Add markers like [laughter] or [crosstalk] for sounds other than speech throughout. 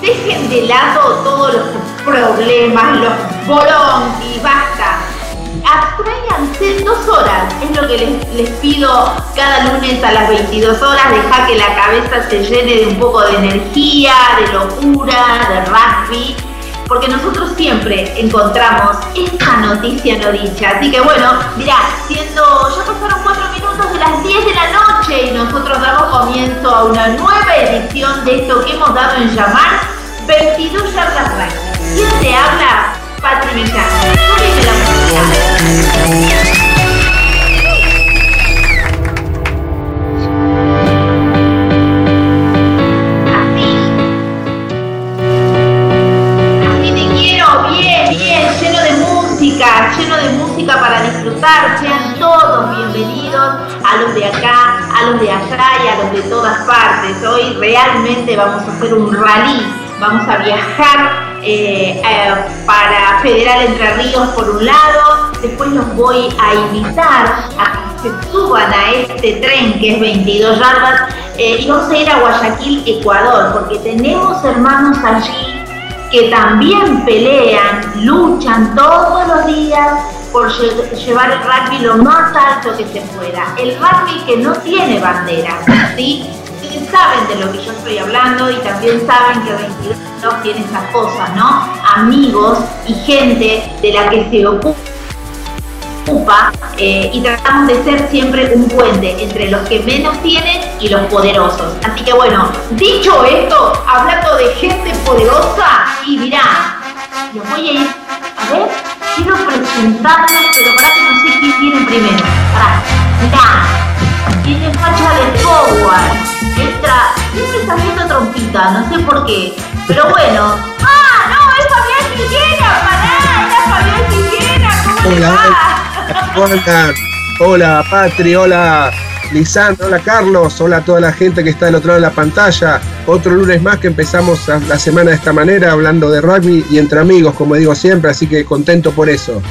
Dejen de lado todos los problemas, los bolonqui, basta. Abstráiganse dos horas, es lo que les, les pido cada lunes a las 22 horas. Deja que la cabeza se llene de un poco de energía, de locura, de rugby porque nosotros siempre encontramos esta noticia no dicha. Así que bueno, mirá, siendo, ya pasaron cuatro minutos de las 10 de la noche y nosotros damos comienzo a una nueva edición de esto que hemos dado en llamar 22 yardas Rugby. ¿Quién te habla? Patri la música. Lleno de música para disfrutar. Sean todos bienvenidos a los de acá, a los de allá y a los de todas partes. Hoy realmente vamos a hacer un rally, vamos a viajar eh, eh, para Federal Entre Ríos por un lado, después los voy a invitar a que se suban a este tren que es 22 yardas eh, y vamos a ir a Guayaquil, Ecuador, porque tenemos hermanos allí que también pelean, luchan todos los días por lle- llevar el rugby lo más alto que se pueda. El rugby que no tiene bandera, ¿sí? Ustedes saben de lo que yo estoy hablando y también saben que 22 no tiene esas cosas, ¿no? Amigos y gente de la que se ocupa eh, y tratamos de ser siempre un puente entre los que menos tienen y los poderosos. Así que bueno, dicho esto, hablando de gente los voy a ir, a ver, quiero presentarlos, pero para que no sé quién viene primero. Pará, mirá, tiene facha de forward, entra, siempre está haciendo trompita, no sé por qué, pero bueno. ¡Ah, no! ¡Es Fabián Quillera! ¡Pará! ¡Era Fabián Quillera! ¿Cómo Hola, va? Hola, hola Patri, hola Lisandro, hola Carlos, hola a toda la gente que está del otro lado de la pantalla. Otro lunes más que empezamos la semana de esta manera, hablando de rugby y entre amigos, como digo siempre, así que contento por eso.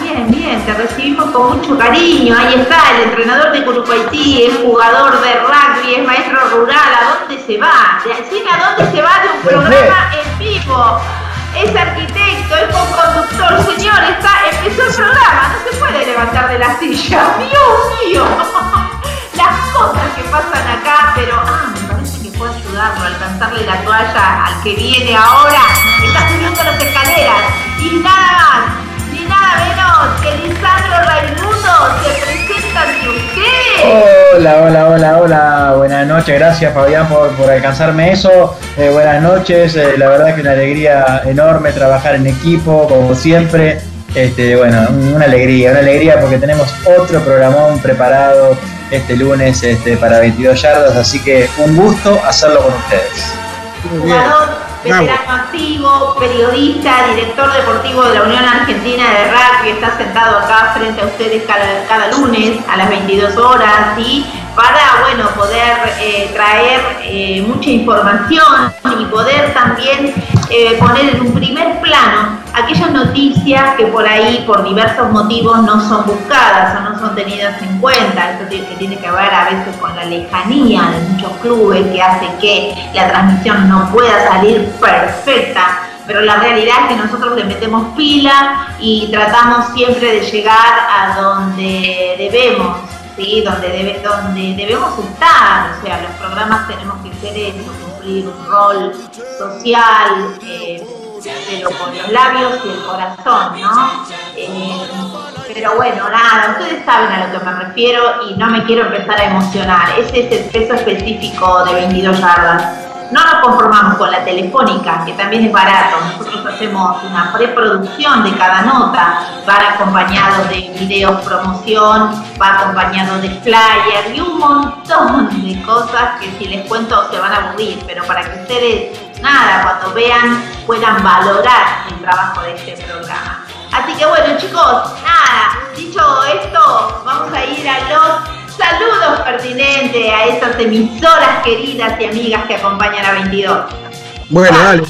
Bien, bien, te recibimos con mucho cariño. Ahí está, el entrenador de Curupaití, es jugador de rugby, es maestro rural. ¿A dónde se va? A dónde se va de un programa en vivo. Es arquitecto, es conductor. Señor, está, empezó el programa, no se puede levantar de la silla. [laughs] Dios mío. Las cosas que pasan acá, pero. Ah, me parece que puedo ayudarlo, alcanzarle la toalla al que viene ahora, está subiendo las escaleras. Y nada más, ni nada menos que Lisandro Raimundo se presenta ante usted. Hola, hola, hola, hola, buenas noches, gracias Fabián por, por alcanzarme eso, eh, buenas noches, eh, la verdad que una alegría enorme trabajar en equipo, como siempre, este, bueno, una alegría, una alegría porque tenemos otro programón preparado este lunes este, para 22 yardas, así que un gusto hacerlo con ustedes. Jugador, veterano activo, periodista, director deportivo de la Unión Argentina de Rugby, está sentado acá frente a ustedes cada, cada lunes a las 22 horas y para bueno poder eh, traer eh, mucha información y poder también eh, poner en un primer plano aquellas noticias que por ahí por diversos motivos no son buscadas o no son tenidas en cuenta. Esto que tiene que ver a veces con la lejanía de muchos clubes que hace que la transmisión no pueda salir perfecta pero la realidad es que nosotros le metemos pila y tratamos siempre de llegar a donde debemos donde, debe, donde debemos estar, o sea, los programas tenemos que ser eso, cumplir un rol social, eh, pero con los labios y el corazón, ¿no? Eh, pero bueno, nada, ustedes saben a lo que me refiero y no me quiero empezar a emocionar. Ese es el peso específico de 22 yardas. No nos conformamos con la telefónica, que también es barato. Nosotros hacemos una preproducción de cada nota, va acompañado de videos promoción, va acompañado de flyer y un montón de cosas que si les cuento se van a aburrir, pero para que ustedes, nada, cuando vean puedan valorar el trabajo de este programa. Así que bueno chicos, nada, dicho esto, vamos a ir a los Saludos pertinentes a esas emisoras queridas y amigas que acompañan a 22. Bueno, dale.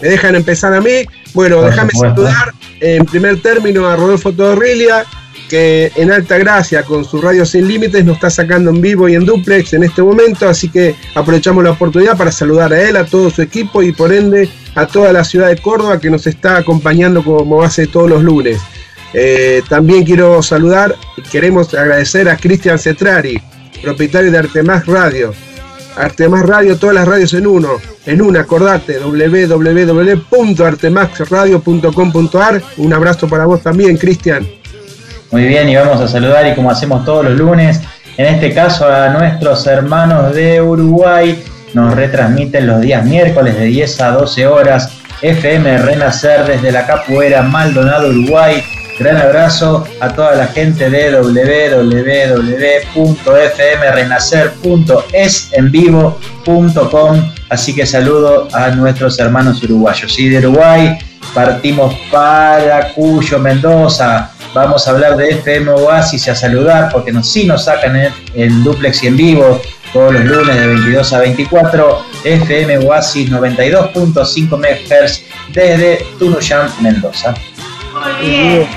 Me dejan empezar a mí. Bueno, déjame saludar en primer término a Rodolfo Torrilia, que en alta gracia con su radio sin límites nos está sacando en vivo y en duplex en este momento, así que aprovechamos la oportunidad para saludar a él, a todo su equipo y por ende a toda la ciudad de Córdoba que nos está acompañando como hace todos los lunes. Eh, también quiero saludar y queremos agradecer a Cristian Cetrari, propietario de Artemás Radio. Artemás Radio, todas las radios en uno, en una, acordate, www.artemaxradio.com.ar. Un abrazo para vos también, Cristian. Muy bien, y vamos a saludar, y como hacemos todos los lunes, en este caso a nuestros hermanos de Uruguay, nos retransmiten los días miércoles de 10 a 12 horas, FM Renacer desde la Capuera, Maldonado, Uruguay Gran abrazo a toda la gente de www.fmrenacer.esenvivo.com. Así que saludo a nuestros hermanos uruguayos. Y de Uruguay partimos para Cuyo, Mendoza. Vamos a hablar de FM Oasis y a saludar porque nos, sí nos sacan en, duplex y en vivo todos los lunes de 22 a 24. FM Oasis 92.5 MHz desde Tunuyán, Mendoza. Muy.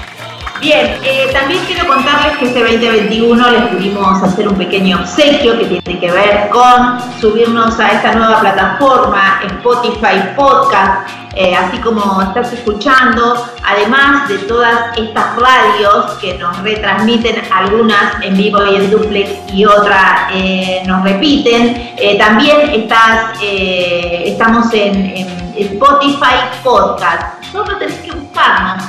Bien, eh, también quiero contarles que este 2021 les pudimos hacer un pequeño obsequio que tiene que ver con subirnos a esta nueva plataforma, Spotify Podcast, eh, así como estás escuchando, además de todas estas radios que nos retransmiten, algunas en vivo y en duplex y otras eh, nos repiten, también estás, estamos en Spotify Podcast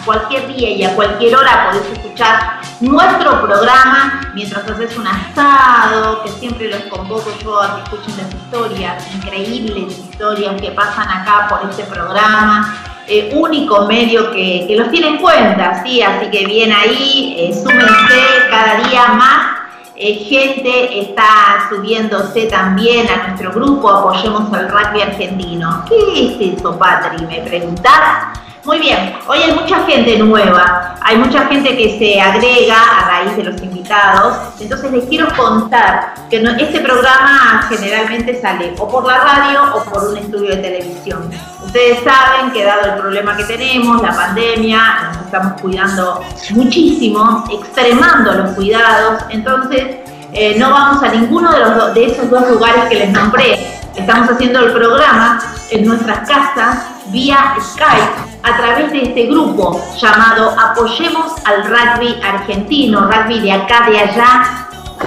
cualquier día y a cualquier hora podés escuchar nuestro programa mientras haces un asado, que siempre los convoco yo a que escuchen las historias, increíbles historias que pasan acá por este programa. Eh, único medio que, los tiene en cuenta, ¿sí? Así que bien ahí, eh, súmense cada día más eh, gente está subiéndose también a nuestro grupo Apoyemos al Rugby Argentino. ¿Qué es eso, Patri? Me preguntás. Muy bien, hoy hay mucha gente nueva, hay mucha gente que se agrega a raíz de los invitados, entonces les quiero contar que este programa generalmente sale o por la radio o por un estudio de televisión. Ustedes saben que dado el problema que tenemos, la pandemia, nos estamos cuidando muchísimo, extremando los cuidados, entonces eh, no vamos a ninguno de, los de esos dos lugares que les nombré. Estamos haciendo el programa en nuestras casas vía Skype a través de este grupo llamado Apoyemos al Rugby Argentino, rugby de acá, de allá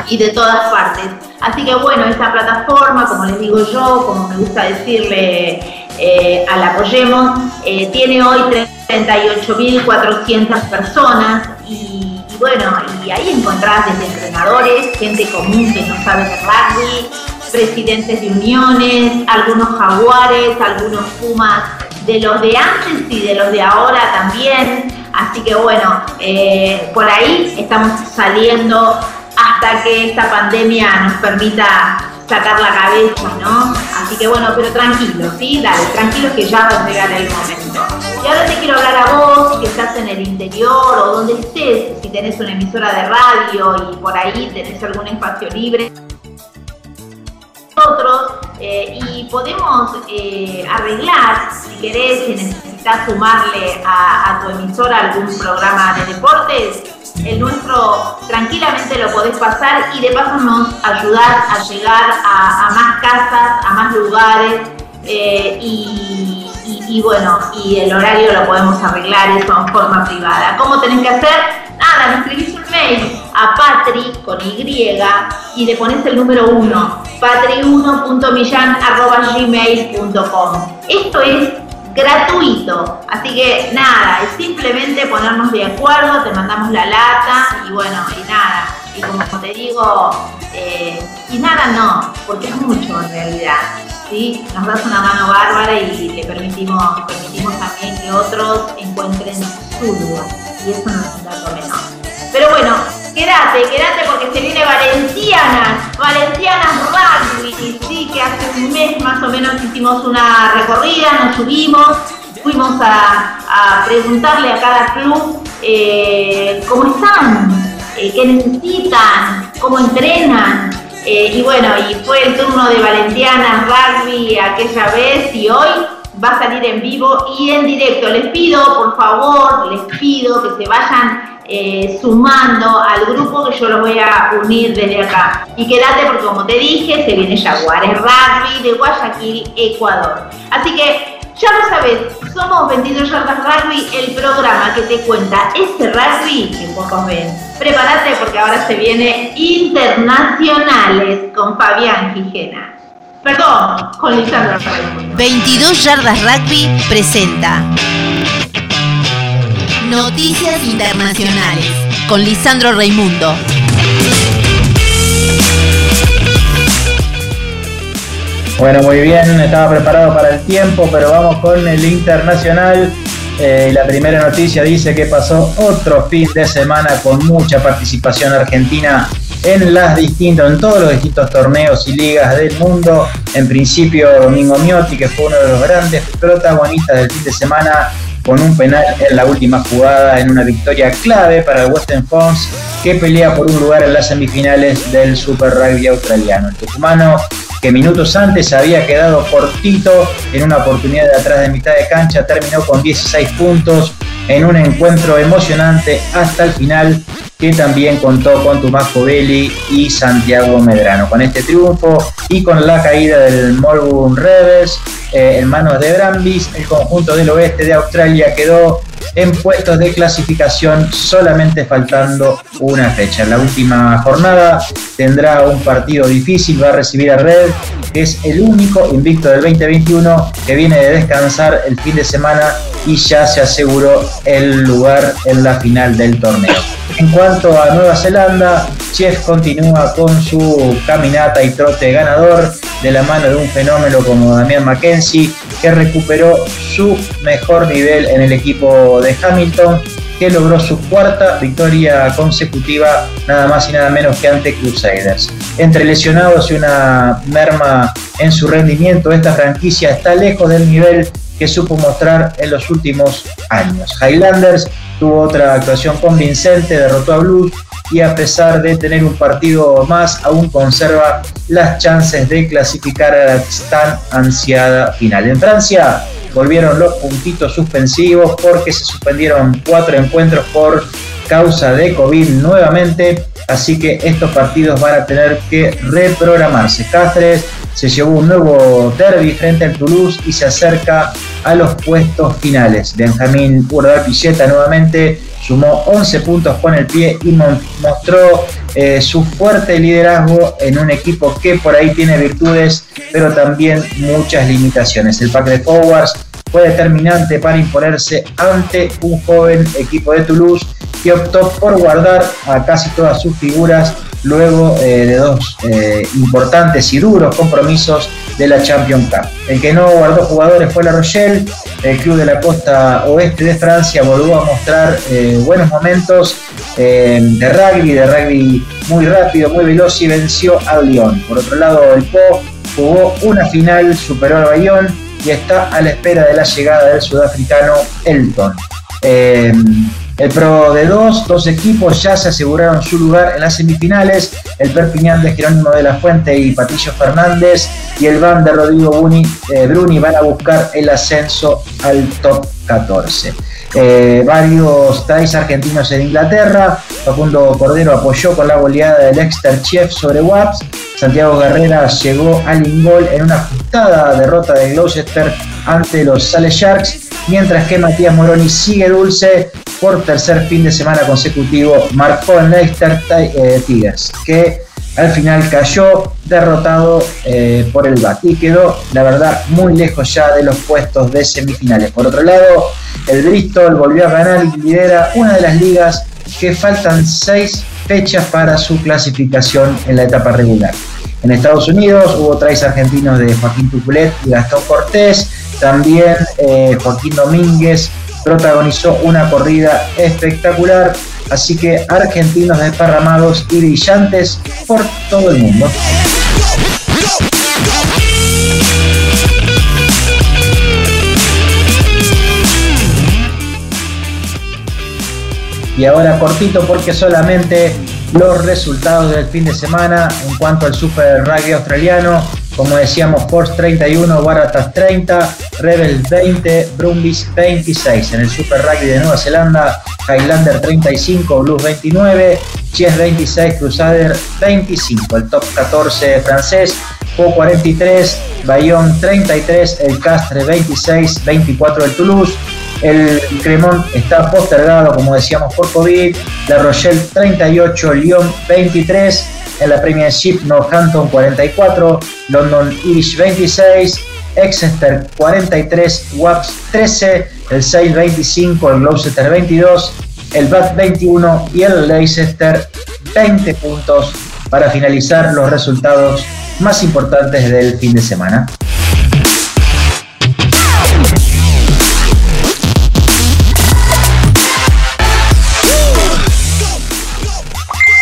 y de todas partes. Así que bueno, esta plataforma, como les digo yo, como me gusta decirle eh, al Apoyemos, eh, tiene hoy 38.400 personas y, bueno, ahí encontrás desde entrenadores, gente común que no sabe de rugby, presidentes de uniones, algunos jaguares, algunos pumas de los de antes y de los de ahora también. Así que bueno, eh, por ahí estamos saliendo hasta que esta pandemia nos permita sacar la cabeza, ¿no? Así que bueno, pero tranquilo, ¿sí? Dale, tranquilo que ya va a llegar el momento. Y ahora te quiero hablar a vos, que estás en el interior o donde estés, si tenés una emisora de radio y por ahí tenés algún espacio libre nosotros eh, y podemos eh, arreglar, si querés, si necesitas sumarle a, tu emisora algún programa de deportes, el nuestro tranquilamente lo podés pasar y de paso nos ayudar a llegar a, más casas, a más lugares eh, y, bueno, y el horario lo podemos arreglar eso en forma privada. ¿Cómo tenés que hacer? Nada, me escribís un mail a patri con Y y le pones el número 1, patri1.millan.gmail.com. Esto es gratuito, así que nada, es simplemente ponernos de acuerdo, te mandamos la lata y bueno, y nada. Y como te digo, eh, y nada no, porque es mucho en realidad. ¿Sí? Nos das una mano bárbara y le permitimos, permitimos también que otros encuentren su lugar. Y eso no es un dato menor. Pero bueno, quédate, quédate porque se viene Valencianas, Valencianas Rugby, sí, que hace un mes más o menos hicimos una recorrida, nos subimos, fuimos a, preguntarle a cada club eh, cómo están, eh, qué necesitan, cómo entrenan. Eh, y bueno, y fue el turno de Valencianas Rugby aquella vez y hoy va a salir en vivo y en directo. Les pido, por favor, les pido que se vayan eh, sumando al grupo que yo los voy a unir desde acá. Y quédate porque como te dije, se viene Jaguares Rugby de Guayaquil, Ecuador. Así que ya lo sabes, somos 22 Yardas Rugby, el programa que te cuenta ese rugby que pocos ven. Prepárate porque ahora se viene Internacionales con Fabián Gijena. Perdón, con Lisandro 22 Yardas Rugby presenta Noticias Internacionales con Lisandro Reimundo. Bueno, muy bien, estaba preparado para el tiempo, pero vamos con el internacional. Eh, la primera noticia dice que pasó otro fin de semana con mucha participación argentina en las distintos, en todos los distintos torneos y ligas del mundo. En principio, Domingo Miotti, que fue uno de los grandes protagonistas del fin de semana, con un penal en la última jugada en una victoria clave para el Western Force que pelea por un lugar en las semifinales del Super Rugby australiano. El tucumano que minutos antes había quedado cortito en una oportunidad de atrás de mitad de cancha, terminó con 16 puntos en un encuentro emocionante hasta el final que también contó con Tomás Covelli y Santiago Medrano. Con este triunfo y con la caída del Melbourne Rebels eh, en manos de Brambis, el conjunto del oeste de Australia quedó en puestos de clasificación solamente faltando una fecha. En la última jornada tendrá un partido difícil, va a recibir a Red, que es el único invicto del 2021 que viene de descansar el fin de semana y ya se aseguró el lugar en la final del torneo. En cuanto a Nueva Zelanda, Chef continúa con su caminata y trote ganador de la mano de un fenómeno como Damián Mackenzie, que recuperó su mejor nivel en el equipo de Hamilton, que logró su cuarta victoria consecutiva, nada más y nada menos que ante Crusaders. Entre lesionados y una merma en su rendimiento, esta franquicia está lejos del nivel que supo mostrar en los últimos años. Highlanders tuvo otra actuación convincente, derrotó a Blues y a pesar de tener un partido más, aún conserva las chances de clasificar a la tan ansiada final. En Francia volvieron los puntitos suspensivos porque se suspendieron cuatro encuentros por causa de COVID nuevamente, así que estos partidos van a tener que reprogramarse. Cáceres se llevó un nuevo derby frente al Toulouse y se acerca a los puestos finales. Benjamín Urdal Pilleta nuevamente sumó 11 puntos con el pie y mostró eh, su fuerte liderazgo en un equipo que por ahí tiene virtudes, pero también muchas limitaciones. El pack de forwards fue determinante para imponerse ante un joven equipo de Toulouse que optó por guardar a casi todas sus figuras luego eh, de dos eh, importantes y duros compromisos de la Champions Cup. El que no guardó jugadores fue La Rochelle, el club de la costa oeste de Francia volvió a mostrar eh, buenos momentos de rugby, de rugby muy rápido, muy veloz y venció al Lyon. Por otro lado, el Po jugó una final, superó al Bayón y está a la espera de la llegada del sudafricano Elton. El Pro de dos, dos equipos ya se aseguraron su lugar en las semifinales. El Perpiñán de Jerónimo de la Fuente y Patillo Fernández y el Van de Rodrigo Bruni, eh, Bruni van a buscar el ascenso al top 14. Eh, varios tais argentinos en Inglaterra. Facundo Cordero apoyó con la goleada del Exeter Chief sobre Watts. Santiago Guerrera llegó al ingol en una ajustada derrota de Gloucester ante los Sale Sharks, mientras que Matías Moroni sigue dulce por tercer fin de semana consecutivo, marcó en Leicester eh, Tigers, que al final cayó derrotado eh, por el BAT y quedó, la verdad, muy lejos ya de los puestos de semifinales. Por otro lado, el Bristol volvió a ganar y lidera una de las ligas que faltan seis fechas para su clasificación en la etapa regular. En Estados Unidos hubo tres argentinos de Joaquín Tuculet y Gastón Cortés, también eh, Joaquín Domínguez protagonizó una corrida espectacular, así que argentinos desparramados y brillantes por todo el mundo. Y ahora cortito porque solamente los resultados del fin de semana en cuanto al Super Rugby australiano. Como decíamos, Force 31, Waratahs 30, Rebels 20, Brumbies 26. En el Super Rugby de Nueva Zelanda, Highlander 35, Blues 29, Chies 26, Crusader 25. El top 14 francés, Po 43, Bayonne 33, El Castre 26, 24 el Toulouse. El Cremont está postergado, como decíamos, por COVID. La Rochelle 38, Lyon 23. En la Premiership, Northampton 44, London Irish 26, Exeter 43, Waps 13, el Sale 25, el Gloucester 22, el Bath 21 y el Leicester 20 puntos para finalizar los resultados más importantes del fin de semana.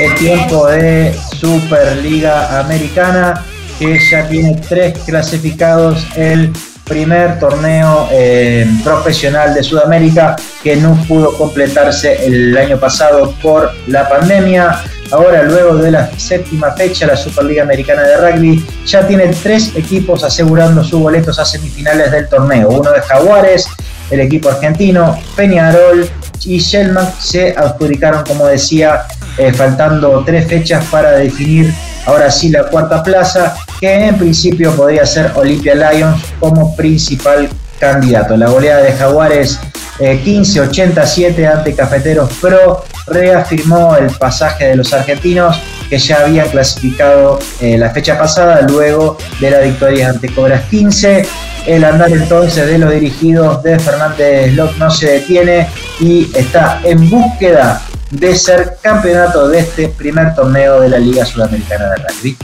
Es tiempo de Superliga Americana que ya tiene tres clasificados el primer torneo eh, profesional de Sudamérica que no pudo completarse el año pasado por la pandemia. Ahora, luego de la séptima fecha, la Superliga Americana de Rugby ya tiene tres equipos asegurando sus boletos a semifinales del torneo. Uno de Jaguares, el equipo argentino, Peñarol y Shellman se adjudicaron, como decía, eh, faltando tres fechas para definir ahora sí la cuarta plaza, que en principio podría ser Olympia Lions como principal candidato. La goleada de Jaguares 15-87 eh, ante Cafeteros Pro reafirmó el pasaje de los argentinos que ya habían clasificado eh, la fecha pasada luego de la victoria ante Cobras 15. El andar entonces de los dirigidos de Fernández Locke no se detiene y está en búsqueda de ser campeonato de este primer torneo de la Liga Sudamericana de Rugby.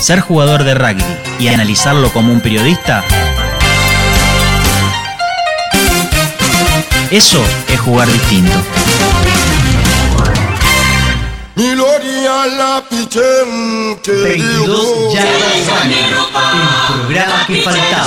Ser jugador de rugby y analizarlo como un periodista, eso es jugar distinto. 22 ya el programa que faltaba.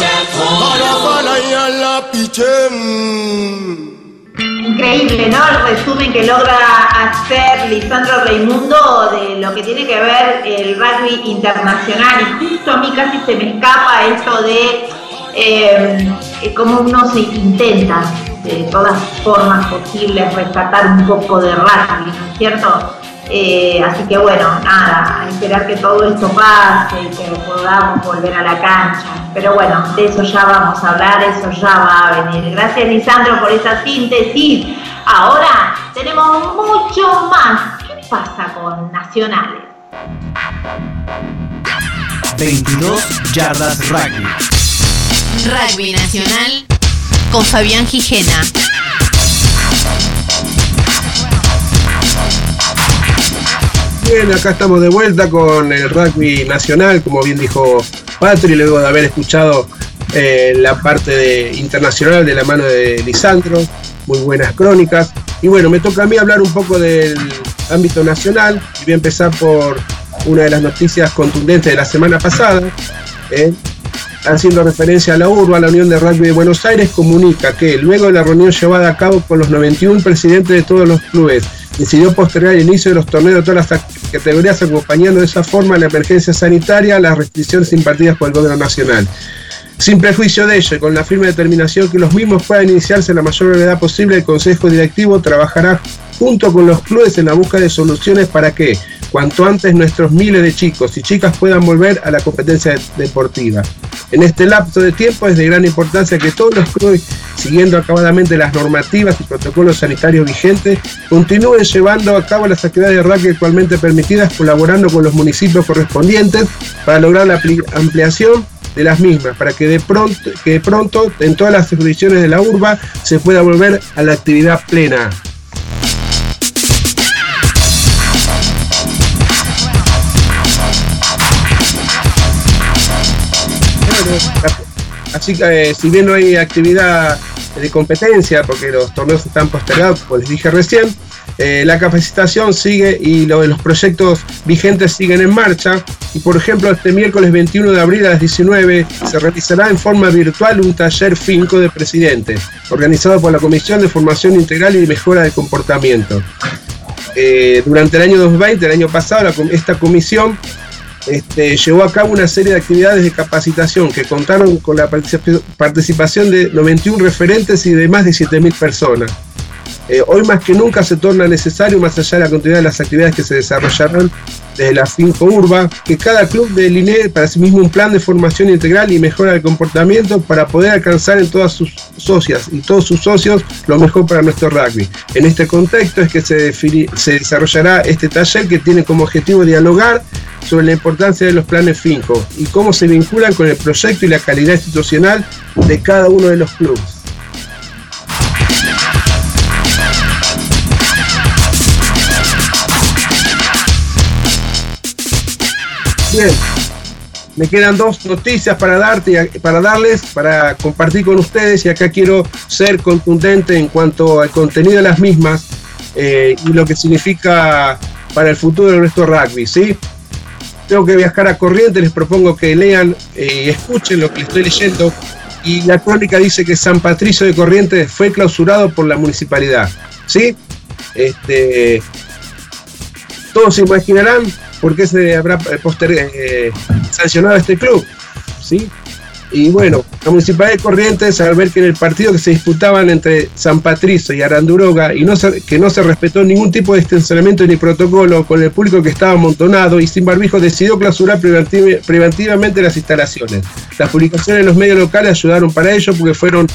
Increíble, ¿no? El resumen que logra hacer Lisandro Raimundo de lo que tiene que ver el rugby internacional. Y justo a mí casi se me escapa esto de eh, cómo uno se intenta de todas formas posibles rescatar un poco de rugby, ¿no es cierto? Eh, así que bueno, nada, a esperar que todo esto pase y que podamos volver a la cancha. Pero bueno, de eso ya vamos a hablar, eso ya va a venir. Gracias Lisandro por esa síntesis. Ahora tenemos mucho más. ¿Qué pasa con Nacionales? 22 yardas rugby. Rugby Nacional con Fabián Gijena. Bien, acá estamos de vuelta con el rugby nacional, como bien dijo Patri, luego de haber escuchado eh, la parte de internacional de la mano de Lisandro, muy buenas crónicas. Y bueno, me toca a mí hablar un poco del ámbito nacional y voy a empezar por una de las noticias contundentes de la semana pasada. eh, haciendo referencia a la URBA, la Unión de Rugby de Buenos Aires comunica que luego de la reunión llevada a cabo con los 91 presidentes de todos los clubes, decidió postergar el inicio de los torneos de todas las categorías acompañando de esa forma la emergencia sanitaria, las restricciones impartidas por el gobierno nacional. Sin prejuicio de ello y con la firme determinación que los mismos puedan iniciarse en la mayor brevedad posible, el Consejo Directivo trabajará junto con los clubes en la búsqueda de soluciones para que, cuanto antes, nuestros miles de chicos y chicas puedan volver a la competencia deportiva. En este lapso de tiempo es de gran importancia que todos los clubes, siguiendo acabadamente las normativas y protocolos sanitarios vigentes, continúen llevando a cabo las actividades de rugby actualmente permitidas, colaborando con los municipios correspondientes para lograr la ampliación de las mismas, para que de pronto, que de pronto en todas las jurisdicciones de la urba se pueda volver a la actividad plena. Así que eh, si bien no hay actividad de competencia, porque los torneos están postergados, como les dije recién, eh, la capacitación sigue y lo los proyectos vigentes siguen en marcha. Y por ejemplo, este miércoles 21 de abril a las 19 se realizará en forma virtual un taller finco de presidente, organizado por la Comisión de Formación Integral y Mejora de Comportamiento. Eh, durante el año 2020, el año pasado, la esta comisión este, llevó a cabo una serie de actividades de capacitación que contaron con la particip- participación de 91 referentes y de más de 7.000 personas. Eh, hoy más que nunca se torna necesario, más allá de la continuidad de las actividades que se desarrollarán desde la Finco Urba, que cada club delinee para sí mismo un plan de formación integral y mejora del comportamiento para poder alcanzar en todas sus socias y todos sus socios lo mejor para nuestro rugby. En este contexto es que se, se desarrollará este taller que tiene como objetivo dialogar sobre la importancia de los planes Finco y cómo se vinculan con el proyecto y la calidad institucional de cada uno de los clubes. Bien, me quedan dos noticias para darte, para darles, para compartir con ustedes y acá quiero ser contundente en cuanto al contenido de las mismas eh, y lo que significa para el futuro de nuestro rugby, ¿sí? Tengo que viajar a Corrientes, les propongo que lean eh, y escuchen lo que estoy leyendo. Y la crónica dice que San Patricio de Corrientes fue clausurado por la municipalidad, ¿sí? Este, todos se imaginarán por qué se habrá eh, poster- eh, sancionado este club, ¿sí? Y bueno, la Municipalidad de Corrientes, al ver que en el partido que se disputaban entre San Patricio y Aranduroga, y no se- que no se respetó ningún tipo de distanciamiento ni protocolo con el público que estaba amontonado y sin barbijo, decidió clausurar preventiv- preventivamente las instalaciones. Las publicaciones en los medios locales ayudaron para ello porque fueron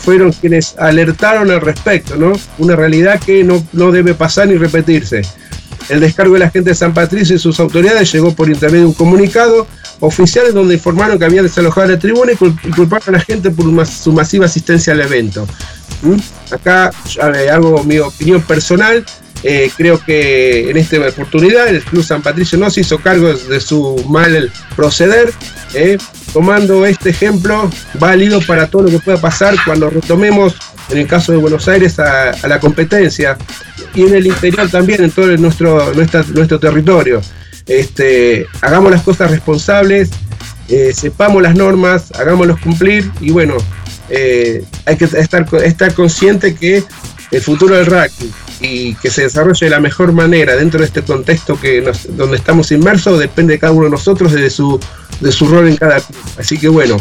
fueron quienes alertaron al respecto, ¿no? Una realidad que no, no debe pasar ni repetirse. El descargo de la gente de San Patricio y sus autoridades llegó por intermedio de un comunicado oficial donde informaron que habían desalojado la tribuna y cul- y culparon a la gente por su masiva asistencia al evento. ¿Mm? Acá hago mi opinión personal. eh, creo que en esta oportunidad el Club San Patricio no se hizo cargo de su mal proceder, eh, tomando este ejemplo válido para todo lo que pueda pasar cuando retomemos, en el caso de Buenos Aires, a la competencia y en el interior también, en todo nuestro, nuestra- nuestro territorio. Este, hagamos las cosas responsables, eh, sepamos las normas, hagámoslos cumplir y bueno, eh, hay que estar, estar consciente que el futuro del rugby y que se desarrolle de la mejor manera dentro de este contexto que donde estamos inmersos depende de cada uno de nosotros de su, de su rol en cada club. Así que bueno,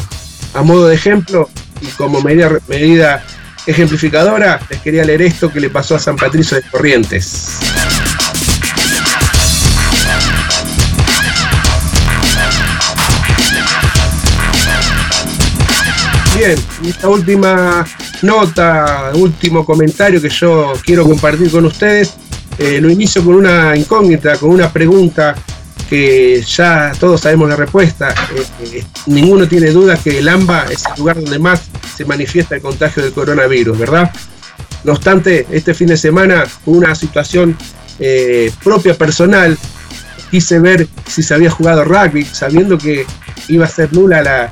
a modo de ejemplo y como medida, medida ejemplificadora, les quería leer esto que le pasó a San Patricio de Corrientes. Bien, esta última nota, último comentario que yo quiero compartir con ustedes, eh, lo inicio con una incógnita, con una pregunta que ya todos sabemos la respuesta. Eh, eh, ninguno tiene duda que el AMBA es el lugar donde más se manifiesta el contagio del coronavirus, ¿verdad? No obstante, este fin de semana hubo una situación eh, propia personal. Quise ver si se había jugado rugby, sabiendo que iba a ser nula la,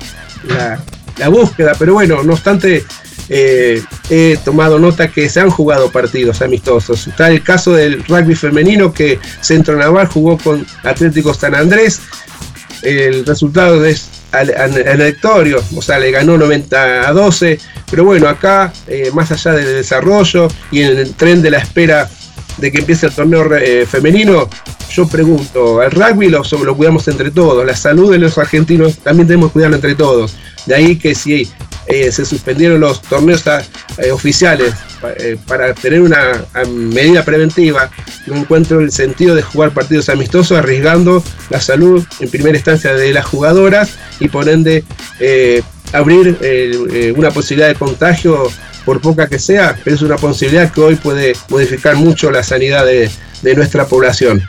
la- la búsqueda, pero bueno, no obstante, eh, he tomado nota que se han jugado partidos amistosos. Está el caso del rugby femenino que Centro Naval jugó con Atlético San Andrés. El resultado es alectorio, o sea, le ganó 90 a 12. Pero bueno, acá, eh, más allá del desarrollo y en el tren de la espera de que empiece el torneo eh, femenino, yo pregunto, ¿el rugby lo, cuidamos entre todos? La salud de los argentinos también tenemos que cuidarlo entre todos. De ahí que si eh, se suspendieron los torneos eh, oficiales eh, para tener una medida preventiva, no encuentro el sentido de jugar partidos amistosos arriesgando la salud en primera instancia de las jugadoras y por ende abrir una posibilidad de contagio por poca que sea, pero es una posibilidad que hoy puede modificar mucho la sanidad de, nuestra población.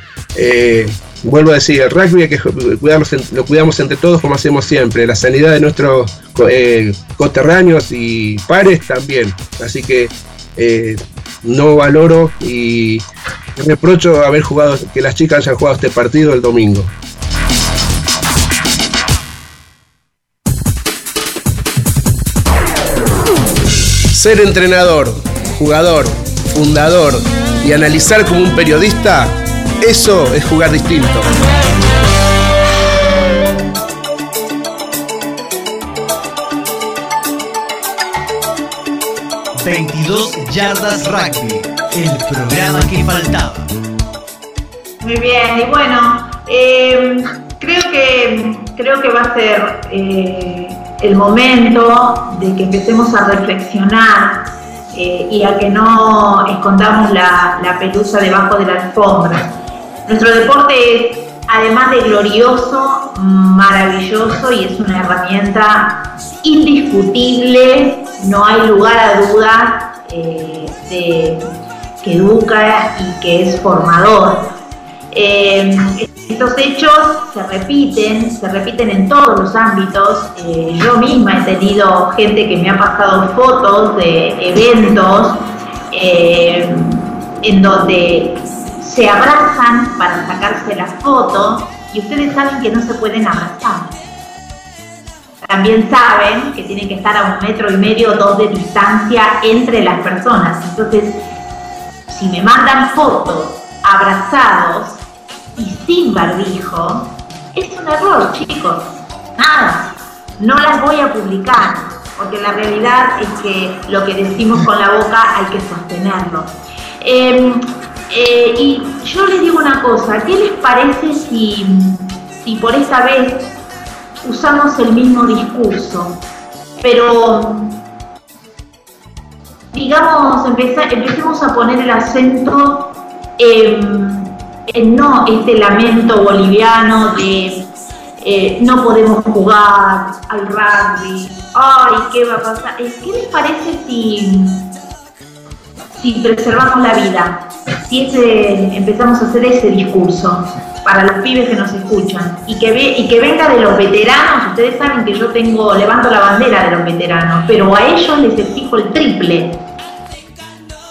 Vuelvo a decir, el rugby que cuidarlos en- lo cuidamos entre todos como hacemos siempre, la sanidad de nuestros eh, coterráneos y pares también. Así que eh, no valoro y reprocho haber jugado, que las chicas hayan jugado este partido el domingo. Ser entrenador, jugador, fundador y analizar como un periodista, eso es jugar distinto. 22 Yardas Rugby, el programa que faltaba. Muy bien, y bueno, eh, creo que creo que va a ser eh, el momento de que empecemos a reflexionar eh, y a que no escondamos la, la pelusa debajo de la alfombra. Nuestro deporte es, además de glorioso, maravilloso y es una herramienta indiscutible, no hay lugar a dudas eh, de que educa y que es formador. Eh, estos hechos se repiten, se repiten en todos los ámbitos. Eh, yo misma he tenido gente que me ha pasado fotos de eventos en donde se abrazan para sacarse la foto y ustedes saben que no se pueden abrazar. También saben que tienen que estar a un metro y medio o dos de distancia entre las personas. Entonces, si me mandan fotos abrazados y sin barbijo, es un error, chicos. Nada, no las voy a publicar, porque la realidad es que lo que decimos con la boca hay que sostenerlo. Eh, eh, y yo les digo una cosa, ¿qué les parece si, si por esta vez usamos el mismo discurso, pero digamos, empecemos a poner el acento en, en no este lamento boliviano de eh, no podemos jugar al rugby, ay, ¿qué va a pasar? Eh, ¿Qué les parece si, si preservamos la vida? Si ese, empezamos a hacer ese discurso para los pibes que nos escuchan y que, ve, y que venga de los veteranos, ustedes saben que yo tengo, levanto la bandera de los veteranos, pero a ellos les exijo el triple.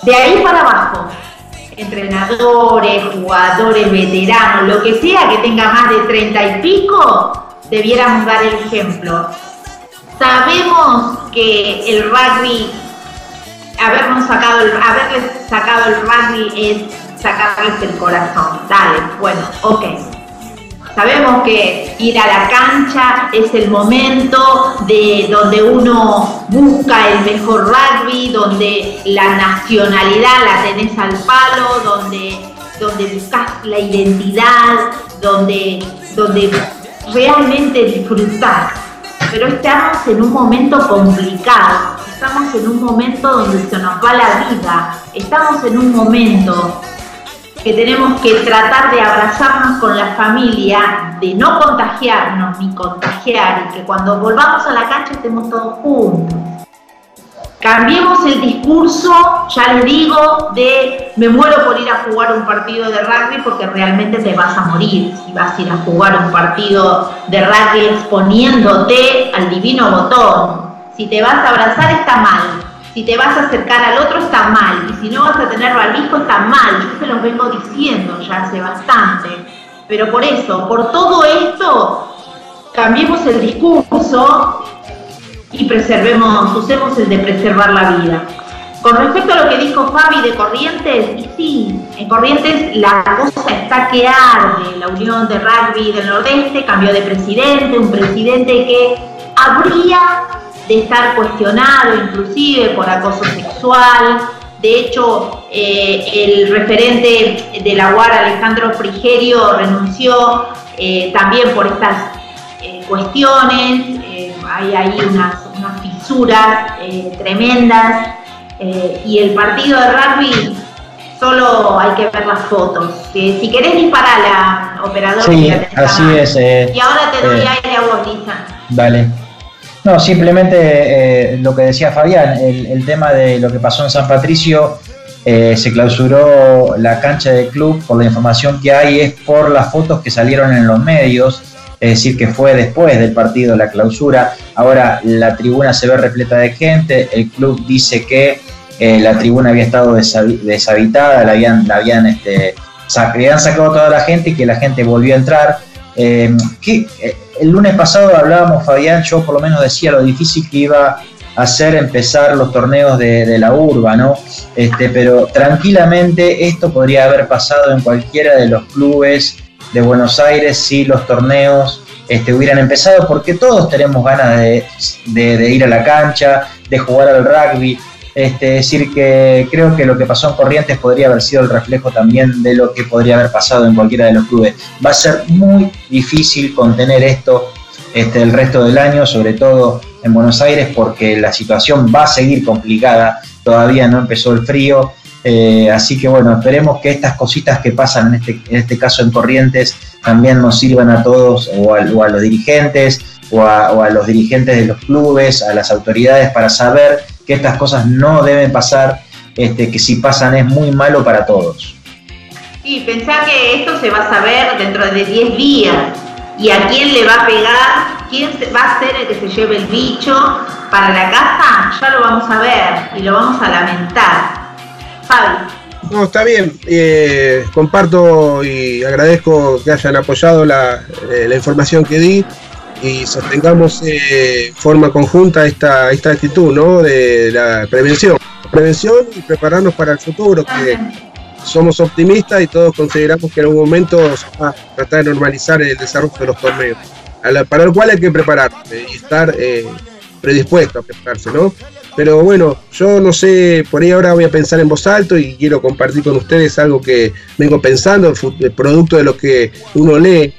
De ahí para abajo, entrenadores, jugadores, veteranos, lo que sea que tenga más de 30 y pico, debiéramos dar el ejemplo. Sabemos que el rugby, habernos sacado el, haberles sacado el rugby es sacarles el corazón. Dale, bueno, ok. Sabemos que ir a la cancha es el momento de donde uno busca el mejor rugby, donde la nacionalidad la tenés al palo, donde, donde buscas la identidad, donde, donde realmente disfrutar. Pero estamos en un momento complicado, estamos en un momento donde se nos va la vida, estamos en un momento que tenemos que tratar de abrazarnos con la familia, de no contagiarnos ni contagiar, y que cuando volvamos a la cancha estemos todos juntos. Cambiemos el discurso, ya les digo, de me muero por ir a jugar un partido de rugby porque realmente te vas a morir si vas a ir a jugar un partido de rugby exponiéndote al divino botón. Si te vas a abrazar está mal, si te vas a acercar al otro está mal, y si no vas a tener barbijo está mal. Yo se los vengo diciendo ya hace bastante. Pero por eso, por todo esto, cambiemos el discurso y preservemos, usemos el de preservar la vida. Con respecto a lo que dijo Fabi de Corrientes, sí, en Corrientes la cosa está que arde. La Unión de Rugby del Nordeste cambió de presidente, un presidente que habría de estar cuestionado inclusive por acoso sexual. De hecho, eh, el referente de la UAR, Alejandro Frigerio, renunció eh, también por estas eh, cuestiones. hay ahí unas, fisuras tremendas. y el partido de rugby solo hay que ver las fotos. si querés disparar la operadora. Sí, así es. y ahora te doy aire a vos, Lisa. Vale. No, simplemente eh, lo que decía Fabián, el, tema de lo que pasó en San Patricio, eh, se clausuró la cancha del club por la información que hay, es por las fotos que salieron en los medios, es decir, que fue después del partido la clausura. Ahora la tribuna se ve repleta de gente, el club dice que eh, la tribuna había estado deshabitada, la habían, la habían, este, habían sacado toda la gente y que la gente volvió a entrar. Eh, el lunes pasado hablábamos, Fabián, yo por lo menos decía lo difícil que iba a ser empezar los torneos de, la urba, ¿no? Este, pero tranquilamente esto podría haber pasado en cualquiera de los clubes de Buenos Aires si los torneos este, hubieran empezado, porque todos tenemos ganas de, de ir a la cancha, de jugar al rugby, este, decir que creo que lo que pasó en Corrientes podría haber sido el reflejo también de lo que podría haber pasado en cualquiera de los clubes. Va a ser muy difícil contener esto este, el resto del año, sobre todo en Buenos Aires, porque la situación va a seguir complicada. Todavía no empezó el frío. Eh, así que bueno, esperemos que estas cositas que pasan en este, en este caso en Corrientes también nos sirvan a todos o a, los dirigentes o a los dirigentes de los clubes, a las autoridades para saber que estas cosas no deben pasar, este, que si pasan es muy malo para todos. Sí, pensá que esto se va a saber dentro de 10 días y a quién le va a pegar, quién va a ser el que se lleve el bicho para la casa, ya lo vamos a ver y lo vamos a lamentar. Fabi. No, está bien. Eh, comparto y agradezco que hayan apoyado la, eh, la información que di y sostengamos de eh, forma conjunta esta, esta actitud ¿no? de la prevención. Prevención y prepararnos para el futuro, que somos optimistas y todos consideramos que en algún momento va a tratar de normalizar el desarrollo de los torneos, para el cual hay que prepararse y estar eh, predispuesto a prepararse, ¿no? Pero bueno, yo no sé, por ahí ahora voy a pensar en voz alto y quiero compartir con ustedes algo que vengo pensando, el producto de lo que uno lee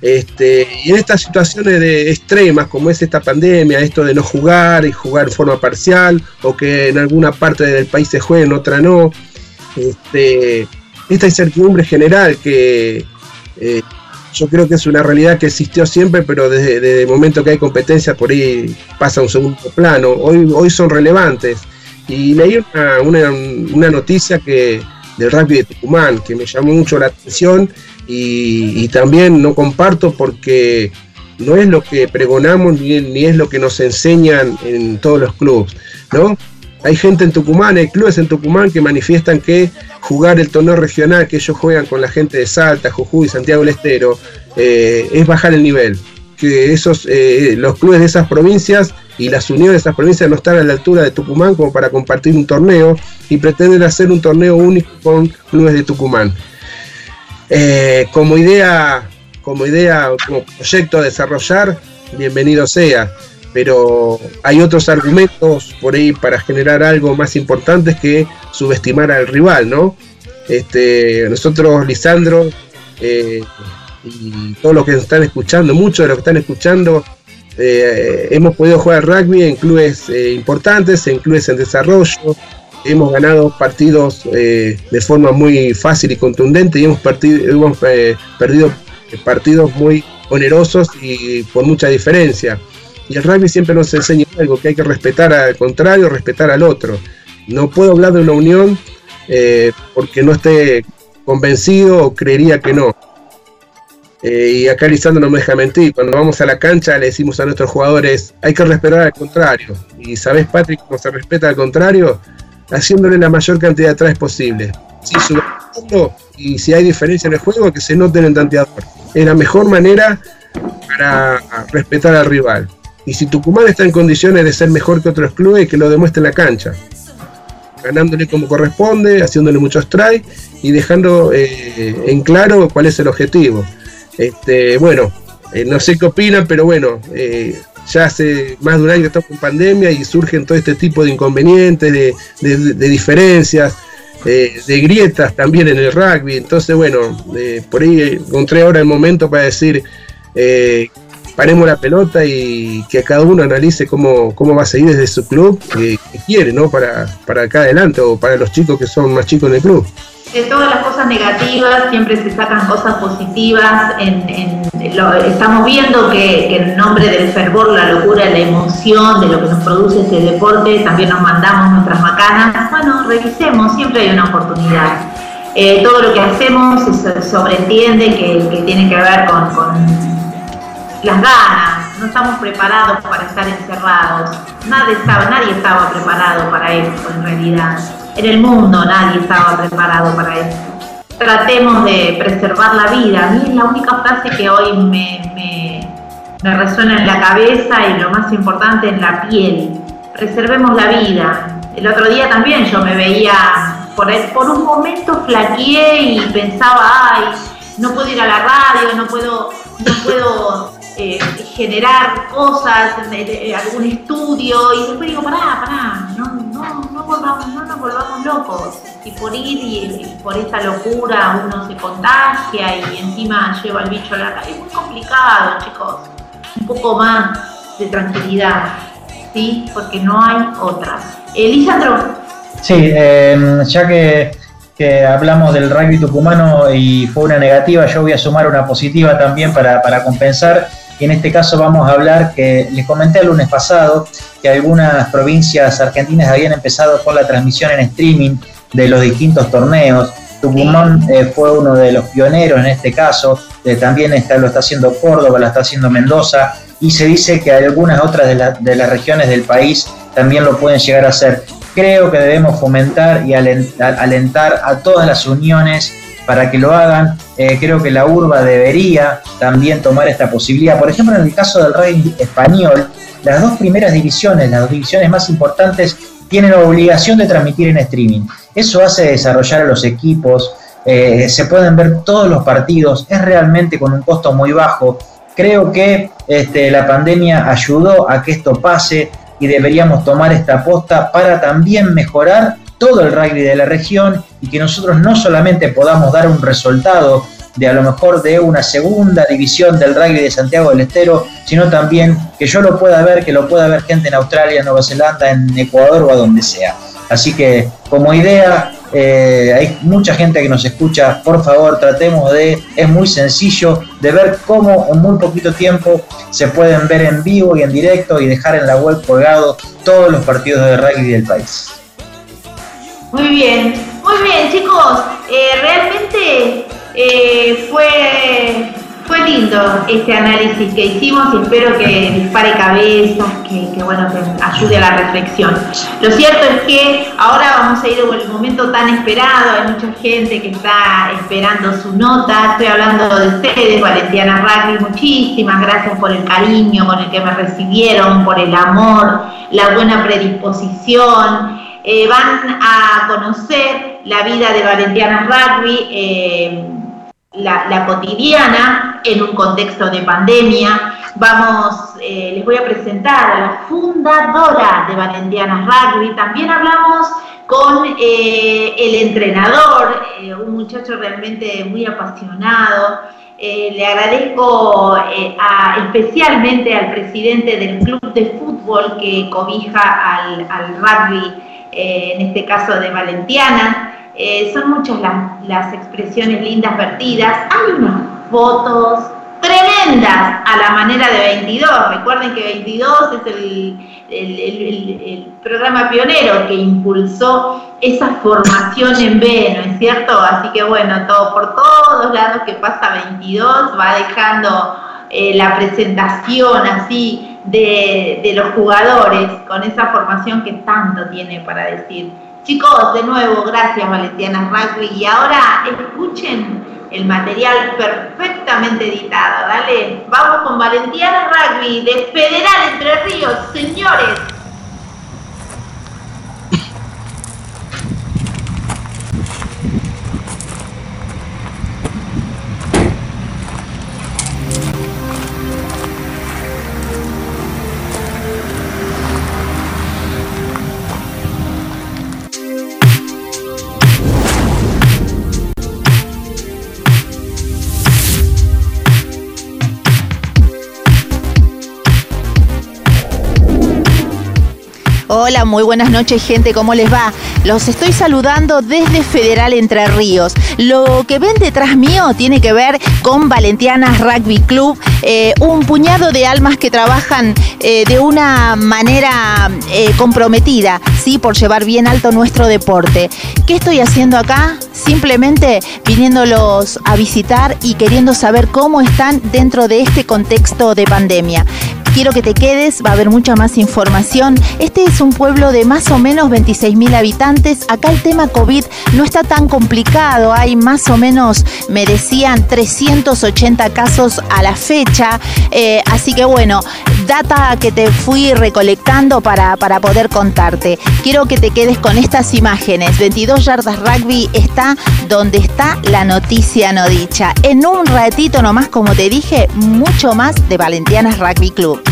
este, y en estas situaciones de extremas, como es esta pandemia, esto de no jugar y jugar en forma parcial, o que en alguna parte del país se juegue, en otra no, este, esta incertidumbre general que eh, yo creo que es una realidad que existió siempre, pero desde, el momento que hay competencia por ahí pasa a un segundo plano. Hoy, hoy son relevantes. Y leí una, una noticia que del rugby de Tucumán que me llamó mucho la atención y, también no comparto porque no es lo que pregonamos ni, ni, es lo que nos enseñan en todos los clubes, ¿no? Hay gente en Tucumán, hay clubes en Tucumán que manifiestan que jugar el torneo regional que ellos juegan con la gente de Salta, Jujuy, Santiago del Estero, eh, es bajar el nivel. Que esos, eh, los clubes de esas provincias y las uniones de esas provincias no están a la altura de Tucumán como para compartir un torneo y pretenden hacer un torneo único con clubes de Tucumán. Eh, como idea, como idea, como proyecto a desarrollar, bienvenido sea. Pero hay otros argumentos por ahí para generar algo más importante que subestimar al rival, ¿no? Este, nosotros, Lisandro, eh, y todos los que están escuchando, muchos de los que están escuchando, eh, hemos podido jugar rugby en clubes importantes, en clubes en desarrollo, hemos ganado partidos eh, de forma muy fácil y contundente y hemos, hemos eh, perdido partidos muy onerosos y por mucha diferencia. Y el rugby siempre nos enseña algo, que hay que respetar al contrario, respetar al otro. No puedo hablar de una unión eh, porque no esté convencido o creería que no. Y acá Lisandro no me deja mentir, cuando vamos a la cancha le decimos a nuestros jugadores, hay que respetar al contrario. Y sabes, Patrick, cómo se respeta al contrario, haciéndole la mayor cantidad de trajes posible. y si hay diferencia en el juego, que se note en el tanteador. Es la mejor manera para respetar al rival. Y si Tucumán está en condiciones de ser mejor que otros clubes, que lo demuestre en la cancha. Ganándole como corresponde, haciéndole muchos tries y dejando eh, en claro cuál es el objetivo. Este, bueno, eh, no sé qué opinan, pero bueno, eh, ya hace más de un año que estamos con pandemia y surgen todo este tipo de inconvenientes, de, diferencias, eh, de grietas también en el rugby. Entonces, bueno, por ahí encontré ahora el momento para decir, paremos la pelota y que cada uno analice cómo, cómo va a seguir desde su club, que, quiere, ¿no? Para, para acá adelante o para los chicos que son más chicos en el club de todas las cosas negativas siempre se sacan cosas positivas. estamos viendo que, en nombre del fervor, la locura, la emoción de lo que nos produce este deporte, también nos mandamos nuestras macanas. Bueno, revisemos, siempre hay una oportunidad. Eh, todo lo que hacemos se sobreentiende que, tiene que ver con, con las ganas. No estamos preparados para estar encerrados. Nadie estaba, nadie estaba preparado para esto en realidad en el mundo nadie estaba preparado para esto. Tratemos de preservar la vida. A mí es la única frase que hoy me, resuena en la cabeza y lo más importante en la piel. Preservemos la vida. El otro día también yo me veía, por, por un momento flaqueé y pensaba, ay, no puedo ir a la radio, no puedo, no puedo eh, generar cosas, algún estudio, y después digo, pará, pará, no, no, no, volvamos, no nos volvamos locos. Y por ir y, por esta locura uno se contagia y encima lleva el bicho a la calle. Es muy complicado, chicos. Un poco más de tranquilidad, ¿sí? Porque no hay otra. Eh, Sí, em, ya que, que, hablamos del rugby tucumano y fue una negativa, yo voy a sumar una positiva también para, para compensar y en este caso vamos a hablar que les comenté el lunes pasado que algunas provincias argentinas habían empezado con la transmisión en streaming de los distintos torneos. Tucumán eh, fue uno de los pioneros en este caso, eh, también está, lo está haciendo Córdoba, lo está haciendo Mendoza, y se dice que algunas otras de, de las regiones del país también lo pueden llegar a hacer. Creo que debemos fomentar y alentar a todas las uniones para que lo hagan. Eh, creo que la urba debería también tomar esta posibilidad. Por ejemplo, en el caso del rey español, las dos primeras divisiones, las dos divisiones más importantes, tienen la obligación de transmitir en streaming. Eso hace desarrollar a los equipos, eh, se pueden ver todos los partidos, es realmente con un costo muy bajo. Creo que este, la pandemia ayudó a que esto pase y deberíamos tomar esta aposta para también mejorar todo el rugby de la región y que nosotros no solamente podamos dar un resultado de a lo mejor de una segunda división del rugby de Santiago del Estero, sino también que yo lo pueda ver, que lo pueda ver gente en Australia, Nueva Zelanda, en Ecuador o a donde sea. Así que como idea, eh, hay mucha gente que nos escucha, por favor tratemos de, es muy sencillo, de ver cómo en muy poquito tiempo se pueden ver en vivo y en directo y dejar en la web colgado todos los partidos de rugby del país. Muy bien, muy bien chicos, eh, realmente eh, fue, fue lindo este análisis que hicimos y espero que dispare cabezas, que, bueno, que ayude a la reflexión. Lo cierto es que ahora vamos a ir a un momento tan esperado, hay mucha gente que está esperando su nota, estoy hablando de ustedes, Valentiana Rugby, muchísimas gracias por el cariño con el que me recibieron, por el amor, la buena predisposición. Eh, van a conocer la vida de Valentiana Rugby, eh, la, cotidiana, en un contexto de pandemia. Vamos, eh, les voy a presentar a la fundadora de Valentiana Rugby. También hablamos con el entrenador, un muchacho realmente muy apasionado. le agradezco especialmente al presidente del club de fútbol que cobija al, al rugby eh, en este caso de Valentiana. Eh, son muchas las, las expresiones lindas vertidas. Hay unas fotos tremendas a la manera de 22. Recuerden que 22 es el, el, programa pionero que impulsó esa formación en B, ¿no es cierto? Así que bueno, todo por todos lados que pasa 22 va dejando eh, la presentación así de, de los jugadores con esa formación que tanto tiene para decir. Chicos, de nuevo, gracias Valentiana Rugby. Y ahora escuchen el material perfectamente editado. Dale, vamos con Valentiana Rugby de Federal Entre Ríos, señores. Hola, muy buenas noches gente, ¿cómo les va? Los estoy saludando desde Federal Entre Ríos. Lo que ven detrás mío tiene que ver con Valentianas Rugby Club, eh, un puñado de almas que trabajan eh, de una manera eh, comprometida, ¿sí? Por llevar bien alto nuestro deporte. ¿Qué estoy haciendo acá? Simplemente viniéndolos a visitar y queriendo saber cómo están dentro de este contexto de pandemia quiero que te quedes, va a haber mucha más información. Este es un pueblo de más o menos 26 mil habitantes. Acá el tema COVID no está tan complicado, hay más o menos, me decían, 380 casos a la fecha. Eh, así que bueno, data que te fui recolectando para, para poder contarte. Quiero que te quedes con estas imágenes. 22 yardas rugby está donde está la noticia no dicha. En un ratito nomás, como te dije, mucho más de Valentianas Rugby Club.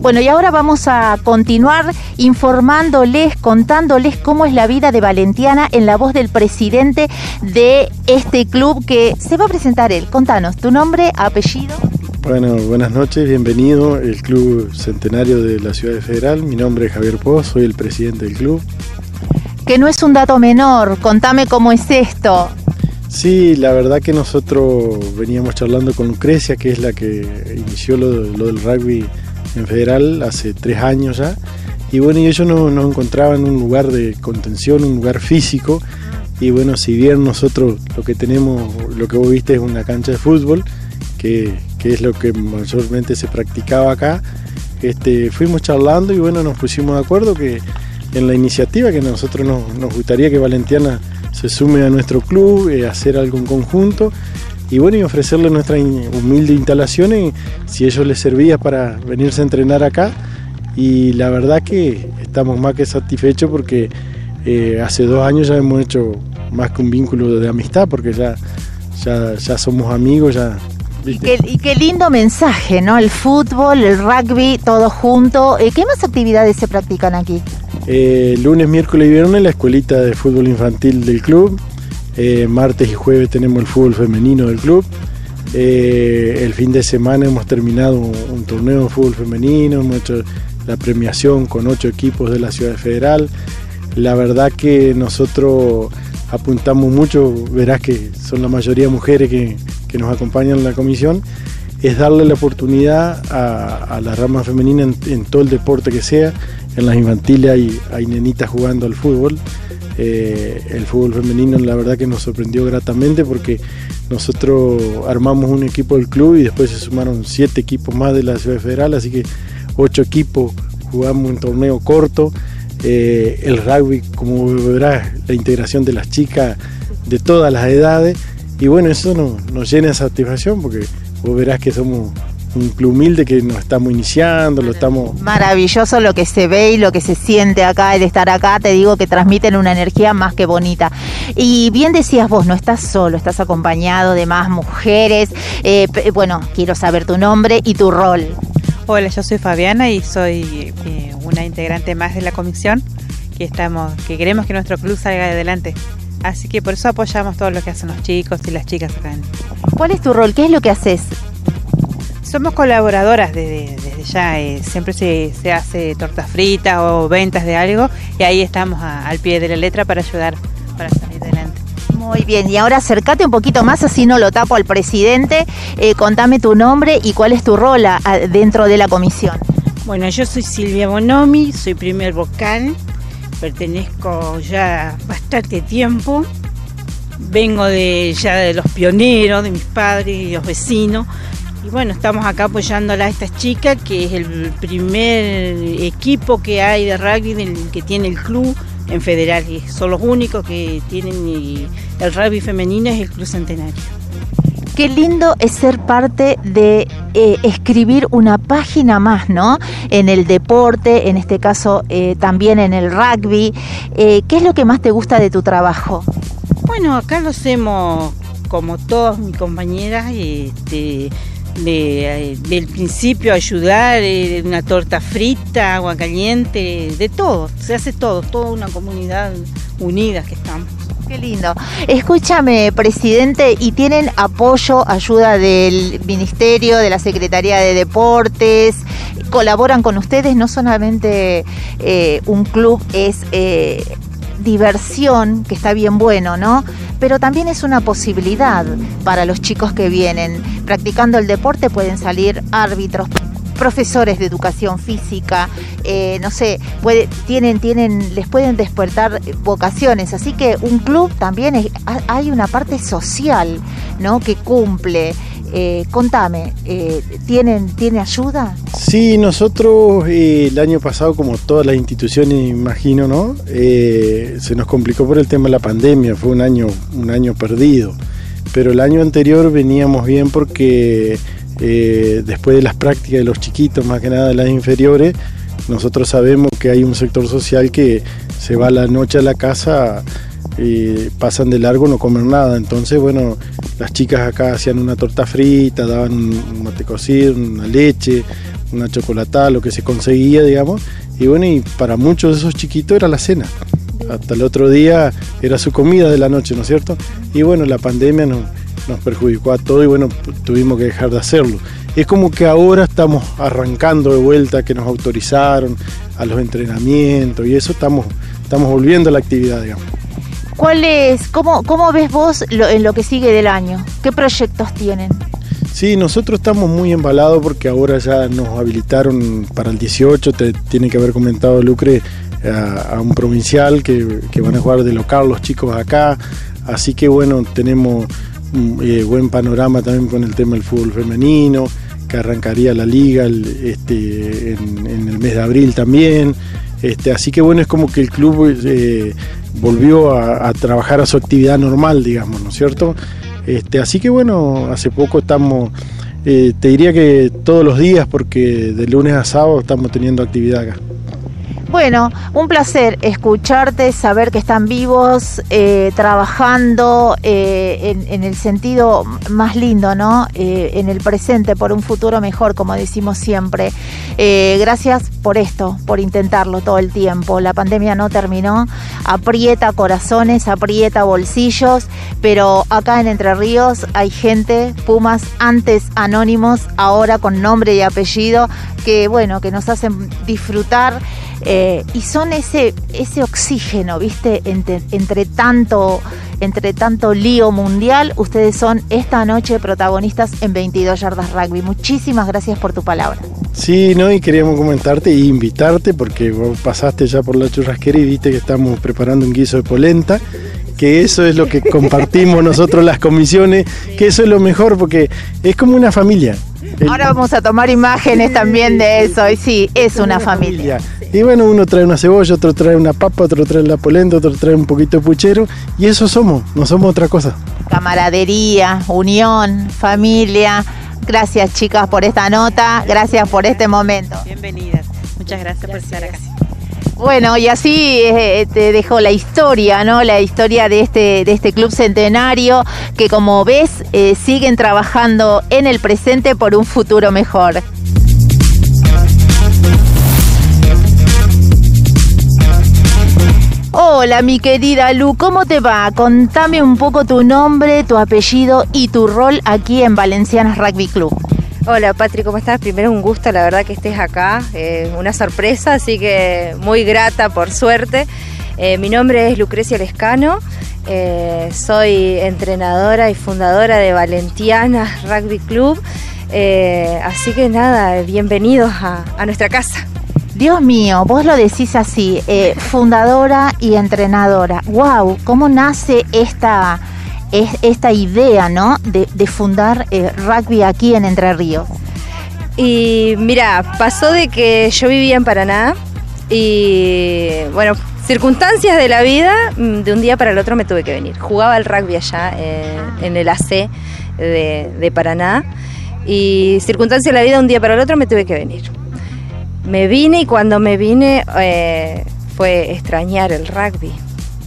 Bueno, y ahora vamos a continuar informándoles, contándoles cómo es la vida de Valentiana en la voz del presidente de este club que se va a presentar él. Contanos, tu nombre, apellido. Bueno, buenas noches, bienvenido el Club Centenario de la Ciudad de Federal. Mi nombre es Javier Poz, soy el presidente del club. Que no es un dato menor, contame cómo es esto. Sí, la verdad que nosotros veníamos charlando con Lucrecia, que es la que inició lo, lo del rugby en Federal hace tres años ya. Y bueno, y ellos nos, nos encontraban en un lugar de contención, un lugar físico. Y bueno, si bien nosotros lo que tenemos, lo que vos viste es una cancha de fútbol, que, que es lo que mayormente se practicaba acá, este, fuimos charlando y bueno, nos pusimos de acuerdo que en la iniciativa que nosotros nos, nos gustaría que Valentiana se sume a nuestro club, eh, hacer algo en conjunto y bueno, y ofrecerle nuestra humilde instalación y si ellos les servía para venirse a entrenar acá. Y la verdad que estamos más que satisfechos porque eh, hace dos años ya hemos hecho más que un vínculo de amistad porque ya, ya, ya somos amigos, ya y qué, y qué, lindo mensaje, ¿no? El fútbol, el rugby, todo junto. Eh, ¿Qué más actividades se practican aquí? Eh, lunes, miércoles y viernes la escuelita de fútbol infantil del club. Eh, martes y jueves tenemos el fútbol femenino del club. Eh, el fin de semana hemos terminado un, torneo de fútbol femenino, hemos hecho la premiación con ocho equipos de la ciudad federal. La verdad que nosotros apuntamos mucho, verás que son la mayoría mujeres que, nos acompañan en la comisión, es darle la oportunidad a, la rama femenina en, todo el deporte que sea. En las infantiles hay nenitas jugando al fútbol. Eh, el fútbol femenino la verdad que nos sorprendió gratamente porque nosotros armamos un equipo del club y después se sumaron siete equipos más de la ciudad federal, así que ocho equipos jugamos un torneo corto. Eh, el rugby, como verás, la integración de las chicas de todas las edades. Y bueno, eso nos, nos llena de satisfacción porque vos verás que somos un club humilde que nos estamos iniciando, lo estamos... Maravilloso lo que se ve y lo que se siente acá, el estar acá, te digo que transmiten una energía más que bonita. Y bien decías vos, no estás solo, estás acompañado de más mujeres. Eh, bueno, quiero saber tu nombre y tu rol. Hola, yo soy Fabiana y soy eh, una integrante más de la comisión que estamos, que queremos que nuestro club salga adelante. Así que por eso apoyamos todo lo que hacen los chicos y las chicas acá. ¿Cuál es tu rol? ¿Qué es lo que haces? Somos colaboradoras desde, desde ya, eh, siempre se, se, hace tortas fritas o ventas de algo y ahí estamos a, al pie de la letra para ayudar, para salir adelante. Muy bien, y ahora acércate un poquito más, así no lo tapo al presidente. Eh, contame tu nombre y cuál es tu rol a, a, dentro de la comisión. Bueno, yo soy Silvia Bonomi, soy primer vocal, pertenezco ya bastante tiempo, vengo de ya de los pioneros, de mis padres y los vecinos, y bueno, estamos acá apoyándola a esta chica, que es el primer equipo que hay de rugby del, que tiene el club en federal, y son los únicos que tienen el rugby femenino, es el Club Centenario. Qué lindo es ser parte de eh, escribir una página más, ¿no? En el deporte, en este caso eh, también en el rugby. Eh, ¿Qué es lo que más te gusta de tu trabajo? Bueno, acá lo hacemos como todas mis compañeras, este, de, del principio ayudar, eh, una torta frita, agua caliente, de todo, se hace todo, toda una comunidad unida que estamos. Qué lindo. Escúchame, presidente, ¿y tienen apoyo, ayuda del Ministerio, de la Secretaría de Deportes? ¿Colaboran con ustedes? No solamente eh, un club es... Eh, diversión, que está bien bueno, ¿no? Pero también es una posibilidad para los chicos que vienen. Practicando el deporte pueden salir árbitros, profesores de educación física, eh, no sé, puede, tienen, tienen, les pueden despertar vocaciones. Así que un club también es, hay una parte social, ¿no? Que cumple. Eh, contame, eh, ¿tienen, ¿tiene ayuda? Sí, nosotros eh, el año pasado, como todas las instituciones, imagino, ¿no? Se nos complicó por el tema de la pandemia, fue un año, un año perdido. Pero el año anterior veníamos bien porque después de las prácticas de los chiquitos, más que nada de las inferiores, nosotros sabemos que hay un sector social que se va la noche a la casa pasan de largo, no comen nada. Entonces, bueno, las chicas acá hacían una torta frita, daban un mate cocido, una leche, una chocolatada, lo que se conseguía, digamos. Y bueno, y para muchos de esos chiquitos era la cena. Hasta el otro día era su comida de la noche, ¿no es cierto? Y bueno, la pandemia nos, perjudicó a todo y bueno, tuvimos que dejar de hacerlo. Es como que ahora estamos arrancando de vuelta, que nos autorizaron a los entrenamientos y eso estamos, estamos volviendo a la actividad, digamos. ¿Cuál es, cómo, cómo ves vos lo, en lo que sigue del año? ¿Qué proyectos tienen? Sí, nosotros estamos muy embalados porque ahora ya nos habilitaron para el 18, te tiene que haber comentado Lucre, a, a un provincial que, que, van a jugar de local los chicos acá, así que bueno, tenemos eh, buen panorama también con el tema del fútbol femenino, que arrancaría la liga el, este, en, en, el mes de abril también. Este, así que bueno, es como que el club eh, volvió a, trabajar a su actividad normal, digamos, ¿no es cierto? Este, así que bueno, hace poco estamos, eh, te diría que todos los días, porque de lunes a sábado estamos teniendo actividad acá. Bueno, un placer escucharte, saber que están vivos, eh, trabajando eh, en, el sentido más lindo, ¿no? Eh, en el presente, por un futuro mejor, como decimos siempre. Gracias por esto, por intentarlo todo el tiempo. La pandemia no terminó, aprieta corazones, aprieta bolsillos, pero acá en Entre Ríos hay gente, Pumas, antes anónimos, ahora con nombre y apellido, que bueno, que nos hacen disfrutar. Eh, y son ese, ese oxígeno, ¿viste? Entre, entre, tanto, entre tanto lío mundial, ustedes son esta noche protagonistas en 22 Yardas Rugby. Muchísimas gracias por tu palabra. Sí, no, y queríamos comentarte e invitarte, porque vos pasaste ya por la churrasquera y viste que estamos preparando un guiso de polenta que eso es lo que [laughs] compartimos nosotros las comisiones, que eso es lo mejor porque es como una familia. Ahora vamos a tomar imágenes también de eso, y sí, es una familia. Y bueno, uno trae una cebolla, otro trae una papa, otro trae la polenta, otro trae un poquito de puchero, y eso somos, no somos otra cosa. Camaradería, unión, familia. Gracias chicas por esta nota, gracias por este momento. Bienvenidas, muchas gracias, gracias. por estar acá. Bueno, y así eh, te dejo la historia, ¿no? La historia de este, de este club centenario que como ves eh, siguen trabajando en el presente por un futuro mejor. Hola, mi querida Lu, ¿cómo te va? Contame un poco tu nombre, tu apellido y tu rol aquí en Valencianas Rugby Club. Hola Patri, ¿cómo estás? Primero un gusto, la verdad que estés acá, eh, una sorpresa, así que muy grata por suerte. Eh, mi nombre es Lucrecia Lescano, eh, soy entrenadora y fundadora de Valentianas Rugby Club, así que nada, bienvenidos a, a, nuestra casa. Dios mío, vos lo decís así, fundadora y entrenadora. ¡Wow! ¿Cómo nace esta es esta idea, ¿no? De, fundar eh, rugby aquí en Entre Ríos. Y mira, pasó de que yo vivía en Paraná y bueno, circunstancias de la vida, mm, de un día para el otro me tuve que venir. Jugaba el rugby allá eh, en el AC de, Paraná y circunstancias de la vida, un día para el otro me tuve que venir. Me vine y cuando me vine eh, fue extrañar el rugby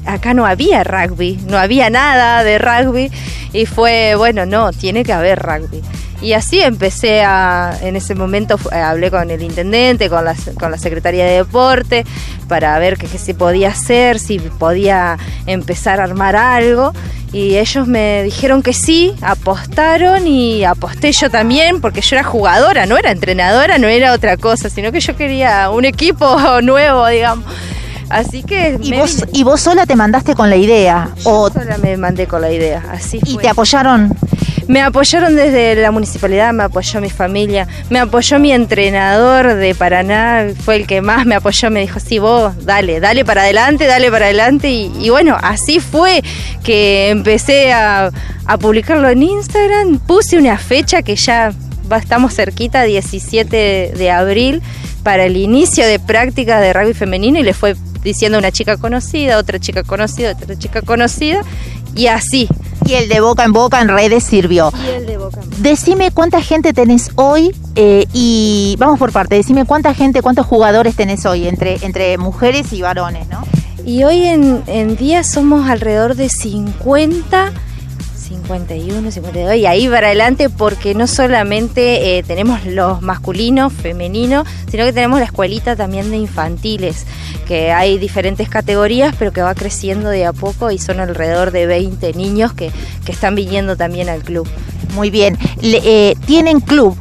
acá no había rugby, no había nada de rugby y fue, bueno, no, tiene que haber rugby. Y así empecé a, en ese momento hablé con el intendente, con la, con la Secretaría de Deporte, para ver qué, se podía hacer, si podía empezar a armar algo. Y ellos me dijeron que sí, apostaron y aposté yo también, porque yo era jugadora, no era entrenadora, no era otra cosa, sino que yo quería un equipo [laughs] nuevo, digamos. Así que. ¿Y vos, ¿Y vos sola te mandaste con la idea? o... sola me mandé con la idea, así. ¿Y te apoyaron? Me apoyaron desde la municipalidad, me apoyó mi familia, me apoyó mi entrenador de Paraná, fue el que más me apoyó, me dijo, sí, vos, dale, dale para adelante, dale para adelante. Y, bueno, así fue que empecé a, a publicarlo en Instagram, puse una fecha que ya estamos cerquita, 17 de abril, para el inicio de prácticas de rugby femenino y le fue diciendo una chica conocida, otra chica conocida, otra chica conocida, y así. Y el de boca en boca en redes sirvió. Y el de boca en boca. Decime cuánta gente tenés hoy eh, y vamos por parte, decime cuánta gente, cuántos jugadores tenés hoy entre, entre mujeres y varones, ¿no? Y hoy en, en día somos alrededor de 50 51, 52 y ahí para adelante porque no solamente eh, tenemos los masculinos, femeninos, sino que tenemos la escuelita también de infantiles, que hay diferentes categorías pero que va creciendo de a poco y son alrededor de 20 niños que, están viniendo también al club. Muy bien, eh, ¿tienen club?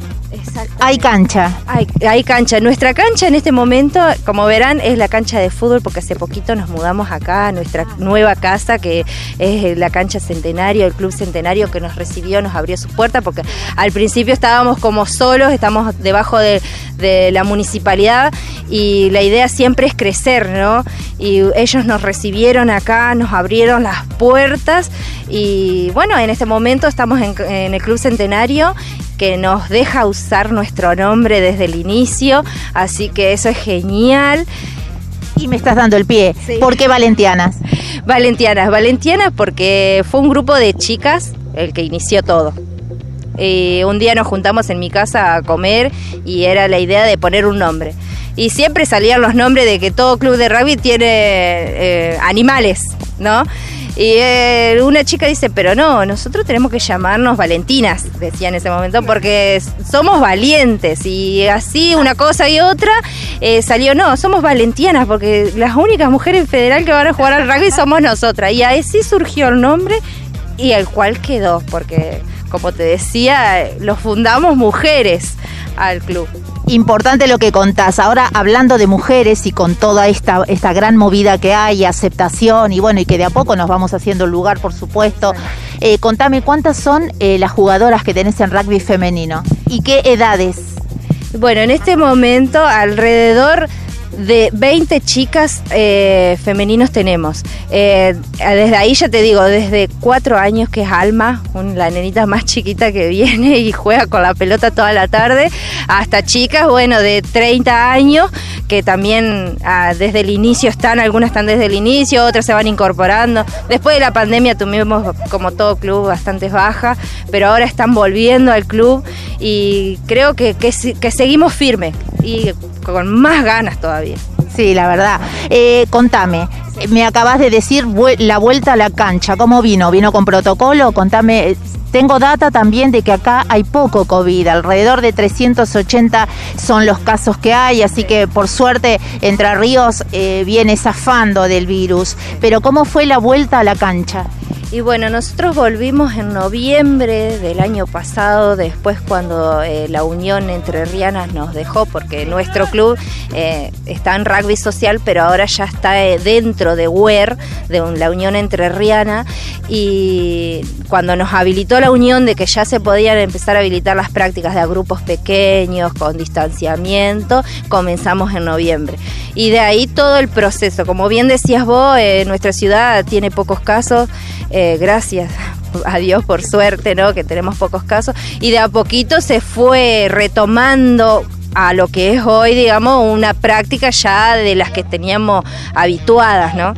Hay cancha. Hay, cancha. Nuestra cancha en este momento, como verán, es la cancha de fútbol porque hace poquito nos mudamos acá a nuestra nueva casa que es la cancha Centenario, el Club Centenario que nos recibió, nos abrió sus puertas porque al principio estábamos como solos, estamos debajo de, de la municipalidad y la idea siempre es crecer, ¿no? Y ellos nos recibieron acá, nos abrieron las puertas y bueno, en este momento estamos en, en el Club Centenario que nos deja usar nuestro nombre desde el inicio, así que eso es genial. Y me estás dando el pie. ¿Por qué Valentianas? Valentianas, Valentianas porque fue un grupo de chicas el que inició todo. Eh, un día nos juntamos en mi casa a comer y era la idea de poner un nombre. Y siempre salían los nombres de que todo club de rugby tiene eh, animales, ¿no? Y eh, una chica dice, pero no, nosotros tenemos que llamarnos Valentinas, decía en ese momento, porque somos valientes. Y así una cosa y otra eh, salió, no, somos Valentianas, porque las únicas mujeres federal que van a jugar al rugby somos nosotras. Y así surgió el nombre y el cual quedó, porque como te decía, lo fundamos mujeres al club. Importante lo que contás. Ahora hablando de mujeres y con toda esta, esta gran movida que hay, aceptación y bueno, y que de a poco nos vamos haciendo lugar, por supuesto. Eh, contame cuántas son eh, las jugadoras que tenés en rugby femenino y qué edades. Bueno, en este momento alrededor de 20 chicas eh, femeninos tenemos. Eh, desde ahí ya te digo, desde cuatro años que es Alma, la nenita más chiquita que viene y juega con la pelota toda la tarde, hasta chicas, bueno, de 30 años que también ah, desde el inicio están, algunas están desde el inicio, otras se van incorporando. Después de la pandemia tuvimos, como todo club, bastantes bajas, pero ahora están volviendo al club y creo que, que, seguimos firmes y con más ganas todavía. Sí, la verdad. Eh, contame, me acabas de decir la vuelta a la cancha, ¿cómo vino? ¿Vino con protocolo? Contame, tengo data también de que acá hay poco COVID, alrededor de 380 son los casos que hay, así que por suerte Entre Ríos eh, viene zafando del virus. Pero ¿cómo fue la vuelta a la cancha? Y bueno, nosotros volvimos en noviembre del año pasado, después cuando eh, la Unión Entre Rianas nos dejó, porque nuestro club eh, está en rugby social, pero ahora ya está eh, dentro de WER, de la Unión Entre Riana, y cuando nos habilitó la Unión de que ya se podían empezar a habilitar las prácticas de a grupos pequeños, con distanciamiento, comenzamos en noviembre. Y de ahí todo el proceso, como bien decías vos, nuestra ciudad tiene pocos casos. Gracias a Dios por suerte, ¿no? Que tenemos pocos casos. Y de a poquito se fue retomando a lo que es hoy, digamos, una práctica ya de las que teníamos habituadas, ¿no?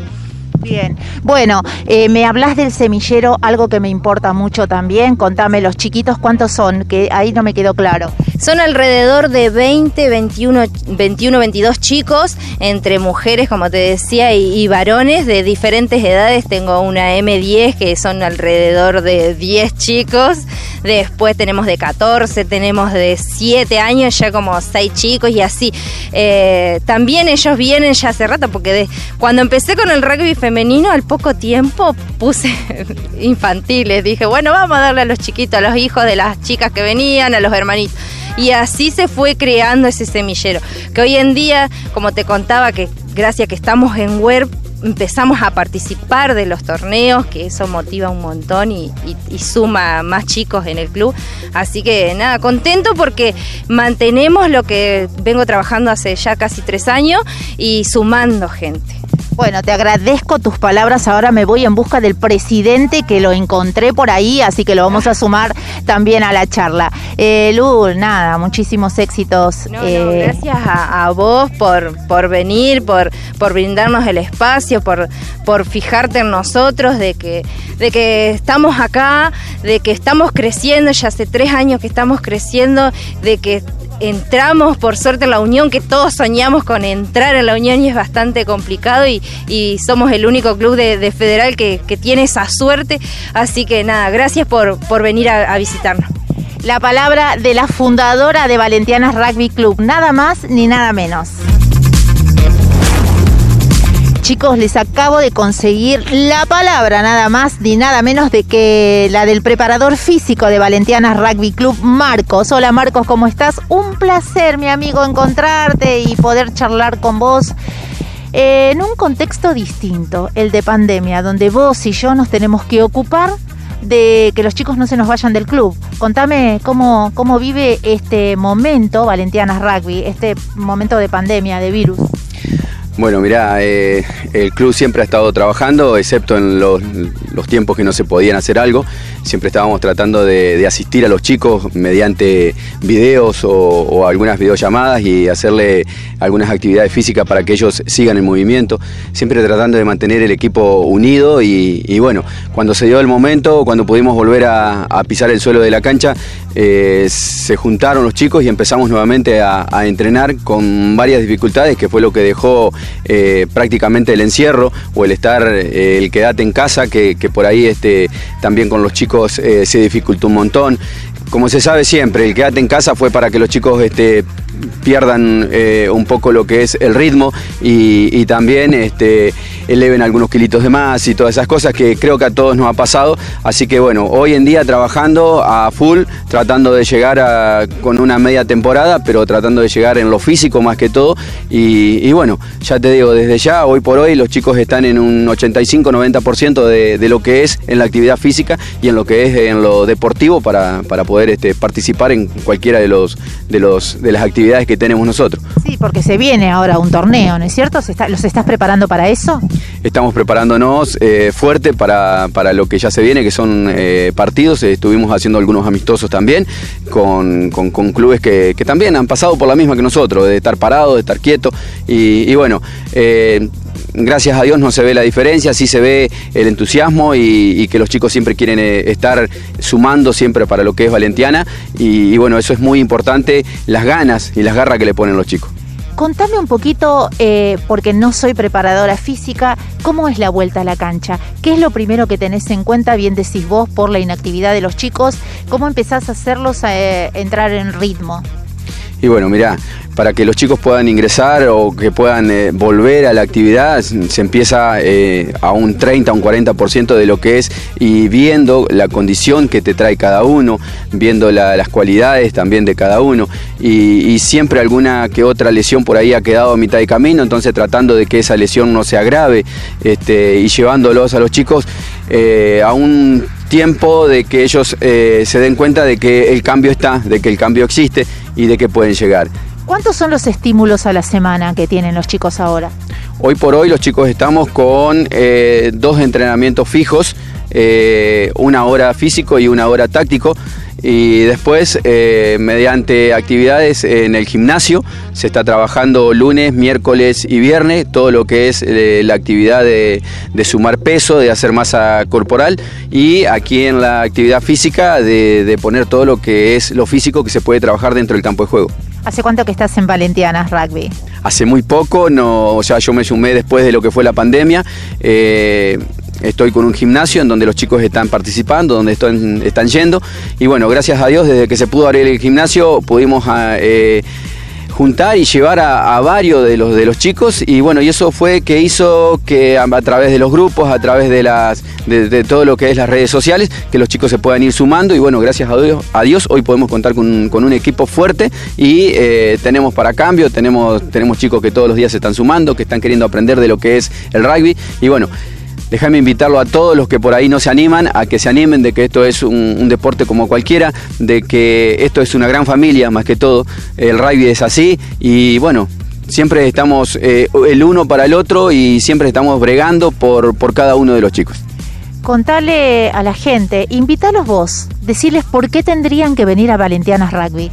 Bien, bueno, eh, me hablas del semillero, algo que me importa mucho también. Contame, los chiquitos, ¿cuántos son? Que ahí no me quedó claro. Son alrededor de 20, 21, 21 22 chicos, entre mujeres, como te decía, y, varones de diferentes edades. Tengo una M10 que son alrededor de 10 chicos. Después tenemos de 14, tenemos de 7 años, ya como 6 chicos y así. Eh, también ellos vienen ya hace rato, porque cuando empecé con el rugby femenino, femenino, al poco tiempo puse [laughs] infantiles. Dije, bueno, vamos a darle a los chiquitos, a los hijos de las chicas que venían, a los hermanitos. Y así se fue creando ese semillero. Que hoy en día, como te contaba, que gracias que estamos en web, empezamos a participar de los torneos, que eso motiva un montón y, suma más chicos en el club. Así que nada, contento porque mantenemos lo que vengo trabajando hace ya casi tres años y sumando gente. Bueno, te agradezco tus palabras. Ahora me voy en busca del presidente que lo encontré por ahí, así que lo vamos a sumar también a la charla. Eh, Lu, nada, muchísimos éxitos. Eh, gracias a, vos por, por venir, por, por brindarnos el espacio, por, por fijarte en nosotros, de que, de que estamos acá, de que estamos creciendo, ya hace tres años que estamos creciendo, de que entramos por suerte en la Unión, que todos soñamos con entrar en la Unión y es bastante complicado y, somos el único club de, Federal que, tiene esa suerte. Así que nada, gracias por, por venir a, a visitarnos. La palabra de la fundadora de Valentianas Rugby Club, nada más ni nada menos. Chicos, les acabo de conseguir la palabra nada más ni nada menos de que la del preparador físico de Valentianas Rugby Club, Marcos. Hola Marcos, ¿cómo estás? Un placer, mi amigo, encontrarte y poder charlar con vos en un contexto distinto, el de pandemia, donde vos y yo nos tenemos que ocupar de que los chicos no se nos vayan del club. Contame cómo, cómo vive este momento Valentianas Rugby, este momento de pandemia, de virus. Bueno, mirá, eh, el club siempre ha estado trabajando, excepto en los, tiempos que no se podían hacer algo. Siempre estábamos tratando de, asistir a los chicos mediante videos o, algunas videollamadas y hacerle algunas actividades físicas para que ellos sigan en movimiento. Siempre tratando de mantener el equipo unido y, bueno, cuando se dio el momento, cuando pudimos volver a, pisar el suelo de la cancha, eh, se juntaron los chicos y empezamos nuevamente a entrenar con varias dificultades, que fue lo que dejó eh, prácticamente el encierro o el estar, eh, el quedate en casa, que, por ahí este, también con los chicos eh, se dificultó un montón. Como se sabe siempre, el quedate en casa fue para que los chicos este, pierdan eh, un poco lo que es el ritmo y, también este, eleven algunos kilitos de más y todas esas cosas que creo que a todos nos ha pasado. Así que bueno, hoy en día trabajando a full, tratando de llegar con una media temporada, pero tratando de llegar en lo físico más que todo. Y, bueno, ya te digo, desde ya, hoy por hoy, los chicos están en un 85-90% de, de, lo que es en la actividad física y en lo que es en lo deportivo para, poder este, participar en cualquiera de, los, de, los, de las actividades que tenemos nosotros. Sí, porque se viene ahora un torneo, ¿no es cierto? ¿Los estás preparando para eso? Estamos preparándonos eh, fuerte para, lo que ya se viene, que son eh, partidos. Estuvimos haciendo algunos amistosos también con, clubes que, también han pasado por la misma que nosotros, de estar parados, de estar quietos. Y, bueno, eh, gracias a Dios no se ve la diferencia, sí se ve el entusiasmo y, que los chicos siempre quieren eh, estar sumando siempre para lo que es Valentiana y, bueno, eso es muy importante, las ganas y las garras que le ponen los chicos. Contame un poquito, eh, porque no soy preparadora física, ¿cómo es la vuelta a la cancha? ¿Qué es lo primero que tenés en cuenta, bien decís vos, por la inactividad de los chicos? ¿Cómo empezás a hacerlos eh, entrar en ritmo? Y bueno, mira, para que los chicos puedan ingresar o que puedan eh, volver a la actividad, se empieza eh, a un 30, un 40% de lo que es y viendo la condición que te trae cada uno, viendo la- las cualidades también de cada uno. Y, y siempre alguna que otra lesión por ahí ha quedado a mitad de camino, entonces tratando de que esa lesión no se agrave este, y llevándolos a los chicos eh, a un tiempo de que ellos eh, se den cuenta de que el cambio está, de que el cambio existe y de que pueden llegar. ¿Cuántos son los estímulos a la semana que tienen los chicos ahora? Hoy por hoy los chicos estamos con eh, dos entrenamientos fijos, eh, una hora físico y una hora táctico. Y después, eh, mediante actividades en el gimnasio, se está trabajando lunes, miércoles y viernes, todo lo que es eh, la actividad de, de sumar peso, de hacer masa corporal y aquí en la actividad física de, de poner todo lo que es lo físico que se puede trabajar dentro del campo de juego. ¿Hace cuánto que estás en Valentianas Rugby? Hace muy poco, no, o sea, yo me sumé después de lo que fue la pandemia. eh, estoy con un gimnasio en donde los chicos están participando, donde están, están yendo. Y bueno, gracias a Dios, desde que se pudo abrir el gimnasio, pudimos ah, eh, juntar y llevar a, varios de los, de los chicos. Y bueno, y eso fue que hizo que a, través de los grupos, a través de, las, de, todo lo que es las redes sociales, que los chicos se puedan ir sumando. Y bueno, gracias a Dios, a hoy podemos contar con, con un equipo fuerte y eh, tenemos para cambio, tenemos, tenemos chicos que todos los días se están sumando, que están queriendo aprender de lo que es el rugby. Y bueno, Déjame invitarlo a todos los que por ahí no se animan, a que se animen de que esto es un, un deporte como cualquiera, de que esto es una gran familia más que todo. El rugby es así y bueno, siempre estamos eh, el uno para el otro y siempre estamos bregando por, por cada uno de los chicos. Contale a la gente, invítalos vos, decirles por qué tendrían que venir a Valentianas Rugby.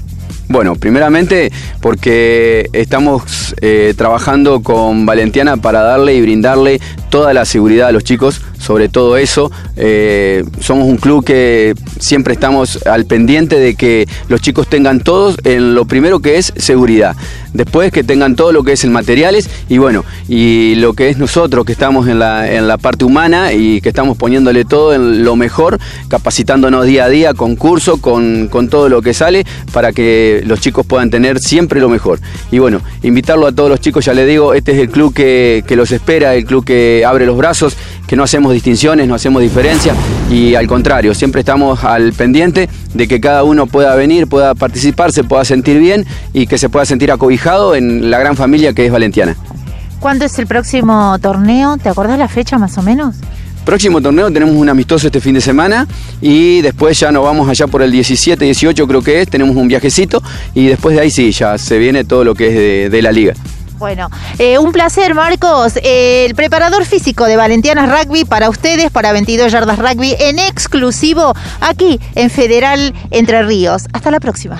Bueno, primeramente porque estamos eh, trabajando con Valentiana para darle y brindarle toda la seguridad a los chicos, sobre todo eso. Eh, somos un club que siempre estamos al pendiente de que los chicos tengan todos en lo primero que es seguridad. Después que tengan todo lo que es el materiales y bueno, y lo que es nosotros que estamos en la, en la parte humana y que estamos poniéndole todo en lo mejor, capacitándonos día a día con curso, con, con todo lo que sale para que los chicos puedan tener siempre lo mejor. Y bueno, invitarlo a todos los chicos, ya les digo, este es el club que, que los espera, el club que abre los brazos, que no hacemos distinciones, no hacemos diferencias y al contrario, siempre estamos al pendiente de que cada uno pueda venir, pueda participar, se pueda sentir bien y que se pueda sentir acobijado en la gran familia que es Valentiana. ¿Cuándo es el próximo torneo? ¿Te acordás la fecha más o menos? Próximo torneo tenemos un amistoso este fin de semana y después ya nos vamos allá por el 17, 18 creo que es, tenemos un viajecito y después de ahí sí, ya se viene todo lo que es de, de la liga. Bueno, eh, un placer, Marcos. Eh, el preparador físico de Valentianas Rugby para ustedes, para 22 Yardas Rugby, en exclusivo aquí en Federal Entre Ríos. Hasta la próxima.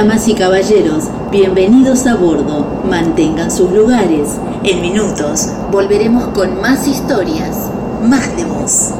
Damas y caballeros, bienvenidos a bordo. Mantengan sus lugares. En minutos volveremos con más historias, más de.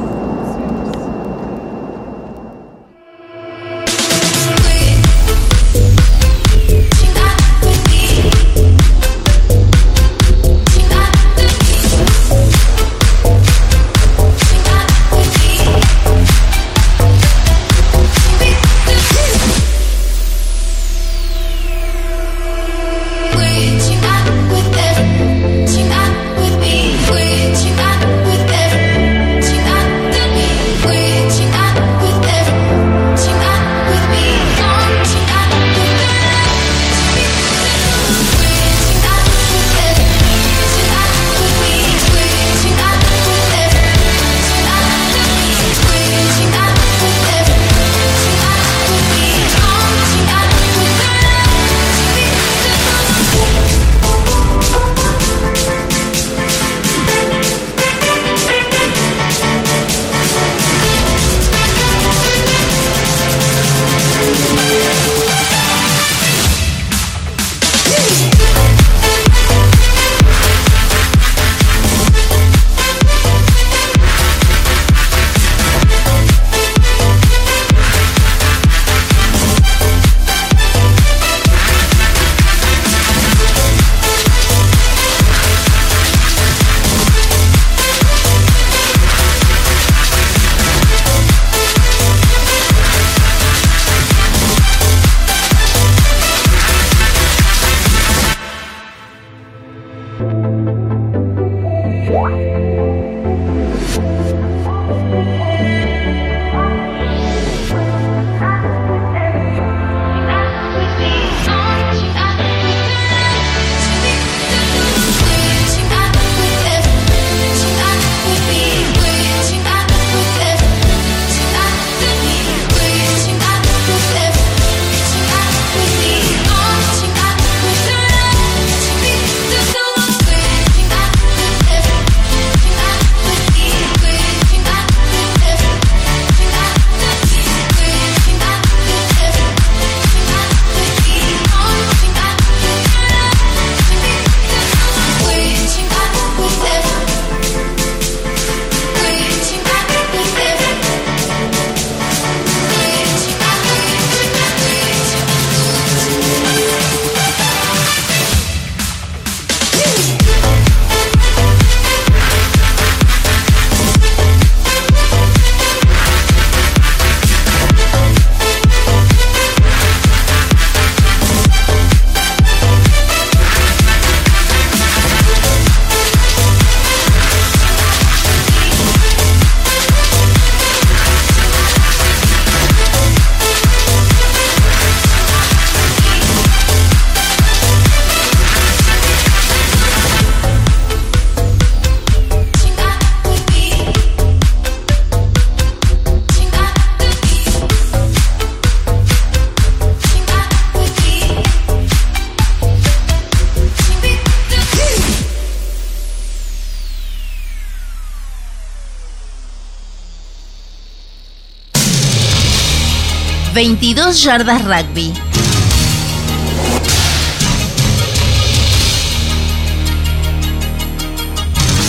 22 yardas rugby.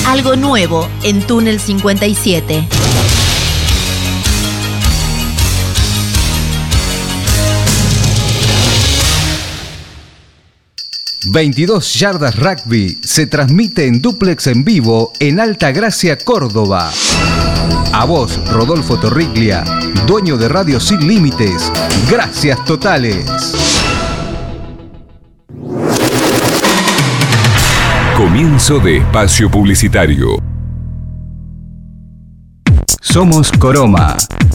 Algo nuevo en Túnel 57. ...22 Yardas Rugby se transmite en duplex en vivo en Alta Gracia, Córdoba. A vos, Rodolfo Torriglia, dueño de Radio Sin Límites. Gracias totales. Comienzo de espacio publicitario. Somos Coroma.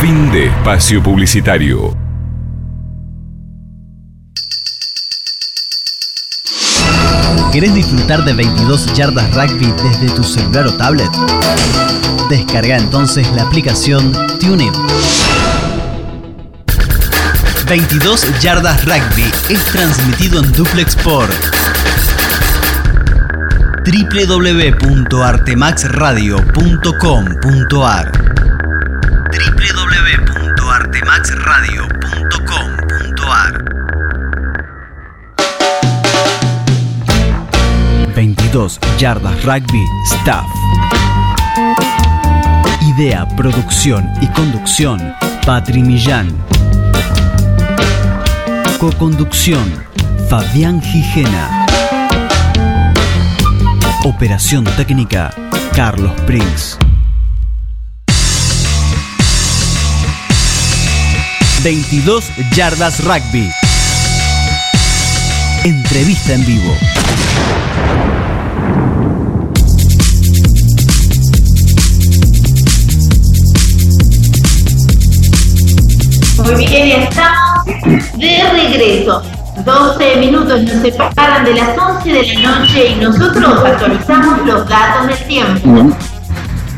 Fin de espacio publicitario. ¿Querés disfrutar de 22 yardas rugby desde tu celular o tablet? Descarga entonces la aplicación TuneIn. 22 yardas rugby es transmitido en duplex por www.artemaxradio.com.ar www.artemaxradio.com.ar 22 Yardas Rugby Staff. Idea, producción y conducción, Patri Millán. Coconducción, Fabián Gijena. Operación técnica, Carlos Prince. 22 yardas rugby. Entrevista en vivo. Muy bien, estamos de regreso. 12 minutos nos separan de las 11 de la noche y nosotros actualizamos los datos del tiempo.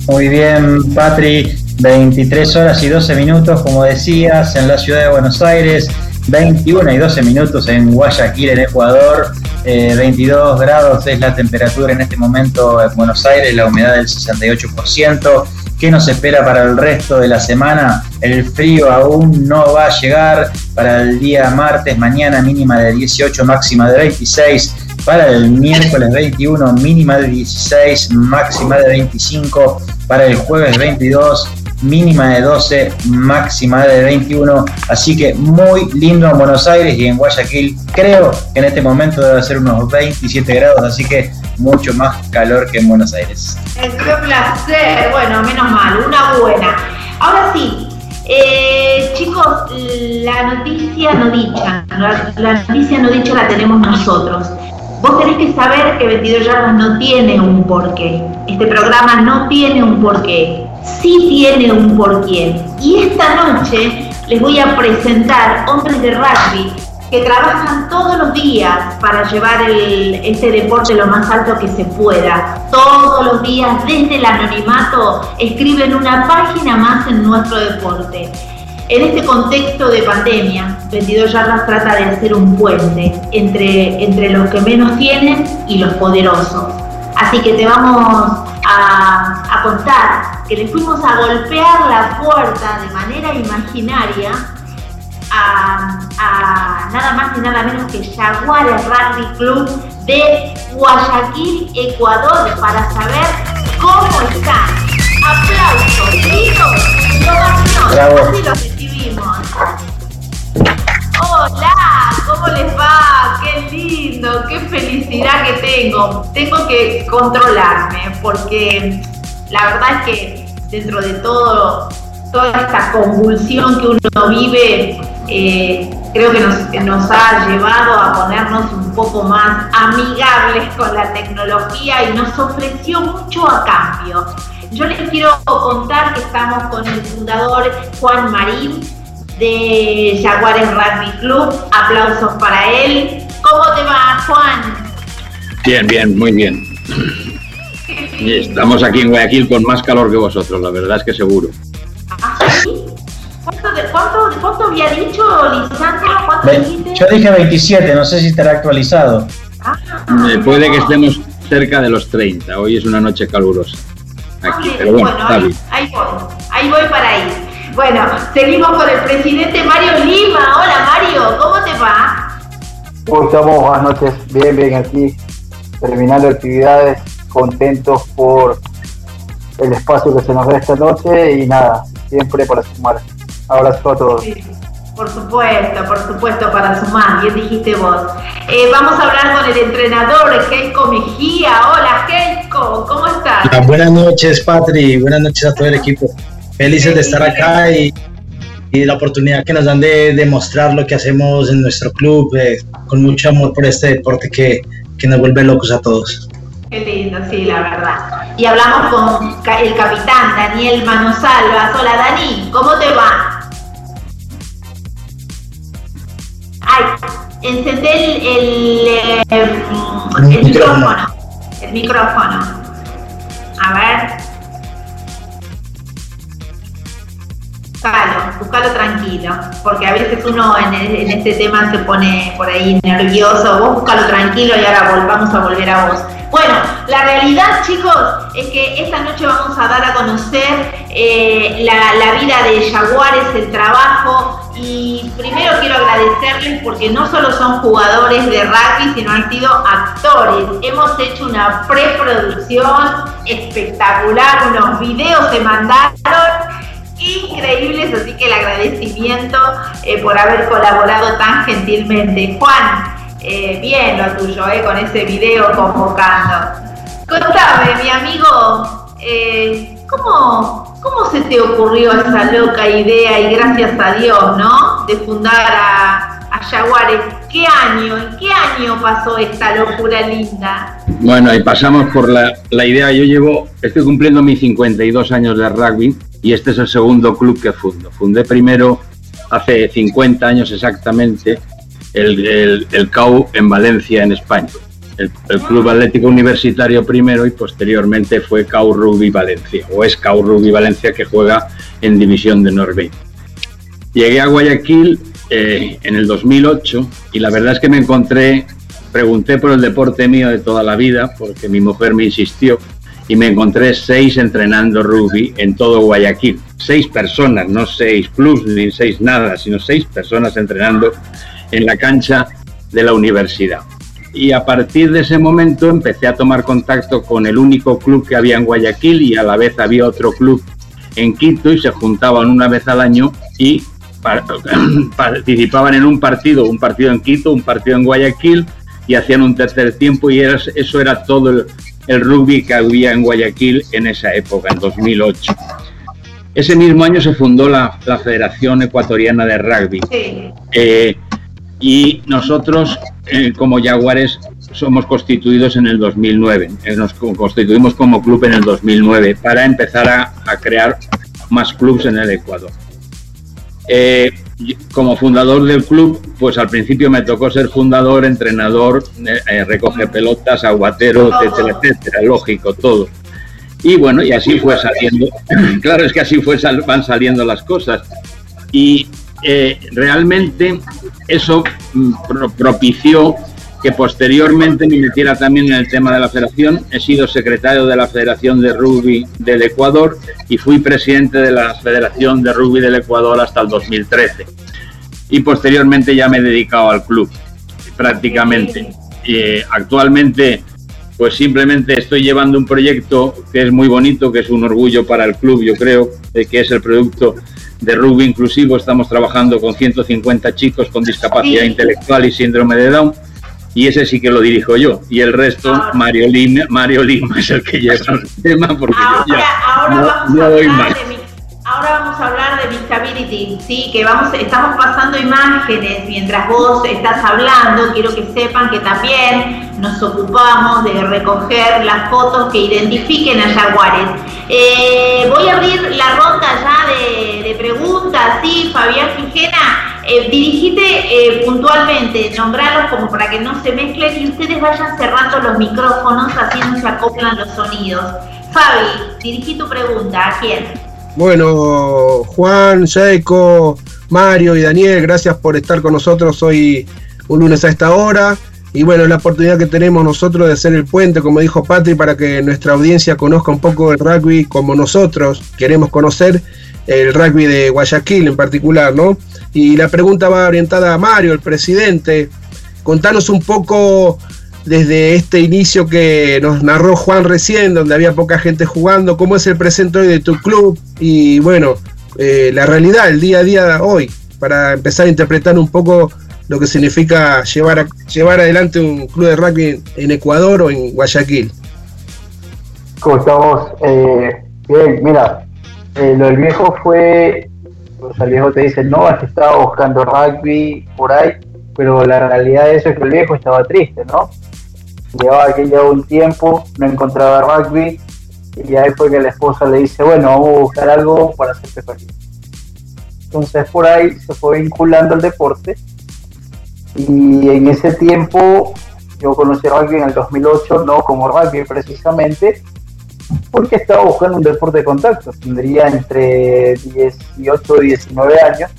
Muy bien, Patri. 23 horas y 12 minutos, como decías, en la ciudad de Buenos Aires. 21 y 12 minutos en Guayaquil, en Ecuador. 22 grados es la temperatura en este momento en Buenos Aires, la humedad del 68%. ¿Qué nos espera para el resto de la semana? El frío aún no va a llegar. Para el día martes, mañana mínima de 18, máxima de 26. Para el miércoles 21, mínima de 16, máxima de 25. Para el jueves 22, mínima de 12, máxima de 21. Así que muy lindo en Buenos Aires y en Guayaquil. Creo que en este momento debe ser unos 27 grados, así que mucho más calor que en Buenos Aires. Qué placer. Bueno, menos mal, una buena. Ahora sí, eh, chicos, la noticia no dicha, la, la noticia no dicha la tenemos nosotros. Vos tenés que saber que 22 yardas no tiene un porqué. Este programa no tiene un porqué. Sí tiene un porqué. Y esta noche les voy a presentar hombres de rugby que trabajan todos los días para llevar el, este deporte lo más alto que se pueda. Todos los días, desde el anonimato, escriben una página más en nuestro deporte. En este contexto de pandemia, 22 Yardas trata de hacer un puente entre, entre los que menos tienen y los poderosos. Así que te vamos a, a contar que le fuimos a golpear la puerta de manera imaginaria a, a, nada más y nada menos que Jaguares Rugby Club de Guayaquil, Ecuador, para saber cómo están. Aplausos, gritos, Bravo. así los recibimos. Hola, ¿cómo les va? Qué lindo, qué felicidad que tengo. Tengo que controlarme porque la verdad es que dentro de todo, toda esta convulsión que uno vive, eh, creo que nos, ha llevado a ponernos un poco más amigables con la tecnología y nos ofreció mucho a cambio. Yo les quiero contar que estamos con el fundador Juan Marín de Jaguares Rugby Club. Aplausos para él. ¿Cómo te va, Juan? Bien, bien, muy bien. [laughs] Estamos aquí en Guayaquil con más calor que vosotros, la verdad es que seguro. ¿Cuánto, de- cuánto, cuánto había dicho, Lisandro? ¿Cuánto Ve- dijiste? Yo dije 27, no sé si estará actualizado. Eh, puede que estemos cerca de los 30, hoy es una noche calurosa. Aquí, Ah, pero bueno, bueno, está ahí, bien. ahí voy, ahí voy para ahí. Bueno, seguimos con el presidente Mario Lima. Hola Mario, ¿cómo te va? ¿Cómo estamos? Buenas noches. Bien, bien, aquí terminando actividades, contentos por el espacio que se nos da esta noche y nada, siempre para sumar. Abrazo a todos. Por supuesto, por supuesto, para sumar, bien dijiste vos. Eh, vamos a hablar con el entrenador, Keiko Mejía. Hola Keiko, ¿cómo estás? Buenas noches, Patri. Buenas noches a todo el equipo. Felices de estar acá y, y la oportunidad que nos dan de demostrar lo que hacemos en nuestro club, eh, con mucho amor por este deporte que, que nos vuelve locos a todos. Qué lindo, sí, la verdad. Y hablamos con el capitán Daniel Manosalvas. Hola Dani, ¿cómo te va? Ay, encendé el, el, el micrófono. El micrófono. A ver. Búscalo, búscalo tranquilo, porque a veces uno en, este tema se pone por ahí nervioso. Vos búscalo tranquilo y ahora vol- vamos a volver a vos. Bueno, la realidad, chicos, es que esta noche vamos a dar a conocer eh, la, la vida de Jaguares, el trabajo. Y primero quiero agradecerles porque no solo son jugadores de rugby, sino han sido actores. Hemos hecho una preproducción espectacular, unos videos se mandaron increíbles así que el agradecimiento eh, por haber colaborado tan gentilmente. Juan, eh, bien lo tuyo, eh, con ese video convocando. Contame, mi amigo, ¿cómo, ¿cómo se te ocurrió esa loca idea y gracias a Dios, ¿no? De fundar a, a Jaguares. ¿Qué año? ¿En qué año pasó esta locura linda? Bueno, ahí pasamos por la, la idea. Yo llevo, estoy cumpliendo mis 52 años de rugby y este es el segundo club que fundo. Fundé primero, hace 50 años exactamente, el, el, el CAU en Valencia, en España. El, Club Atlético Universitario primero y posteriormente fue CAU Rugby Valencia, o es CAU Rugby Valencia que juega en División de Norbe. Llegué a Guayaquil eh, en el 2008 y la verdad es que me encontré, pregunté por el deporte mío de toda la vida, porque mi mujer me insistió, y me encontré seis entrenando rugby en todo Guayaquil. Seis personas, no seis clubs ni seis nada, sino seis personas entrenando en la cancha de la universidad. Y a partir de ese momento empecé a tomar contacto con el único club que había en Guayaquil y a la vez había otro club en Quito y se juntaban una vez al año y [clears throat] participaban en un partido, un partido en Quito, un partido en Guayaquil y hacían un tercer tiempo y era, eso era todo el, el, rugby que había en Guayaquil en esa época, en 2008. Ese mismo año se fundó la, la Federación Ecuatoriana de Rugby eh, y nosotros eh, como Jaguares somos constituidos en el 2009, eh, nos constituimos como club en el 2009 para empezar a, crear más clubes en el Ecuador. Eh, como fundador del club, pues al principio me tocó ser fundador, entrenador, recoge pelotas, aguatero, etcétera, etcétera, lógico, todo. Y bueno, y así fue saliendo, [clears throat] claro, es que así fue, van saliendo las cosas. Y eh, realmente eso mm, pro propició que posteriormente me metiera también en el tema de la federación. He sido secretario de la Federación de Rugby del Ecuador y fui presidente de la Federación de Rugby del Ecuador hasta el 2013. Y posteriormente ya me he dedicado al club, prácticamente. Eh, actualmente, pues simplemente estoy llevando un proyecto que es muy bonito, que es un orgullo para el club, yo creo, de que es el producto de rugby inclusivo. Estamos trabajando con 150 chicos con discapacidad intelectual y síndrome de Down y ese sí que lo dirijo yo. Y el resto, ahora, Mario, Lima, Mario Lima es el que lleva el tema porque ahora, yo ya ahora no, vamos no a doy más. de ahora vamos a hablar de Disability, sí, que vamos, estamos pasando imágenes mientras vos estás hablando. Quiero que sepan que también nos ocupamos de recoger las fotos que identifiquen a Jaguares. Eh, voy a abrir la ronda ya de, preguntas, sí, Fabián Quijena. Eh, dirigite eh, puntualmente, nombralos como para que no se mezclen y ustedes vayan cerrando los micrófonos, así no se acoplan los sonidos. Fabi, dirigí tu pregunta, ¿a quién? Bueno, Juan, Jaco, Mario y Daniel, gracias por estar con nosotros hoy un lunes a esta hora. Y bueno, la oportunidad que tenemos nosotros de hacer el puente, como dijo Patri, para que nuestra audiencia conozca un poco el rugby como nosotros queremos conocer el rugby de Guayaquil en particular, ¿no? Y la pregunta va orientada a Mario, el presidente. Contanos un poco desde este inicio que nos narró Juan recién, donde había poca gente jugando, cómo es el presente hoy de tu club y bueno, eh, la realidad, el día a día hoy, para empezar a interpretar un poco lo que significa llevar, a- llevar adelante un club de rugby en, Ecuador o en Guayaquil. ¿Cómo estamos? Eh, bien, mira, eh, lo del viejo fue, o sea, el viejo te dice, no, es que estaba buscando rugby por ahí, pero la realidad de eso es que el viejo estaba triste, ¿no? Llevaba aquí ya un tiempo, no encontraba rugby, y ahí fue que la esposa le dice, bueno, vamos a buscar algo para hacerte feliz. Entonces por ahí se fue vinculando al deporte, y en ese tiempo yo conocí rugby en el 2008, no como rugby precisamente, porque estaba buscando un deporte de contacto. Tendría entre 18 y 19 años.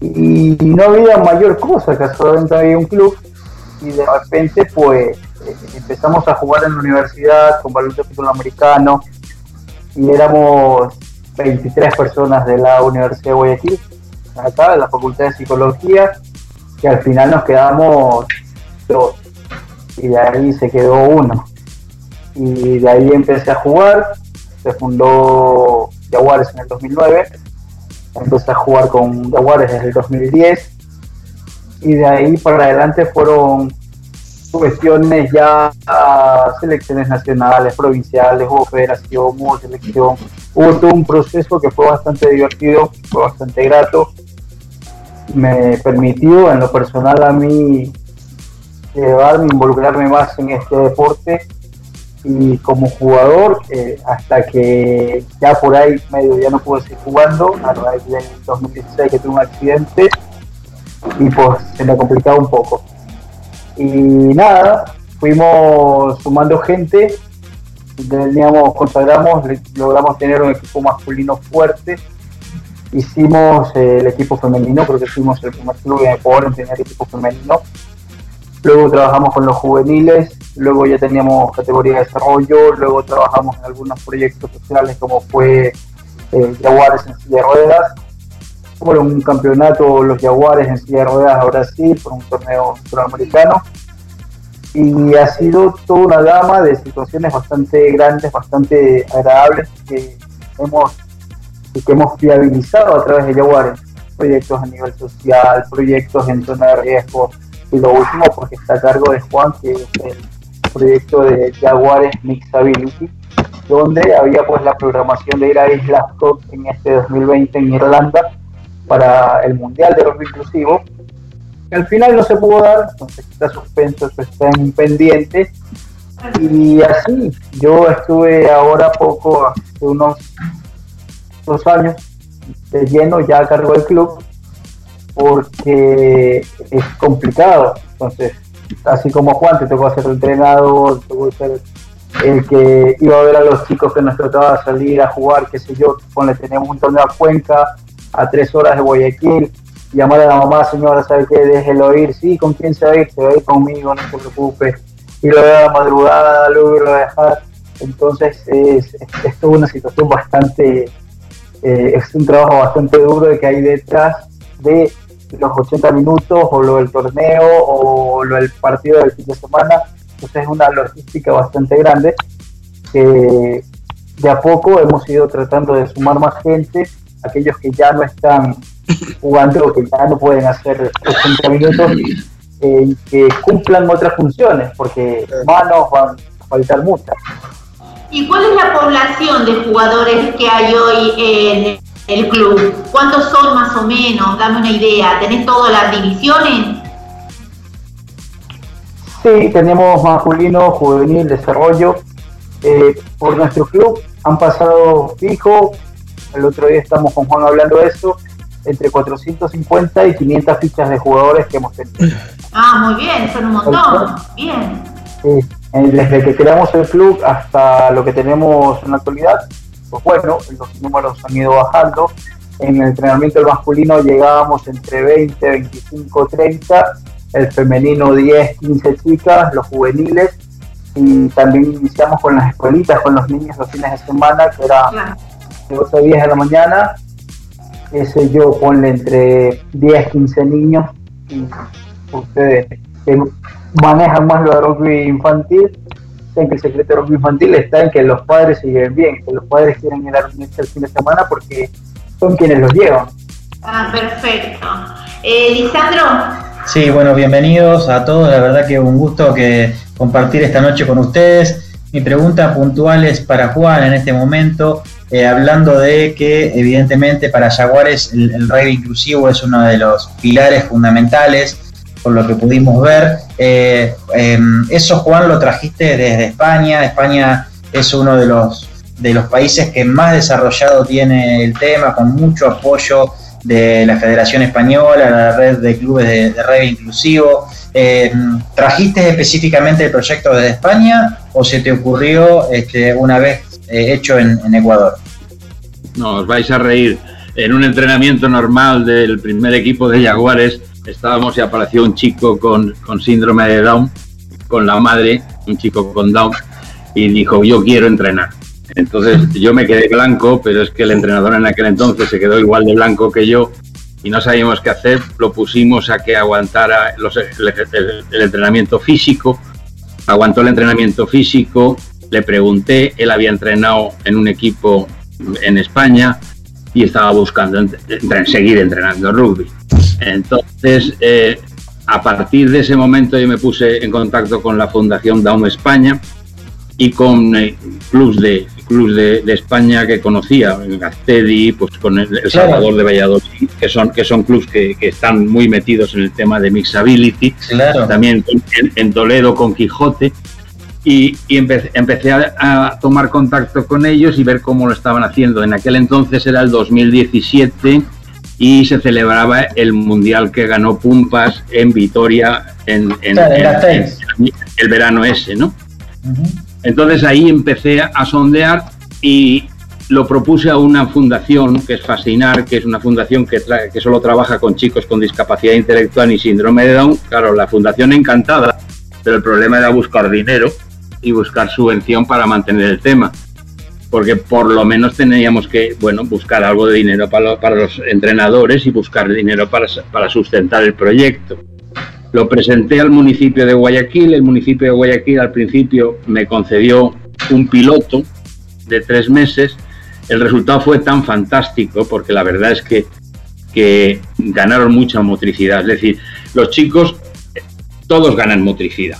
Y no había mayor cosa, que solamente había un club. Y de repente, pues, empezamos a jugar en la universidad con fútbol americano. Y éramos 23 personas de la Universidad de Guayaquil, acá, de la Facultad de Psicología, que al final nos quedamos dos. Y de ahí se quedó uno y de ahí empecé a jugar. Se fundó Jaguares en el 2009 Empecé a jugar con Jaguares desde el 2010 y de ahí para adelante fueron cuestiones ya a selecciones nacionales, provinciales, hubo federación, hubo selección, hubo todo un proceso que fue bastante divertido, fue bastante grato, me permitió en lo personal a mí llevarme, involucrarme más en este deporte. Y como jugador eh, hasta que ya por ahí medio ya no pude seguir jugando a raíz del 2016 que tuve un accidente y pues se me ha complicado un poco. Y nada fuimos sumando gente teníamos consagramos logramos tener un equipo masculino fuerte hicimos el equipo femenino creo que fuimos el primer club en Ecuador en tener equipo femenino. Luego trabajamos con los juveniles, luego ya teníamos categoría de desarrollo, luego trabajamos en algunos proyectos sociales como fue eh, Jaguares en silla de ruedas, por un campeonato los Jaguares en silla de ruedas a Brasil, por un torneo sudamericano, y ha sido toda una gama de situaciones bastante grandes, bastante agradables que hemos, que hemos fiabilizado a través de Jaguares, proyectos a nivel social, proyectos en zona de riesgo, y lo último, porque está a cargo de Juan, que es el proyecto de Jaguares Mixability, donde había pues la programación de ir a Islas Cook en este 2020 en Irlanda para el Mundial de Rugby Inclusivo. Que al final no se pudo dar, entonces está suspenso, está en pendiente. Y así, yo estuve ahora poco, hace unos dos años, de lleno ya a cargo del club porque es complicado. Entonces, así como Juan, te tocó ser entrenador, te tocó ser el que iba a ver a los chicos que nos trataba de salir a jugar, qué sé yo, le teníamos un torneo a Cuenca, a tres horas de Guayaquil, llamar a la mamá, señora, ¿sabe qué? Déjelo ir, sí, ¿con quién se va a ir? Se va a ir conmigo, no se preocupe. Y lo veo a la madrugada, luego lo a dejar. Entonces, es, es, toda una situación bastante, eh, es un trabajo bastante duro de que hay detrás de los 80 minutos o lo del torneo o lo del partido del fin de semana. Entonces es una logística bastante grande que de a poco hemos ido tratando de sumar más gente, aquellos que ya no están jugando o que ya no pueden hacer 80 minutos, eh, que cumplan otras funciones, porque manos van a faltar muchas. ¿Y cuál es la población de jugadores que hay hoy en el club? ¿Cuántos son más o menos? Dame una idea. ¿Tenés todas las divisiones? Sí, tenemos masculino, juvenil, desarrollo. Eh, por nuestro club han pasado fijo, el otro día estamos con Juan hablando de eso, entre 450 y 500 fichas de jugadores que hemos tenido. Ah, muy bien, son un montón. Bien. Sí, desde que creamos el club hasta lo que tenemos en la actualidad, pues bueno, los números han ido bajando. En el entrenamiento del masculino llegábamos entre 20, 25, 30, el femenino 10, 15 chicas, los juveniles, y también iniciamos con las escuelitas, con los niños los fines de semana, que era de 8 a 10 de la mañana, ese yo ponle entre 10, 15 niños, y ustedes manejan más lo de rugby infantil, en que el secreto de infantil está en que los padres se lleven bien, que los padres quieren ir a reunirse el fin de semana porque son quienes los llevan. Ah, perfecto. Eh, Lisandro. Sí, bueno, bienvenidos a todos. La verdad que un gusto que compartir esta noche con ustedes. Mi pregunta puntual es para Juan en este momento, eh, hablando de que evidentemente para Jaguares el, el rugby inclusivo es uno de los pilares fundamentales por lo que pudimos ver. Eh, em, eso, Juan, lo trajiste desde España. España es uno de los, de los países que más desarrollado tiene el tema, con mucho apoyo de la Federación Española, la red de clubes de, de inclusivo. Em, ¿Trajiste específicamente el proyecto desde España o se te ocurrió este, una vez eh, hecho en, en Ecuador? No, os vais a reír. En un entrenamiento normal del primer equipo de Jaguares, estábamos y apareció un chico con, síndrome de Down, con la madre, un chico con Down, y dijo, yo quiero entrenar. Entonces [laughs] yo me quedé blanco, pero es que el entrenador en aquel entonces se quedó igual de blanco que yo y no sabíamos qué hacer. Lo pusimos a que aguantara el, entrenamiento físico. Aguantó el entrenamiento físico. Le pregunté, él había entrenado en un equipo en España. y estaba buscando entre, seguir entrenando rugby. Entonces, eh, a partir de ese momento yo me puse en contacto con la Fundación Daum España y con eh, clubs de clubs de, España que conocía, Gastedi, pues con el, Salvador de Valladolid, que son que son clubs que, están muy metidos en el tema de mixability, también en, Toledo con Quijote y, empecé, a, tomar contacto con ellos y ver cómo lo estaban haciendo. En aquel entonces era el 2017 y se celebraba el mundial que ganó Pumpas en Vitoria en, el verano ese, ¿no? Entonces ahí empecé a sondear y lo propuse a una fundación que es Fascinar, que es una fundación que, que solo trabaja con chicos con discapacidad intelectual y síndrome de Down. Claro, la fundación encantada, pero el problema era buscar dinero y buscar subvención para mantener el tema. Porque por lo menos teníamos que, bueno, buscar algo de dinero para, los entrenadores y buscar dinero para, para sustentar el proyecto. Lo presenté al municipio de Guayaquil. El municipio de Guayaquil al principio me concedió un piloto de tres meses. El resultado fue tan fantástico porque la verdad es que, que ganaron mucha motricidad. Es decir, los chicos todos ganan motricidad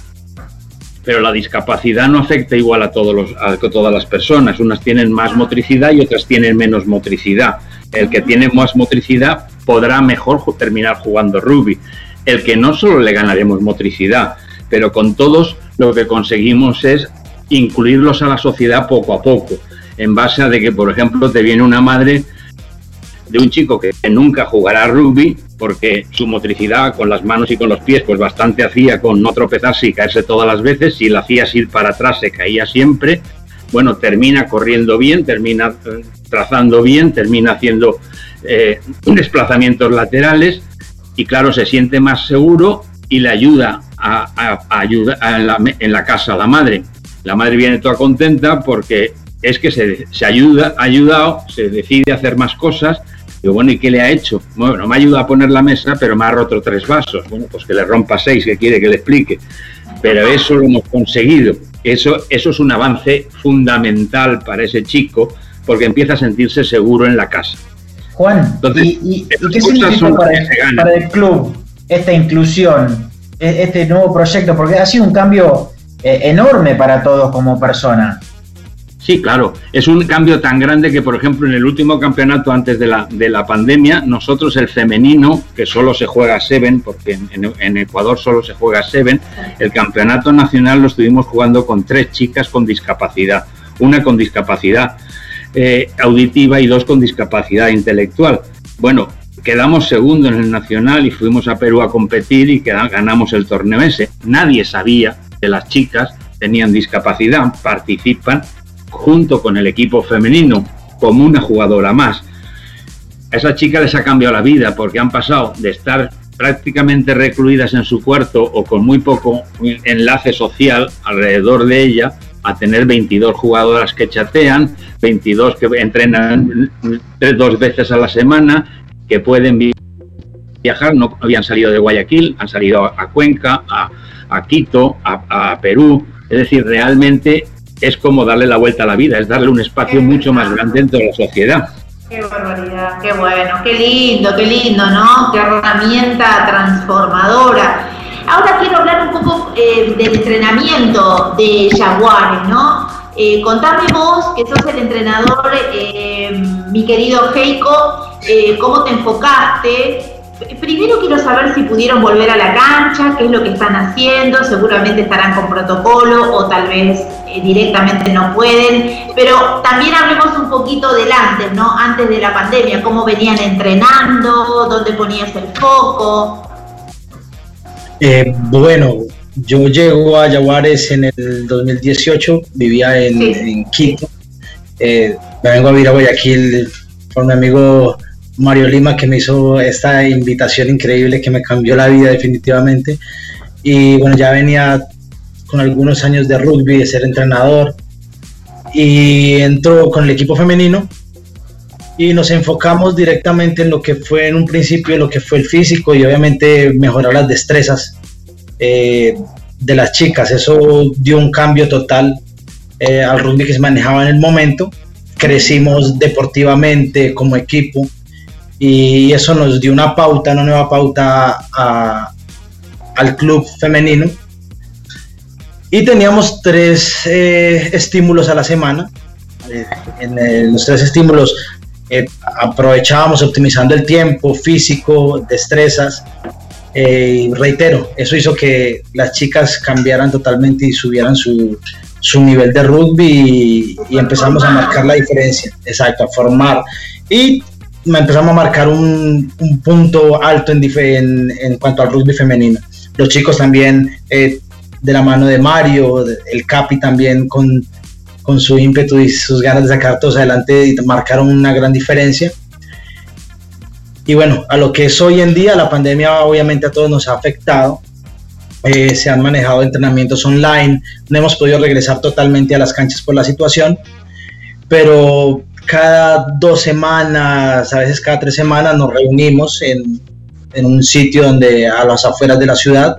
pero la discapacidad no afecta igual a, todos los, a todas las personas. Unas tienen más motricidad y otras tienen menos motricidad. El que tiene más motricidad podrá mejor terminar jugando rugby. El que no solo le ganaremos motricidad, pero con todos lo que conseguimos es incluirlos a la sociedad poco a poco, en base a que, por ejemplo, te viene una madre de un chico que nunca jugará rugby porque su motricidad con las manos y con los pies pues bastante hacía con no tropezarse y caerse todas las veces, si lo hacías ir para atrás se caía siempre, bueno, termina corriendo bien, termina eh, trazando bien, termina haciendo eh, [clears throat] desplazamientos laterales y claro, se siente más seguro y le ayuda a, ayuda en la casa a la madre. La madre viene toda contenta porque es que se, se ayuda, ha ayudado, se decide hacer más cosas Digo, bueno, ¿y qué le ha hecho? Bueno, me ayuda a poner la mesa, pero me ha roto tres vasos. Bueno, pues que le rompa seis, que quiere que le explique. Pero eso lo hemos conseguido. Eso, eso es un avance fundamental para ese chico, porque empieza a sentirse seguro en la casa. Juan, ¿y, qué significa para, el club esta inclusión, e, este nuevo proyecto? Porque ha sido un cambio eh, enorme para todos como persona. Sí, claro. Es un cambio tan grande que, por ejemplo, en el último campeonato antes de la, de la pandemia, nosotros el femenino, que solo se juega Seven, porque en, Ecuador solo se juega Seven, el campeonato nacional lo estuvimos jugando con tres chicas con discapacidad. Una con discapacidad eh, auditiva y dos con discapacidad intelectual. Bueno, quedamos segundo en el nacional y fuimos a Perú a competir y ganamos el torneo ese. Nadie sabía que las chicas tenían discapacidad, participan junto con el equipo femenino como una jugadora más. A esa chica les ha cambiado la vida porque han pasado de estar prácticamente recluidas en su cuarto o con muy poco enlace social alrededor de ella a tener 22 jugadoras que chatean, 22 que entrenan dos veces a la semana, que pueden viajar, no habían salido de Guayaquil, han salido a Cuenca, a, Quito, a, a Perú, es decir, realmente es como darle la vuelta a la vida, es darle un espacio mucho más grande dentro de la sociedad. Qué barbaridad, qué bueno, qué lindo, qué lindo, ¿no? Qué herramienta transformadora. Ahora quiero hablar un poco eh, del entrenamiento de Jaguares, ¿no? Eh, contame vos, que sos el entrenador, eh, mi querido Heiko, eh, cómo te enfocaste Primero quiero saber si pudieron volver a la cancha, qué es lo que están haciendo, seguramente estarán con protocolo o tal vez eh, directamente no pueden, pero también hablemos un poquito del antes, ¿no? Antes de la pandemia, cómo venían entrenando, dónde ponías el foco. Eh, bueno, yo llego a Yaguares en el 2018, vivía en, Quito, eh, me vengo a vivir a Guayaquil por mi amigo Mario Lima que me hizo esta invitación increíble que me cambió la vida definitivamente. Y bueno, ya venía con algunos años de rugby, de ser entrenador. Y entró con el equipo femenino y nos enfocamos directamente en lo que fue en un principio, lo que fue el físico y obviamente mejorar las destrezas eh, de las chicas. Eso dio un cambio total eh, al rugby que se manejaba en el momento crecimos deportivamente como equipo y eso nos dio una pauta, una nueva pauta al club femenino. Y teníamos tres eh, estímulos a la semana. Eh, en los tres estímulos eh, aprovechábamos optimizando el tiempo físico, destrezas. y reitero, eso hizo que las chicas cambiaran totalmente y subieran su, su nivel de rugby y, empezamos a marcar la diferencia, exacto, a formar. Y empezamos a marcar un, un punto alto en, en, en, cuanto al rugby femenino. Los chicos también, eh, de la mano de Mario, el Capi también con, con su ímpetu y sus ganas de sacar todos adelante, marcaron una gran diferencia. Y bueno, a lo que es hoy en día, la pandemia obviamente a todos nos ha afectado, eh, se han manejado entrenamientos online, no hemos podido regresar totalmente a las canchas por la situación, pero cada dos semanas, a veces cada tres semanas nos reunimos en, en un sitio donde a las afueras de la ciudad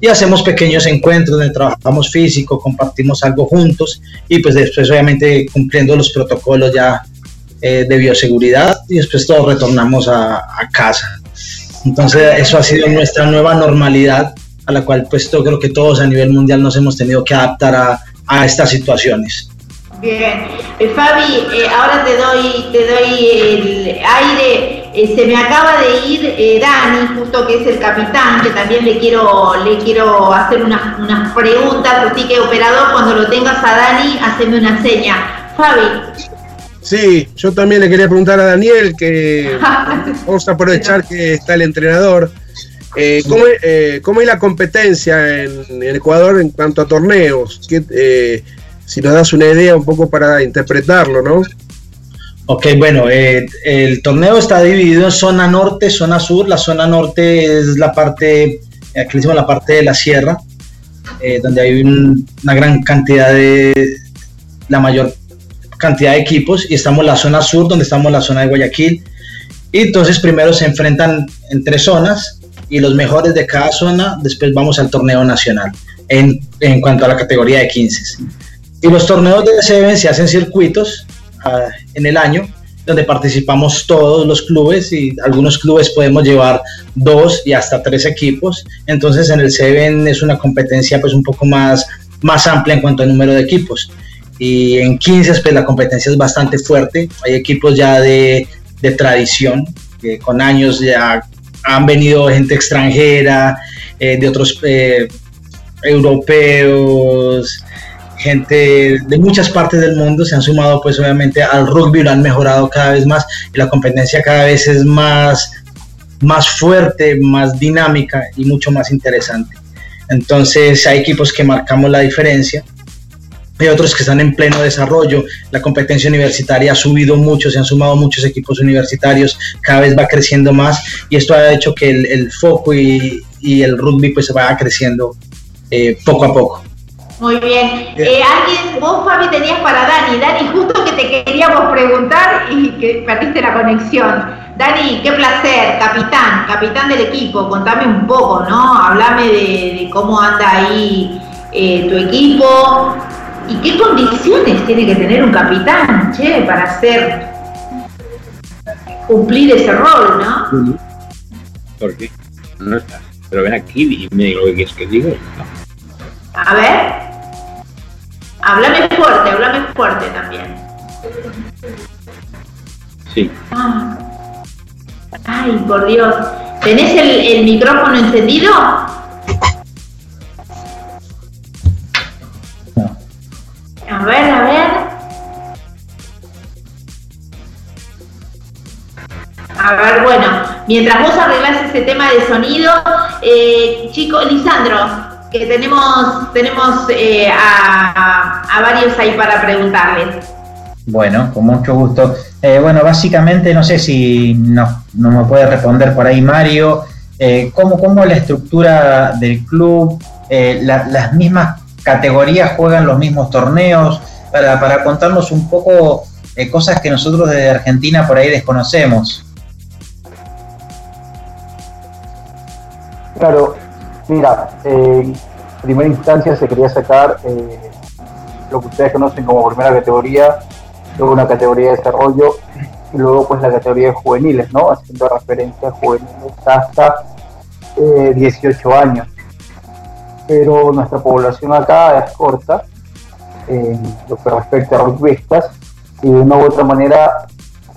y hacemos pequeños encuentros donde trabajamos físico, compartimos algo juntos y pues después obviamente cumpliendo los protocolos ya eh, de bioseguridad y después todos retornamos a, casa. Entonces eso ha sido nuestra nueva normalidad a la cual pues yo creo que todos a nivel mundial nos hemos tenido que adaptar a, a estas situaciones. Bien, eh, Fabi, eh, ahora te doy, te doy el aire. Eh, se me acaba de ir Dani, justo que es el capitán, que también le quiero, le quiero hacer unas, unas preguntas, así que operador, cuando lo tengas a Dani, haceme una seña. Fabi. Sí, yo también le quería preguntar a Daniel que [laughs] vamos a aprovechar que está el entrenador. Eh, ¿cómo, eh, ¿cómo, es la competencia en, Ecuador en cuanto a torneos? Eh, si nos das una idea un poco para interpretarlo, ¿no? Ok, bueno, eh, el torneo está dividido en zona norte, zona sur. La zona norte es la parte, aquí decimos la parte de la sierra, donde hay una gran cantidad de, la mayor cantidad de equipos, y estamos en la zona sur, donde estamos en la zona de Guayaquil. Y entonces primero se enfrentan en tres zonas, y los mejores de cada zona, después vamos al torneo nacional en, en cuanto a la categoría de 15. Y los torneos de Seven se hacen circuitos uh, en el año donde participamos todos los clubes y algunos clubes podemos llevar dos y hasta tres equipos. Entonces en el Seven es una competencia pues un poco más, más amplia en cuanto al número de equipos. Y en 15 pues la competencia es bastante fuerte. Hay equipos ya de, de tradición, que con años ya han venido gente extranjera, eh, de otros eh, europeos, gente de muchas partes del mundo se han sumado pues obviamente al rugby, lo han mejorado cada vez más y la competencia cada vez es más, más fuerte, más dinámica y mucho más interesante. Entonces hay equipos que marcamos la diferencia hay otros que están en pleno desarrollo. La competencia universitaria ha subido mucho, se han sumado muchos equipos universitarios, cada vez va creciendo más y esto ha hecho que el, foco y, el rugby pues se vaya creciendo eh, poco a poco. Muy bien. Eh, alguien, vos Fabi tenías para Dani. Dani, justo que te queríamos preguntar y que perdiste la conexión. Dani, qué placer, capitán, capitán del equipo. Contame un poco, ¿no? Hablame de, cómo anda ahí eh, tu equipo, ¿Y qué condiciones tiene que tener un capitán, che, para hacer cumplir ese rol, no? ¿Por qué? No estás. Pero ven aquí y me digo lo que quieres que diga. A ver. Háblame fuerte, háblame fuerte también. Sí. Ah. Ay, por Dios. ¿Tenés el, el micrófono encendido? A ver, a ver. A ver, bueno, mientras vos arreglás ese tema de sonido, eh, chico, Lisandro, que tenemos, tenemos eh, a, varios ahí para preguntarles. Bueno, con mucho gusto. Eh, bueno, básicamente no sé si no, no me puede responder por ahí Mario. Eh, ¿cómo, ¿Cómo la estructura del club? las mismas categorías juegan los mismos torneos, para, contarnos un poco eh, cosas que nosotros desde Argentina por ahí desconocemos. Claro, mira, en primera instancia se quería sacar eh, lo que ustedes conocen como primera categoría, luego una categoría de desarrollo y luego pues la categoría de juveniles, ¿no? Haciendo referencia a juveniles hasta 18 años. Pero nuestra población acá es corta en lo que respecta a rugbyistas y de una u otra manera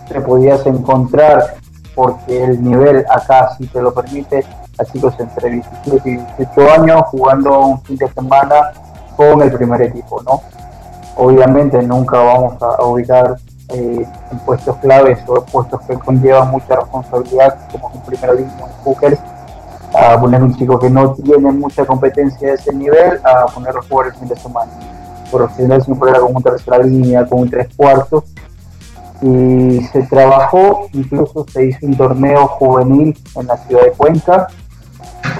te podías encontrar porque el nivel acá si te lo permite chicos entre 17 y 18 años jugando un fin de semana con el primer equipo, ¿no? Obviamente nunca vamos a ubicar eh, puestos claves o puestos que conllevan mucha responsabilidad, como un primer línea, un hooker, a poner un chico que no tiene mucha competencia de ese nivel, a ponerlo a jugar fin de semana. General siempre era como un tercera línea, como un tres cuartos, y se trabajó, incluso se hizo un torneo juvenil en la ciudad de Cuenca,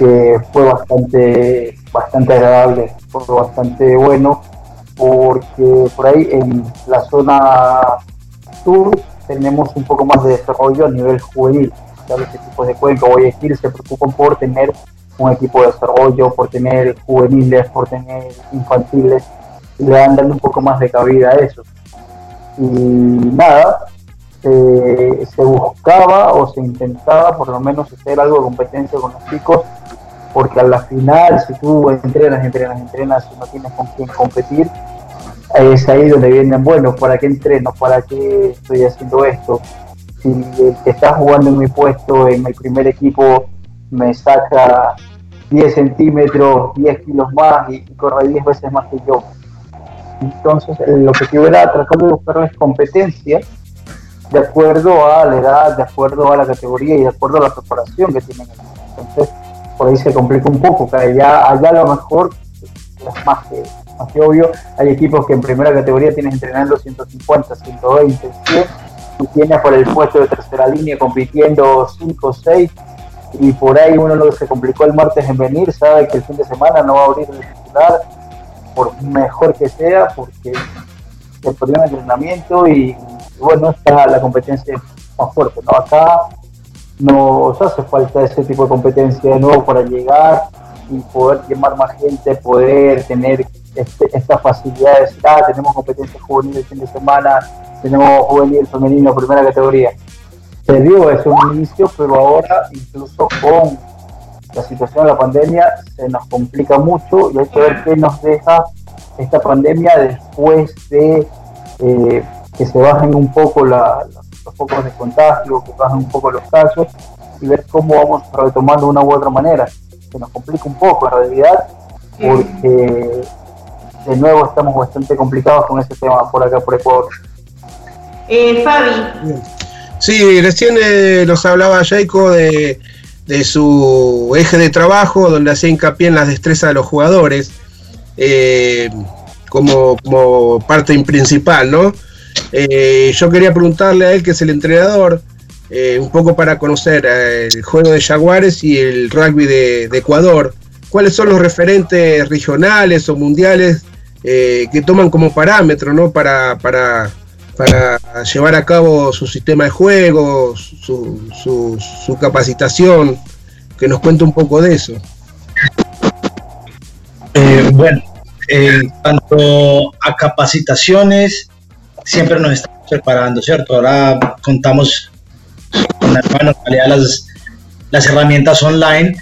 que fue bastante, bastante agradable, fue bastante bueno, porque por ahí en la zona sur tenemos un poco más de desarrollo a nivel juvenil. Ya los equipos de Cuenca Guayaquil se preocupan por tener un equipo de desarrollo, por tener juveniles, por tener infantiles, le dan dando un poco más de cabida a eso y nada, se buscaba o se intentaba por lo menos hacer algo de competencia con los chicos, porque a la final, si tú entrenas, entrenas, entrenas y no tienes con quién competir, es ahí donde vienen, bueno, ¿para qué entreno? ¿Para qué estoy haciendo esto? Si el que está jugando en mi puesto, en mi primer equipo, me saca 10 centímetros, 10 kilos más y, y corre 10 veces más que yo, entonces, el objetivo era tratar de buscarles competencias de acuerdo a la edad, de acuerdo a la categoría y de acuerdo a la preparación que tienen. Entonces, por ahí se complica un poco, que allá, allá lo mejor es más que, más que obvio, hay equipos que en primera categoría tienen entrenando 150, 120, 100 y tienes por el puesto de tercera línea compitiendo 5, 6 y por ahí uno lo que se complicó el martes en venir, sabe que el fin de semana no va a abrir el titular por mejor que sea, porque se perdió el entrenamiento y, bueno, está la competencia más fuerte. ¿no? Acá nos hace falta ese tipo de competencia de nuevo para llegar y poder llamar más gente, poder tener este, esta facilidad de decir, ah, tenemos competencia juvenil el fin de semana, tenemos juvenil femenino primera categoría. Se dio eso un inicio, pero ahora incluso con la situación de la pandemia se nos complica mucho y hay que ver qué nos deja esta pandemia después de eh, que se bajen un poco los focos de contagio, que bajen un poco los casos y ver cómo vamos retomando de una u otra manera. Se nos complica un poco en realidad porque de nuevo estamos bastante complicados con ese tema por acá por Ecuador. Eh, Fabi. Sí, recién eh, nos hablaba Jaiko de de su eje de trabajo, donde hacía hincapié en las destrezas de los jugadores, eh, como, parte principal, ¿no? Eh, yo quería preguntarle a él, que es el entrenador, eh, un poco para conocer el juego de Jaguares y el rugby de, Ecuador. ¿Cuáles son los referentes regionales o mundiales que toman como parámetro, ¿no? Para, para, para llevar a cabo su sistema de juego, su, su, capacitación, que nos cuente un poco de eso. Eh, bueno, en cuanto a capacitaciones, siempre nos estamos preparando, ¿cierto? Ahora contamos con la normalidad las, las herramientas online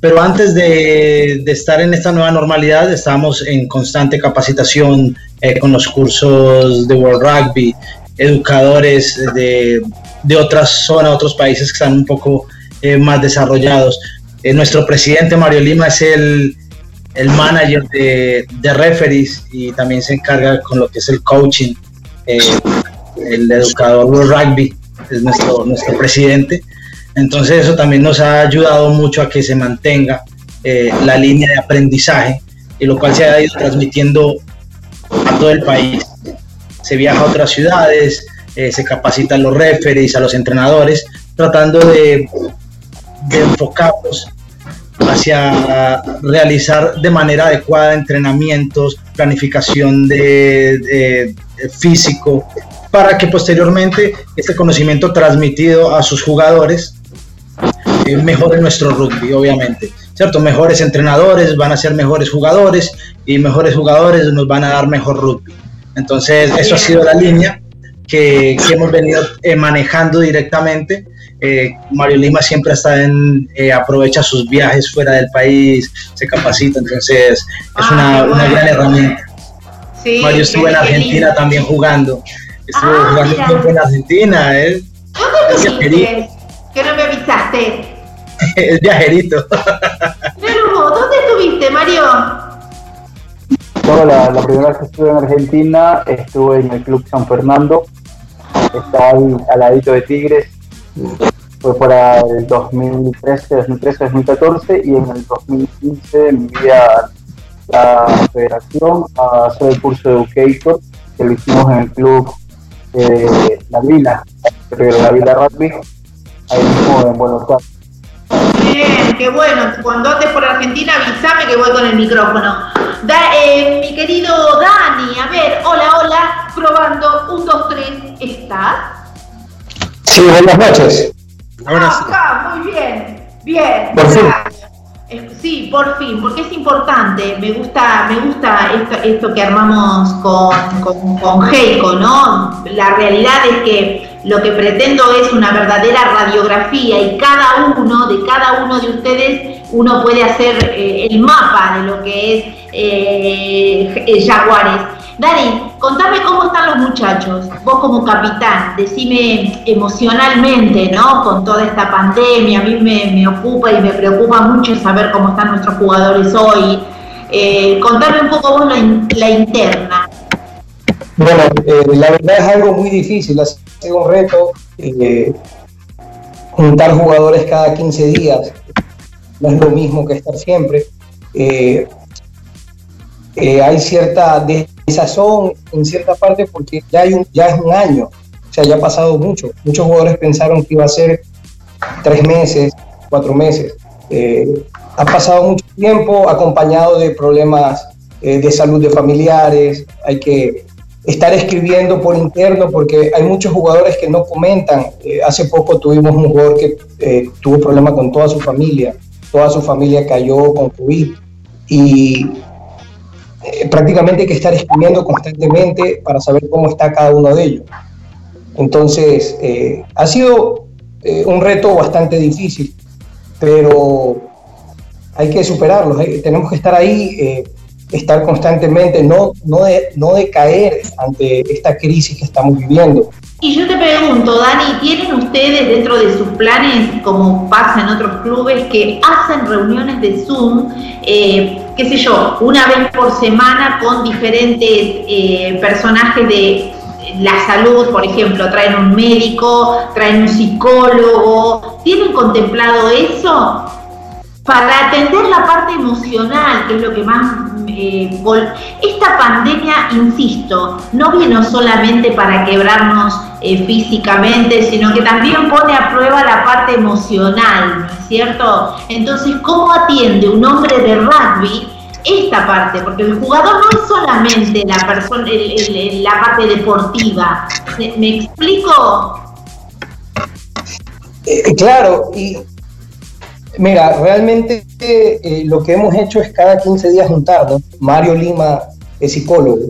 pero antes de, estar en esta nueva normalidad, estábamos en constante capacitación eh, con los cursos de World Rugby, educadores de, de otras zonas, otros países que están un poco eh, más desarrollados. Eh, nuestro presidente Mario Lima es el, el manager de, de, referees y también se encarga con lo que es el coaching. El educador World Rugby es nuestro, nuestro presidente. Entonces eso también nos ha ayudado mucho a que se mantenga eh, la línea de aprendizaje, y lo cual se ha ido transmitiendo a todo el país. Se viaja a otras ciudades, eh, se capacitan los referees, a los entrenadores, tratando de, enfocarlos hacia realizar de manera adecuada entrenamientos, planificación de, físico, para que posteriormente este conocimiento transmitido a sus jugadores eh, mejore nuestro rugby, obviamente. ¿Cierto? Mejores entrenadores van a ser mejores jugadores y mejores jugadores nos van a dar mejor rugby. Entonces, eso ha sido la línea. que, que hemos venido eh, manejando directamente. Eh, Mario Lima siempre está en, eh, aprovecha sus viajes fuera del país, se capacita, entonces es una, Ah, una bueno. gran herramienta. Sí, Mario estuvo qué- en Argentina también jugando. Estuvo Ah, jugando mira. tiempo en Argentina, ¿eh? es viajerito. Que no me avisaste. [laughs] Es viajerito. Pero, ¿dónde estuviste, Mario? Yo la, la primera vez que estuve en Argentina estuve en el Club San Fernando, está ahí al ladito de Tigres, fue para el 2013, 2013, 2014 y en el 2015 me envié a la federación a hacer el curso de Educator que lo hicimos en el club de La Vila, de La Vila Rugby, ahí mismo en Buenos Aires. Bien, qué bueno. Cuando andes por Argentina, avísame que voy con el micrófono. Da- eh, mi querido Dani, a ver, hola, hola, probando, un, dos, tres, ¿estás? Sí, buenas noches. Ahora sí. Acá, muy bien, bien. Por fin. Eh, Sí, por fin, porque es importante, me gusta, me gusta esto, que armamos con, con, Heiko, ¿no? La realidad es que lo que pretendo es una verdadera radiografía y cada uno, de cada uno de ustedes, uno puede hacer eh, el mapa de lo que es eh, Jaguares. Dani, contame cómo están los muchachos, vos como capitán, decime emocionalmente, ¿no? Con toda esta pandemia, a mí me, ocupa y me preocupa mucho saber cómo están nuestros jugadores hoy. Eh, contame un poco vos la, in- la interna. Bueno, eh, la verdad es algo muy difícil, ha sido un reto eh, juntar jugadores cada 15 días, no es lo mismo que estar siempre. Eh, hay cierta desazón en cierta parte porque ya, hay un, ya es un año, o sea, ya ha pasado mucho. Muchos jugadores pensaron que iba a ser tres meses, cuatro meses. Eh, ha pasado mucho tiempo acompañado de problemas eh, de salud de familiares, hay que estar escribiendo por interno porque hay muchos jugadores que no comentan. Eh, hace poco tuvimos un jugador que eh, tuvo problemas con toda su familia, toda su familia cayó con COVID y eh, prácticamente hay que estar escribiendo constantemente para saber cómo está cada uno de ellos. Entonces, eh, ha sido eh, un reto bastante difícil, pero hay que superarlo, tenemos que estar ahí, estar constantemente, no, no, de, no decaer ante esta crisis que estamos viviendo. Y yo te pregunto, Dani, ¿tienen ustedes dentro de sus planes, como pasa en otros clubes, que hacen reuniones de Zoom, eh, qué sé yo, una vez por semana con diferentes eh, personajes de la salud, por ejemplo, traen un médico, traen un psicólogo, ¿tienen contemplado eso? Para atender la parte emocional, que es lo que más... eh, esta pandemia, insisto, no vino solamente para quebrarnos eh, físicamente, sino que también pone a prueba la parte emocional, ¿no es cierto? Entonces, ¿cómo atiende un hombre de rugby esta parte? Porque el jugador no es solamente la, persona, la parte deportiva. ¿Me, me explico? Eh, claro, y mira, realmente eh, lo que hemos hecho es cada 15 días juntarnos. Mario Lima es psicólogo.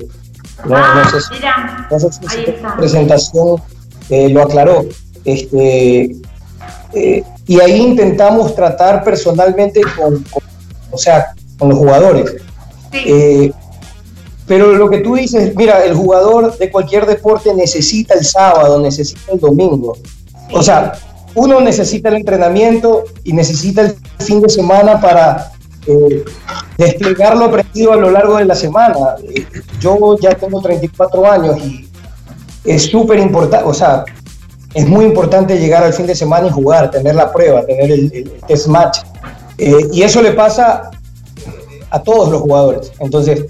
No, ah, no sé si- mira, no sé si ahí su está. presentación eh, lo aclaró. Este, eh, y ahí intentamos tratar personalmente con, con- o sea, con los jugadores. Eh, pero lo que tú dices, mira, el jugador de cualquier deporte necesita el sábado, necesita el domingo. O sea, uno necesita el entrenamiento y necesita el fin de semana para eh, desplegar lo aprendido a lo largo de la semana. Eh, Yo ya tengo 34 años y es súper importante, o sea, es muy importante llegar al fin de semana y jugar, tener la prueba, tener el, test match. Eh, y eso le pasa a todos los jugadores. Entonces,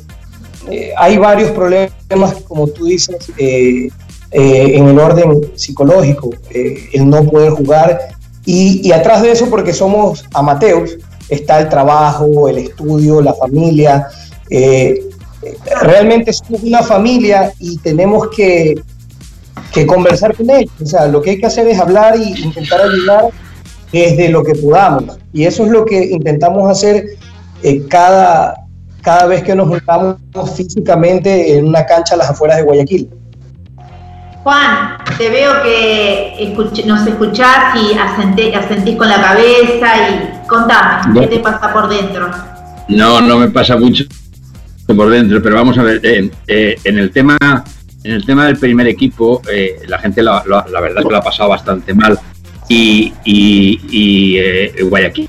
hay varios problemas, como tú dices, eh, eh, en el orden psicológico, eh, el no poder jugar. Y, y atrás de eso, porque somos amateurs, está el trabajo, el estudio, la familia. eh, realmente somos una familia y tenemos que, que conversar con ellos. O sea, lo que hay que hacer es hablar y intentar ayudar desde lo que podamos. Y eso es lo que intentamos hacer eh, cada, cada vez que nos juntamos físicamente en una cancha a las afueras de Guayaquil. Juan, te veo que nos escuchás y asentís con la cabeza y contame, ¿qué te pasa por dentro? No, no me pasa mucho por dentro, pero vamos a ver, eh, eh, en el tema en el tema del primer equipo, eh, la gente la, verdad es que lo ha pasado bastante mal y, y, Guayaquil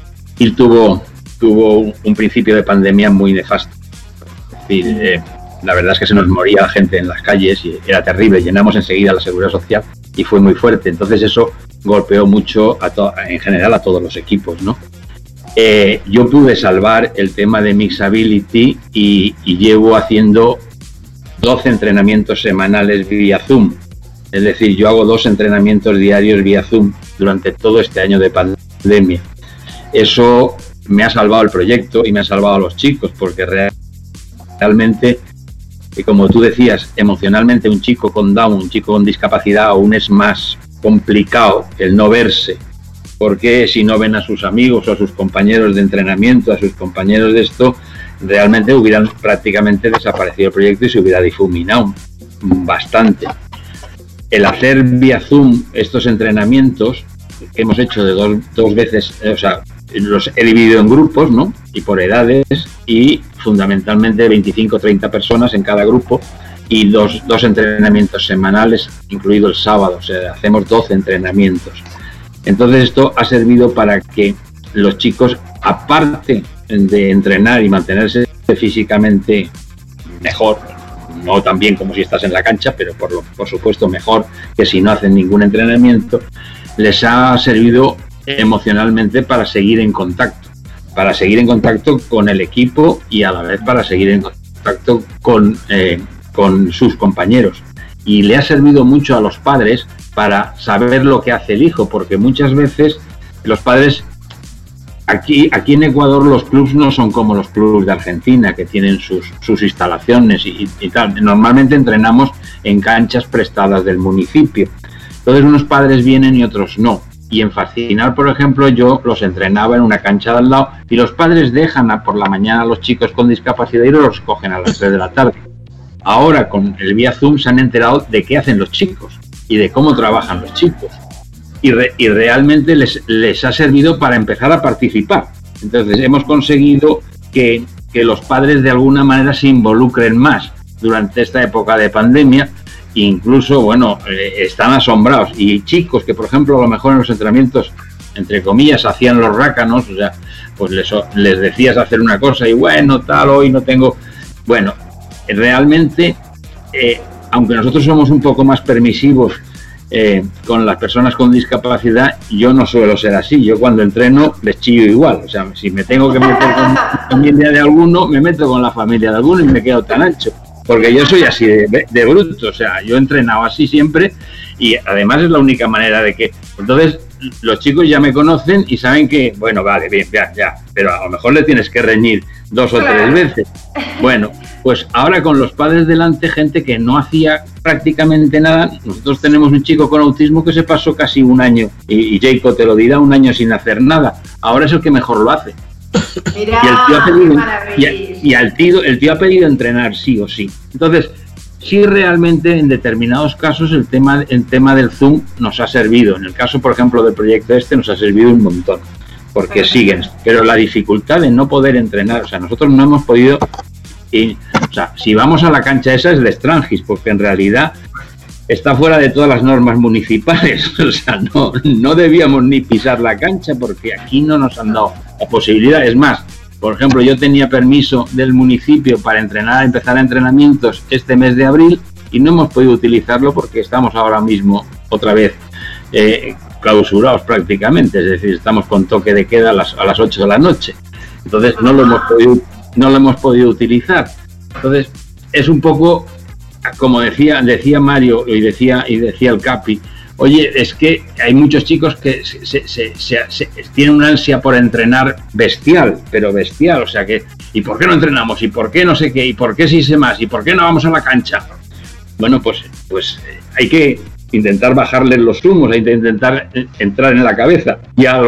tuvo, tuvo un principio de pandemia muy nefasto. La verdad es que se nos moría la gente en las calles y era terrible. Llenamos enseguida la seguridad social y fue muy fuerte. Entonces eso golpeó mucho a en general a todos los equipos, ¿no? Eh, yo pude salvar el tema de Mixability y, llevo haciendo 12 entrenamientos semanales vía Zoom. Es decir, yo hago dos entrenamientos diarios vía Zoom durante todo este año de pandemia. Eso me ha salvado el proyecto y me ha salvado a los chicos, porque realmente, como tú decías, emocionalmente un chico con Down, un chico con discapacidad aún es más complicado el no verse porque si no ven a sus amigos o a sus compañeros de entrenamiento, a sus compañeros de esto, realmente hubieran prácticamente desaparecido el proyecto y se hubiera difuminado bastante. El hacer vía Zoom estos entrenamientos que hemos hecho de dos, veces, eh, o sea, los he dividido en grupos, ¿no? Y por edades y fundamentalmente 25 30 personas en cada grupo y dos, dos entrenamientos semanales, incluido el sábado, o sea, hacemos 12 entrenamientos. Entonces esto ha servido para que los chicos, aparte de entrenar y mantenerse físicamente mejor, no tan bien como si estás en la cancha, pero por, lo, por supuesto mejor que si no hacen ningún entrenamiento, les ha servido emocionalmente para seguir en contacto, para seguir en contacto con el equipo y a la vez para seguir en contacto con, eh, con sus compañeros. Y le ha servido mucho a los padres para saber lo que hace el hijo, porque muchas veces los padres Aquí, aquí en Ecuador los clubs no son como los clubs de Argentina, que tienen sus, sus instalaciones y, tal. Normalmente entrenamos en canchas prestadas del municipio. Entonces unos padres vienen y otros no. Y en Fascinar, por ejemplo, yo los entrenaba en una cancha de al lado y los padres dejan a, por la mañana a los chicos con discapacidad y los cogen a las 3 de la tarde. Ahora con el vía Zoom se han enterado de qué hacen los chicos y de cómo trabajan los chicos. Y, y realmente les, les, ha servido para empezar a participar. Entonces hemos conseguido que, que los padres de alguna manera se involucren más durante esta época de pandemia incluso, bueno, eh, están asombrados. Y chicos que, por ejemplo, a lo mejor en los entrenamientos, entre comillas, hacían los rácanos, o sea, pues les, les decías hacer una cosa y bueno, tal, hoy no tengo. Bueno, realmente eh, aunque nosotros somos un poco más permisivos eh, con las personas con discapacidad, yo no suelo ser así. Yo cuando entreno les chillo igual. O sea, si me tengo que meter con la familia de alguno, me meto con la familia de alguno y me quedo tan ancho. Porque yo soy así de, de bruto. O sea, yo he entrenado así siempre y además es la única manera de que... Entonces, los chicos ya me conocen y saben que, bueno, vale, bien, ya, ya, pero a lo mejor le tienes que reñir dos o tres veces. Bueno, pues ahora con los padres delante, gente que no hacía prácticamente nada, nosotros tenemos un chico con autismo que se pasó casi un año, y, y Jacob te lo dirá, un año sin hacer nada. Ahora es el que mejor lo hace. Y el tío ha pedido, y, al tío, el tío ha pedido entrenar sí o sí. Entonces, sí realmente en determinados casos el tema, el tema del Zoom nos ha servido. En el caso, por ejemplo, del proyecto este nos ha servido un montón, porque siguen. Pero la dificultad de no poder entrenar, o sea, nosotros no hemos podido... Y, o sea, si vamos a la cancha esa es de Strangis, porque en realidad está fuera de todas las normas municipales. [laughs] O sea, no, no debíamos ni pisar la cancha porque aquí no nos han dado la posibilidad. Es más, por ejemplo, yo tenía permiso del municipio para entrenar, empezar entrenamientos este mes de abril y no hemos podido utilizarlo porque estamos ahora mismo otra vez eh, clausurados prácticamente, es decir, estamos con toque de queda a las, a las 8 de la noche. Entonces no lo hemos podido, no lo hemos podido utilizar. Entonces es un poco, como decía, decía Mario y decía, y decía el Capi, Oye, es que hay muchos chicos que se, tienen una ansia por entrenar bestial, pero bestial. O sea que, ¿y por qué no entrenamos? ¿Y por qué no sé qué? ¿Y por qué sí sé más? ¿Y por qué no vamos a la cancha? Bueno, pues, pues eh, hay que intentar bajarles los humos, hay que intentar eh, entrar en la cabeza. Y a,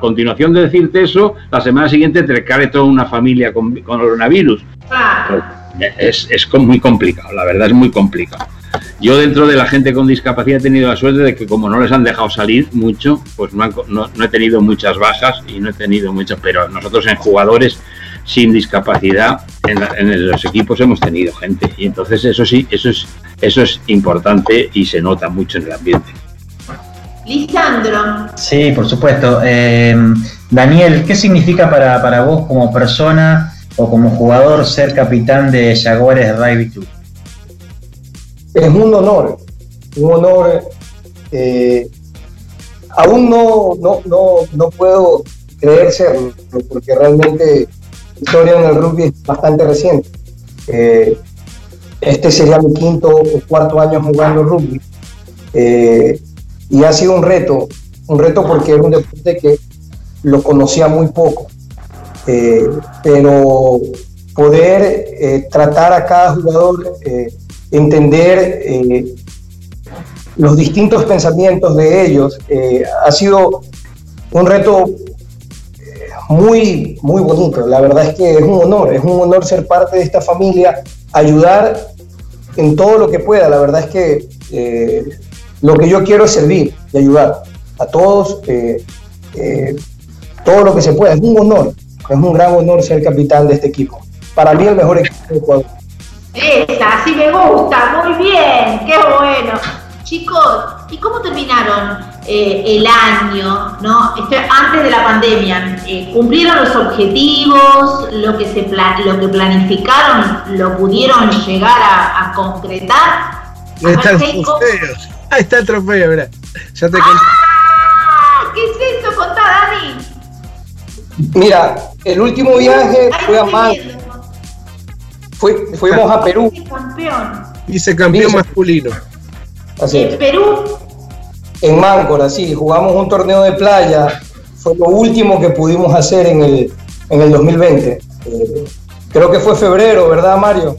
continuación de decirte eso, la semana siguiente te cae toda una familia con, coronavirus. Ah. Es, es muy complicado, la verdad es muy complicado. Yo dentro de la gente con discapacidad he tenido la suerte de que como no les han dejado salir mucho, pues no, no, he tenido muchas bajas y no he tenido muchas, pero nosotros en jugadores sin discapacidad en, en, los equipos hemos tenido gente y entonces eso sí, eso es, eso es importante y se nota mucho en el ambiente. Lisandro. Sí, por supuesto. Eh, Daniel, ¿qué significa para, para, vos como persona o como jugador ser capitán de Jaguares Rugby Club? Es un honor, un honor. Eh, aún no, no, no, no puedo creer serlo, porque realmente la historia en el rugby es bastante reciente. Eh, este sería mi quinto o cuarto año jugando rugby. Eh, y ha sido un reto, un reto porque era un deporte que lo conocía muy poco. Eh, pero poder eh, tratar a cada jugador, eh, entender los distintos pensamientos de ellos, ha sido un reto muy, muy bonito. La verdad es que es un honor, es un honor ser parte de esta familia, ayudar en todo lo que pueda. La verdad es que lo que yo quiero es servir y ayudar a todos, todo lo que se pueda. Es un honor, es un gran honor ser capitán de este equipo. Para mí el mejor equipo de Ecuador. Esa, sí me gusta, muy bien, qué bueno. Chicos, ¿y cómo terminaron eh, el año, no? antes de la pandemia, ¿cumplieron los objetivos, lo que, se lo que planificaron, lo pudieron llegar a, concretar? Ahí está el trofeo, mira. Ya te ¡Ah! Mira, el último viaje fue a Man. fuimos a Perú. Campeón. Vice campeón masculino. Así ¿En Perú? En Máncora, sí. Jugamos un torneo de playa. Fue lo último que pudimos hacer en el, en el 2020. Eh, creo que fue febrero, ¿verdad, Mario?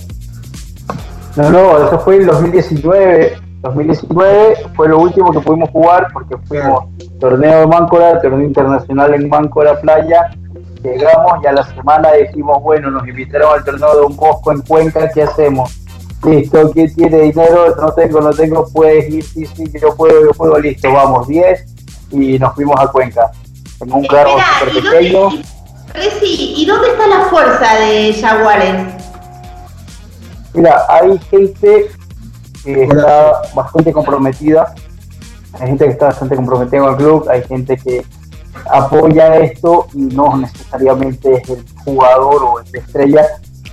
No, no, eso fue el 2019. 2019 fue lo último que pudimos jugar porque fuimos torneo de Máncora, torneo internacional en Máncora Playa. Llegamos y a la semana dijimos, bueno, nos invitaron al torneo de un Bosco en Cuenca, ¿qué hacemos? Listo, ¿quién tiene dinero? No tengo, no tengo, puedes ir, sí, sí, yo puedo, yo puedo, listo, vamos, 10 y nos fuimos a Cuenca. En un carro súper pequeño. ¿y dónde está la fuerza de Jaguares? Mira, hay gente que está bastante comprometida. Hay gente que está bastante comprometida con el club, hay gente que apoya esto y no necesariamente es el jugador o el estrella.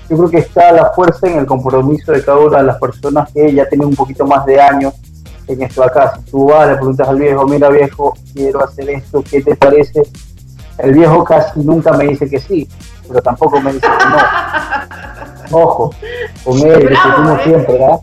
Yo creo que está la fuerza en el compromiso de cada una de las personas que ya tienen un poquito más de años en esto acá. Si tú vas, le preguntas al viejo, mira viejo, quiero hacer esto, ¿qué te parece? El viejo casi nunca me dice que sí, pero tampoco me dice que no. [laughs] Ojo, con él discutimos ¿eh? siempre, ¿verdad?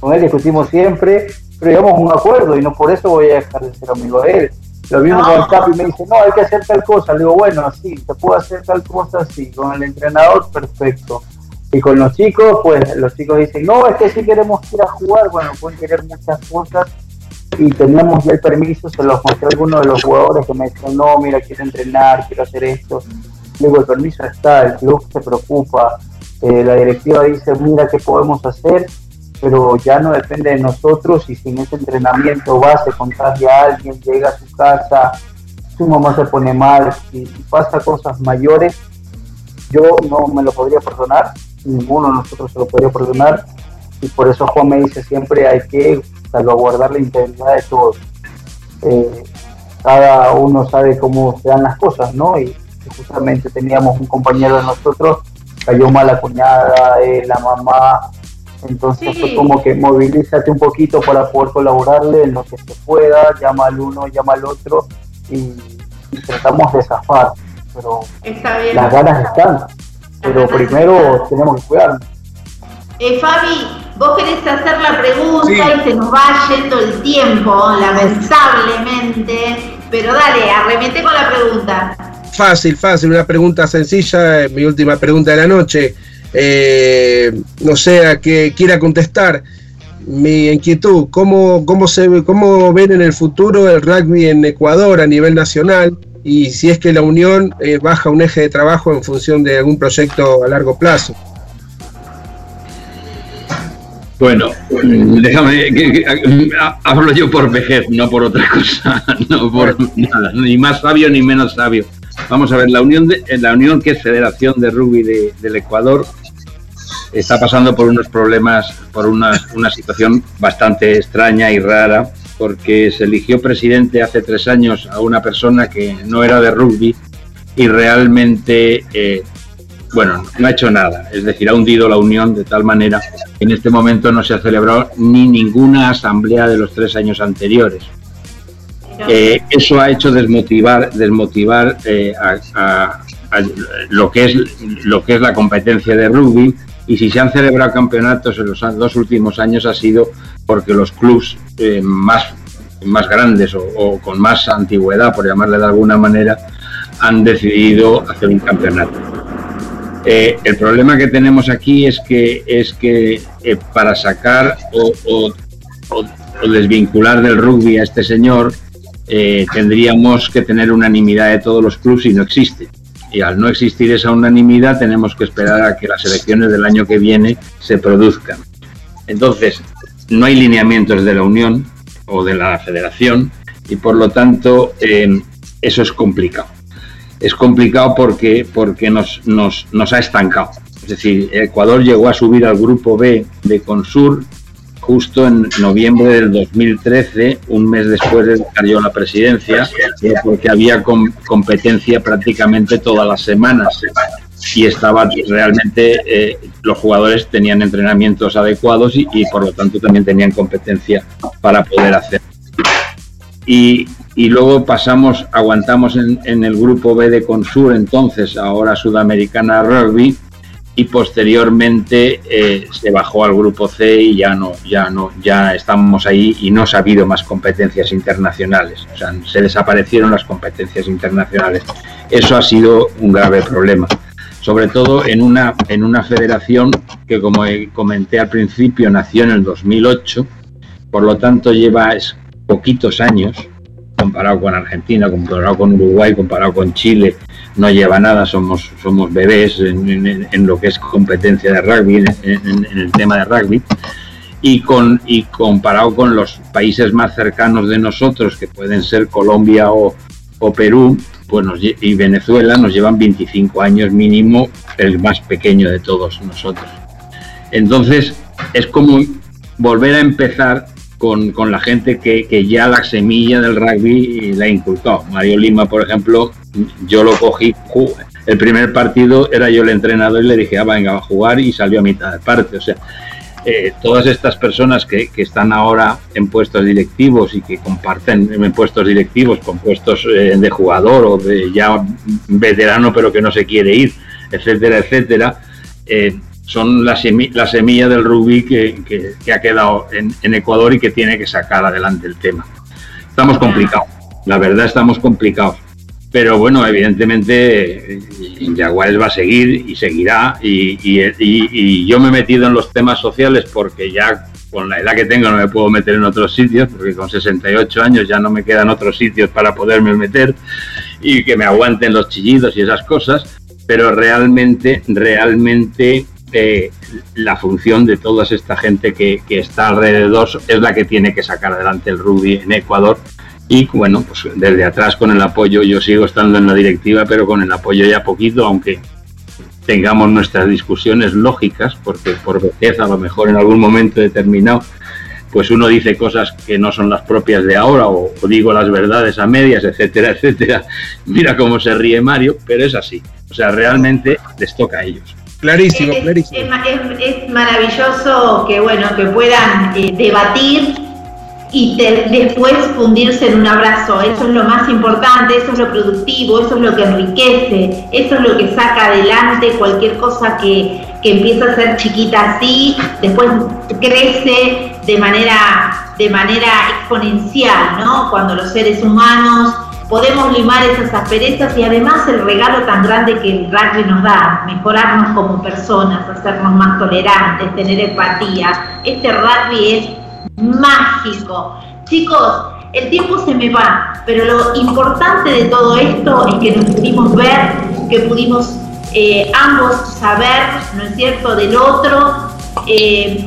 Con él discutimos siempre, pero llegamos a un acuerdo y no por eso voy a dejar de ser amigo de él. Lo mismo con el Capi me dice, no, hay que hacer tal cosa. Le digo, bueno, así, se puede hacer tal cosa, así. Con el entrenador, perfecto. Y con los chicos, pues los chicos dicen, no, es que si queremos ir a jugar, bueno, pueden querer muchas cosas. Y teníamos ya el permiso, se los mostré a algunos de los jugadores que me decían, no, mira, quiero entrenar, quiero hacer esto. Luego el permiso está, el club se preocupa, eh, la directiva dice, mira, ¿qué podemos hacer? Pero ya no depende de nosotros y sin ese entrenamiento va, se contagia a alguien, llega a su casa, su mamá se pone mal y, pasa cosas mayores, yo no me lo podría perdonar, ninguno de nosotros se lo podría perdonar y por eso Juan me dice siempre hay que salvaguardar la integridad de todos. Eh, cada uno sabe cómo se dan las cosas, ¿no? Y justamente teníamos un compañero de nosotros, cayó mala cuñada, eh, la mamá, entonces fue como que movilízate un poquito para poder colaborarle en lo que se pueda, llama al uno, llama al otro y, tratamos de zafar. Pero las ganas están, pero primero tenemos que cuidarnos. Eh, Fabi, vos querés hacer la pregunta y se nos va yendo el tiempo, lamentablemente, pero dale, arremete con la pregunta. Fácil, fácil, una pregunta sencilla, mi última pregunta de la noche eh, no sé a qué quiera contestar. Mi inquietud, ¿cómo, cómo, se, ¿cómo ven en el futuro el rugby en Ecuador a nivel nacional? Y si es que la Unión eh, baja un eje de trabajo en función de algún proyecto a largo plazo. Bueno, déjame, hablo yo por vejez, no por otra cosa, [laughs] no por nada, ni más sabio ni menos sabio. Vamos a ver, la Unión, de, la Unión que es Federación de Rugby del Ecuador, está pasando por unos problemas, por una, una situación bastante extraña y rara, porque se eligió presidente hace tres años a una persona que no era de rugby y realmente eh, bueno, no ha hecho nada, es decir, ha hundido la unión de tal manera que en este momento no se ha celebrado ni ninguna asamblea de los tres años anteriores. Eh, eso ha hecho desmotivar, desmotivar eh, a, lo que es lo que es la competencia de rugby y si se han celebrado campeonatos en los dos últimos años ha sido porque los clubs eh, más más grandes o con más antigüedad, por llamarle de alguna manera, han decidido hacer un campeonato. Eh, el problema que tenemos aquí es que, es que eh, para sacar o, desvincular del rugby a este señor, eh, tendríamos que tener unanimidad de todos los clubes y no existe. Y al no existir esa unanimidad, tenemos que esperar a que las elecciones del año que viene se produzcan. Entonces, no hay lineamientos de la Unión o de la Federación y por lo tanto eso es complicado es complicado porque, porque nos, nos, nos ha estancado. Es decir, Ecuador llegó a subir al grupo B de Consur justo en noviembre del 2013, un mes después de que la presidencia, porque había competencia prácticamente todas las semanas y estaba realmente eh, los jugadores tenían entrenamientos adecuados y, por lo tanto también tenían competencia para poder hacer. Y, y luego pasamos, aguantamos en, el grupo B de Consur, entonces ahora Sudamericana Rugby, y posteriormente eh, se bajó al grupo C y ya no, ya no, ya estamos ahí y no ha habido más competencias internacionales. O sea, se desaparecieron las competencias internacionales. Eso ha sido un grave problema. Sobre todo en una, en una federación que, como comenté al principio, nació en el 2008, por lo tanto lleva poquitos años comparado con Argentina, comparado con Uruguay, comparado con Chile, no lleva nada, somos, somos bebés en, lo que es competencia de rugby, en, el tema de rugby. Y, con, y comparado con los países más cercanos de nosotros, que pueden ser Colombia o, Perú pues y Venezuela, nos llevan 25 años mínimo, el más pequeño de todos nosotros. Entonces, es como volver a empezar con, con la gente que, que, ya la semilla del rugby la inculcó. Mario Lima, por ejemplo, yo lo cogí, el primer partido era yo el entrenador y le dije, ah, venga, va a jugar y salió a mitad de parte. O sea, eh, todas estas personas que, que, están ahora en puestos directivos y que comparten en puestos directivos con puestos eh, de jugador o de ya veterano pero que no se quiere ir, etcétera, etcétera, eh, son la, semilla, del rugby que, ha quedado en, Ecuador y que tiene que sacar adelante el tema. Estamos complicados, la verdad estamos complicados. Pero bueno, evidentemente Jaguares va a seguir y seguirá. Y, yo me he metido en los temas sociales porque ya con la edad que tengo no me puedo meter en otros sitios, porque con 68 años ya no me quedan otros sitios para poderme meter y que me aguanten los chillidos y esas cosas. Pero realmente, realmente eh, la función de toda esta gente que, está alrededor es la que tiene que sacar adelante el rugby en Ecuador. Y bueno, pues desde atrás con el apoyo, yo sigo estando en la directiva, pero con el apoyo ya poquito, aunque tengamos nuestras discusiones lógicas, porque por vejez a lo mejor en algún momento determinado, pues uno dice cosas que no son las propias de ahora, o, o digo las verdades a medias, etcétera, [laughs] etcétera. Mira cómo se ríe Mario, pero es así. O sea, realmente les toca a ellos. Clarísimo, clarísimo. Es, maravilloso que bueno que puedan eh, debatir y después fundirse en un abrazo. Eso es lo más importante, eso es lo productivo, eso es lo que enriquece, eso es lo que saca adelante cualquier cosa que, que empieza a ser chiquita así, después crece de manera, de manera exponencial, ¿no? Cuando los seres humanos podemos limar esas asperezas y además el regalo tan grande que el rugby nos da, mejorarnos como personas, hacernos más tolerantes, tener empatía. Este rugby es mágico. Chicos, el tiempo se me va, pero lo importante de todo esto es que nos pudimos ver, que pudimos eh, ambos saber, ¿no es cierto?, del otro. Eh,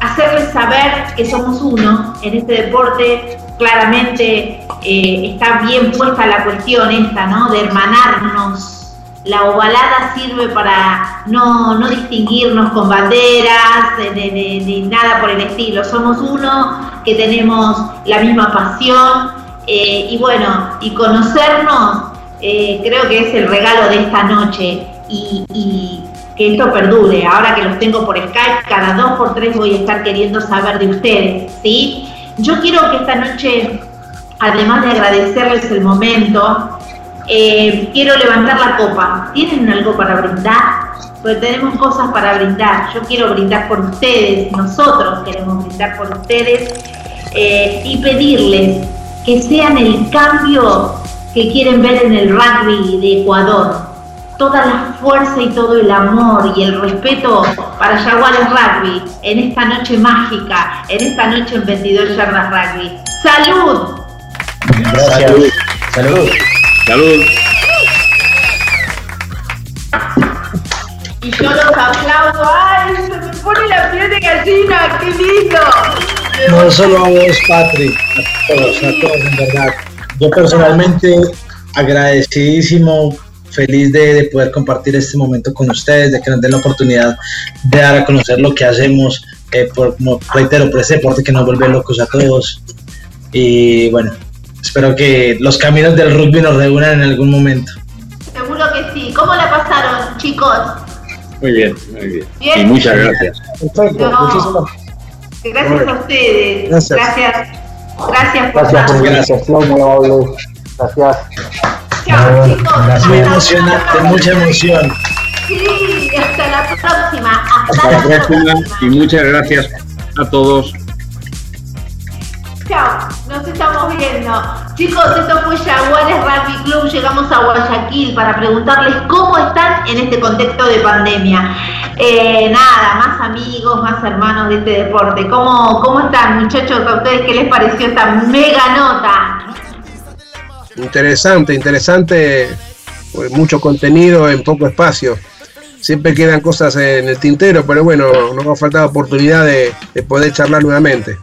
hacerles saber que somos uno en este deporte. Claramente eh, está bien puesta la cuestión esta, ¿no? De hermanarnos. La ovalada sirve para no, no distinguirnos con banderas, de, nada por el estilo. Somos uno que tenemos la misma pasión eh, y bueno, y conocernos eh, creo que es el regalo de esta noche y, que esto perdure. Ahora que los tengo por Skype, cada dos por tres voy a estar queriendo saber de ustedes, ¿sí? Yo quiero que esta noche, además de agradecerles el momento, eh, quiero levantar la copa. ¿Tienen algo para brindar? Porque tenemos cosas para brindar. Yo quiero brindar por ustedes, nosotros queremos brindar por ustedes eh, y pedirles que sean el cambio que quieren ver en el rugby de Ecuador. Toda la fuerza y todo el amor y el respeto para Jaguares Rugby en esta noche mágica, en esta noche en 22 yardas rugby. ¡Salud! Gracias. Salud. Salud. Y yo los aplaudo. ¡Ay! Se me pone la piel de gallina. ¡Qué lindo! No solo a vos, Patri, a todos, a todos, en verdad. Yo personalmente agradecidísimo, feliz de, poder compartir este momento con ustedes, de que nos den la oportunidad de dar a conocer lo que hacemos, eh, por, como reitero, por este deporte que nos vuelve locos a todos. Y bueno, espero que los caminos del rugby nos reúnan en algún momento. Seguro que sí. ¿Cómo la pasaron, chicos? Muy bien, muy bien. Y muchas gracias. Perfecto, muchísimas Gracias a ustedes. Gracias. Gracias. Gracias por, Gracias por la invitación, muy amable. Gracias. Chao, chicos. Muy emocionante, mucha emoción. Sí, hasta la próxima. Hasta, la, próxima, y muchas gracias a todos. Chao, nos estamos viendo. Chicos, esto fue Jaguares Rugby Club. Llegamos a Guayaquil para preguntarles cómo están en este contexto de pandemia. Eh, nada, más amigos, más hermanos de este deporte. ¿Cómo, ¿Cómo están, muchachos? ¿A ustedes qué les pareció esta mega nota? Interesante, interesante. Pues, mucho contenido en poco espacio. Siempre quedan cosas en el tintero, pero bueno, nos ha faltado oportunidad de, poder charlar nuevamente.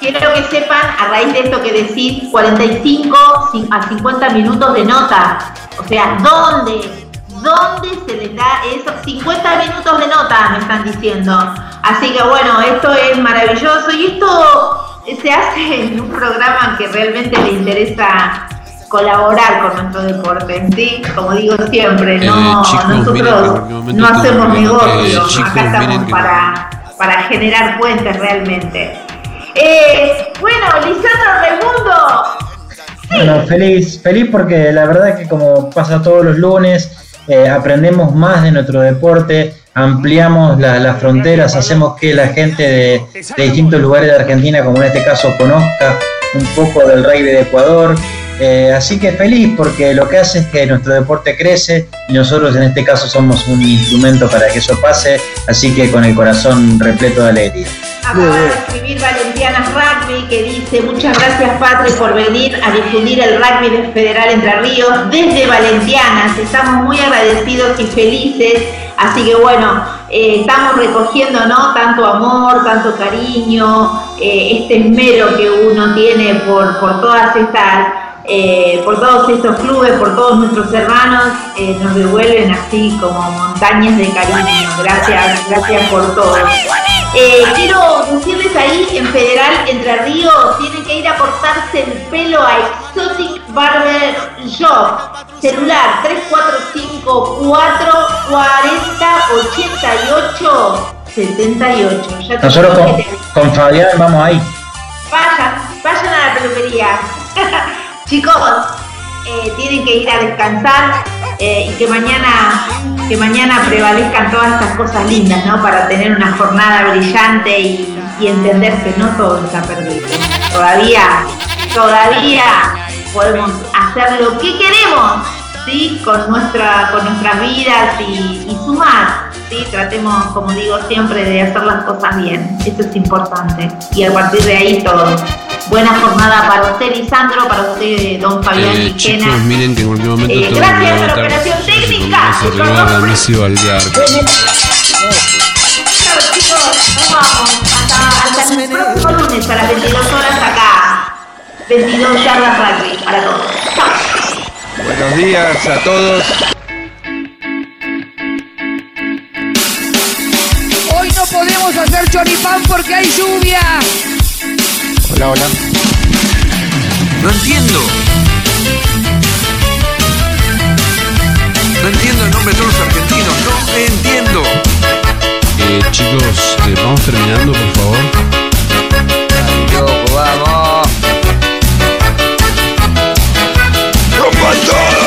Quiero que sepan, a raíz de esto que decís, 45 a 50 minutos de nota. O sea, ¿dónde? ¿Dónde se les da esos 50 minutos de nota? Me están diciendo. Así que bueno, esto es maravilloso y esto se hace en un programa que realmente le interesa colaborar con nuestro deporte, ¿sí? Como digo siempre, no, eh, nosotros no hacemos negocio, acá estamos para, para generar puentes realmente. Bueno, Lisandro Raimundo. Bueno, feliz, feliz porque la verdad es que como pasa todos los lunes, eh, aprendemos más de nuestro deporte, ampliamos las fronteras, hacemos que la gente de, distintos lugares de Argentina, como en este caso, conozca un poco del rugby de Ecuador. Eh, así que feliz porque lo que hace es que nuestro deporte crece y nosotros en este caso somos un instrumento para que eso pase, así que con el corazón repleto de alegría. Acaba de escribir Valentiana Rugby que dice muchas gracias Patri por venir a difundir el rugby de Federal Entre Ríos desde Valentianas. Estamos muy agradecidos y felices. Así que bueno, eh, estamos recogiendo ¿no? tanto amor, tanto cariño, eh, este esmero que uno tiene por, por todas estas eh, por todos estos clubes, por todos nuestros hermanos, eh, nos devuelven así como montañas de cariño. Gracias, gracias por todo. Eh, quiero decirles ahí en Federal Entre Ríos, tienen que ir a cortarse el pelo a Exotic Barber Shop. Celular 345 440 88 78. Nosotros con, con Fabián vamos ahí. Vayan, vayan a la peluquería. [laughs] Chicos, eh, tienen que ir a descansar eh, y que mañana, que mañana prevalezcan todas estas cosas lindas, ¿no? Para tener una jornada brillante y, entender que no todo está perdido. Todavía, todavía podemos hacer lo que queremos, ¿sí? Con, nuestra, con nuestras vidas y, y sumar. ¿sí? Tratemos, como digo siempre, de hacer las cosas bien. Eso es importante. Y a partir de ahí todo. Buena jornada para usted, Lisandro, para usted, don Fabián eh, Quijena. Chicos, miren que en cualquier momento eh, Gracias a la operación técnica. Se a al Claro, chicos, nos vamos. Hasta, hasta el próximo lunes a las 22 horas acá. 22 yardas rugby para todos. Chao. Buenos días a todos. Hacer choripán porque hay lluvia. Hola, hola. No entiendo. No entiendo el nombre de todos los argentinos. No entiendo. Eh, chicos, eh, vamos terminando, por favor. Loco, vamos. ¡Rompan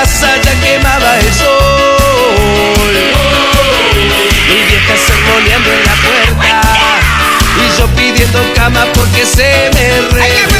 casa, ya quemaba el sol. Mi vieja sermoneando en la puerta. Y yo pidiendo cama porque se me reventaba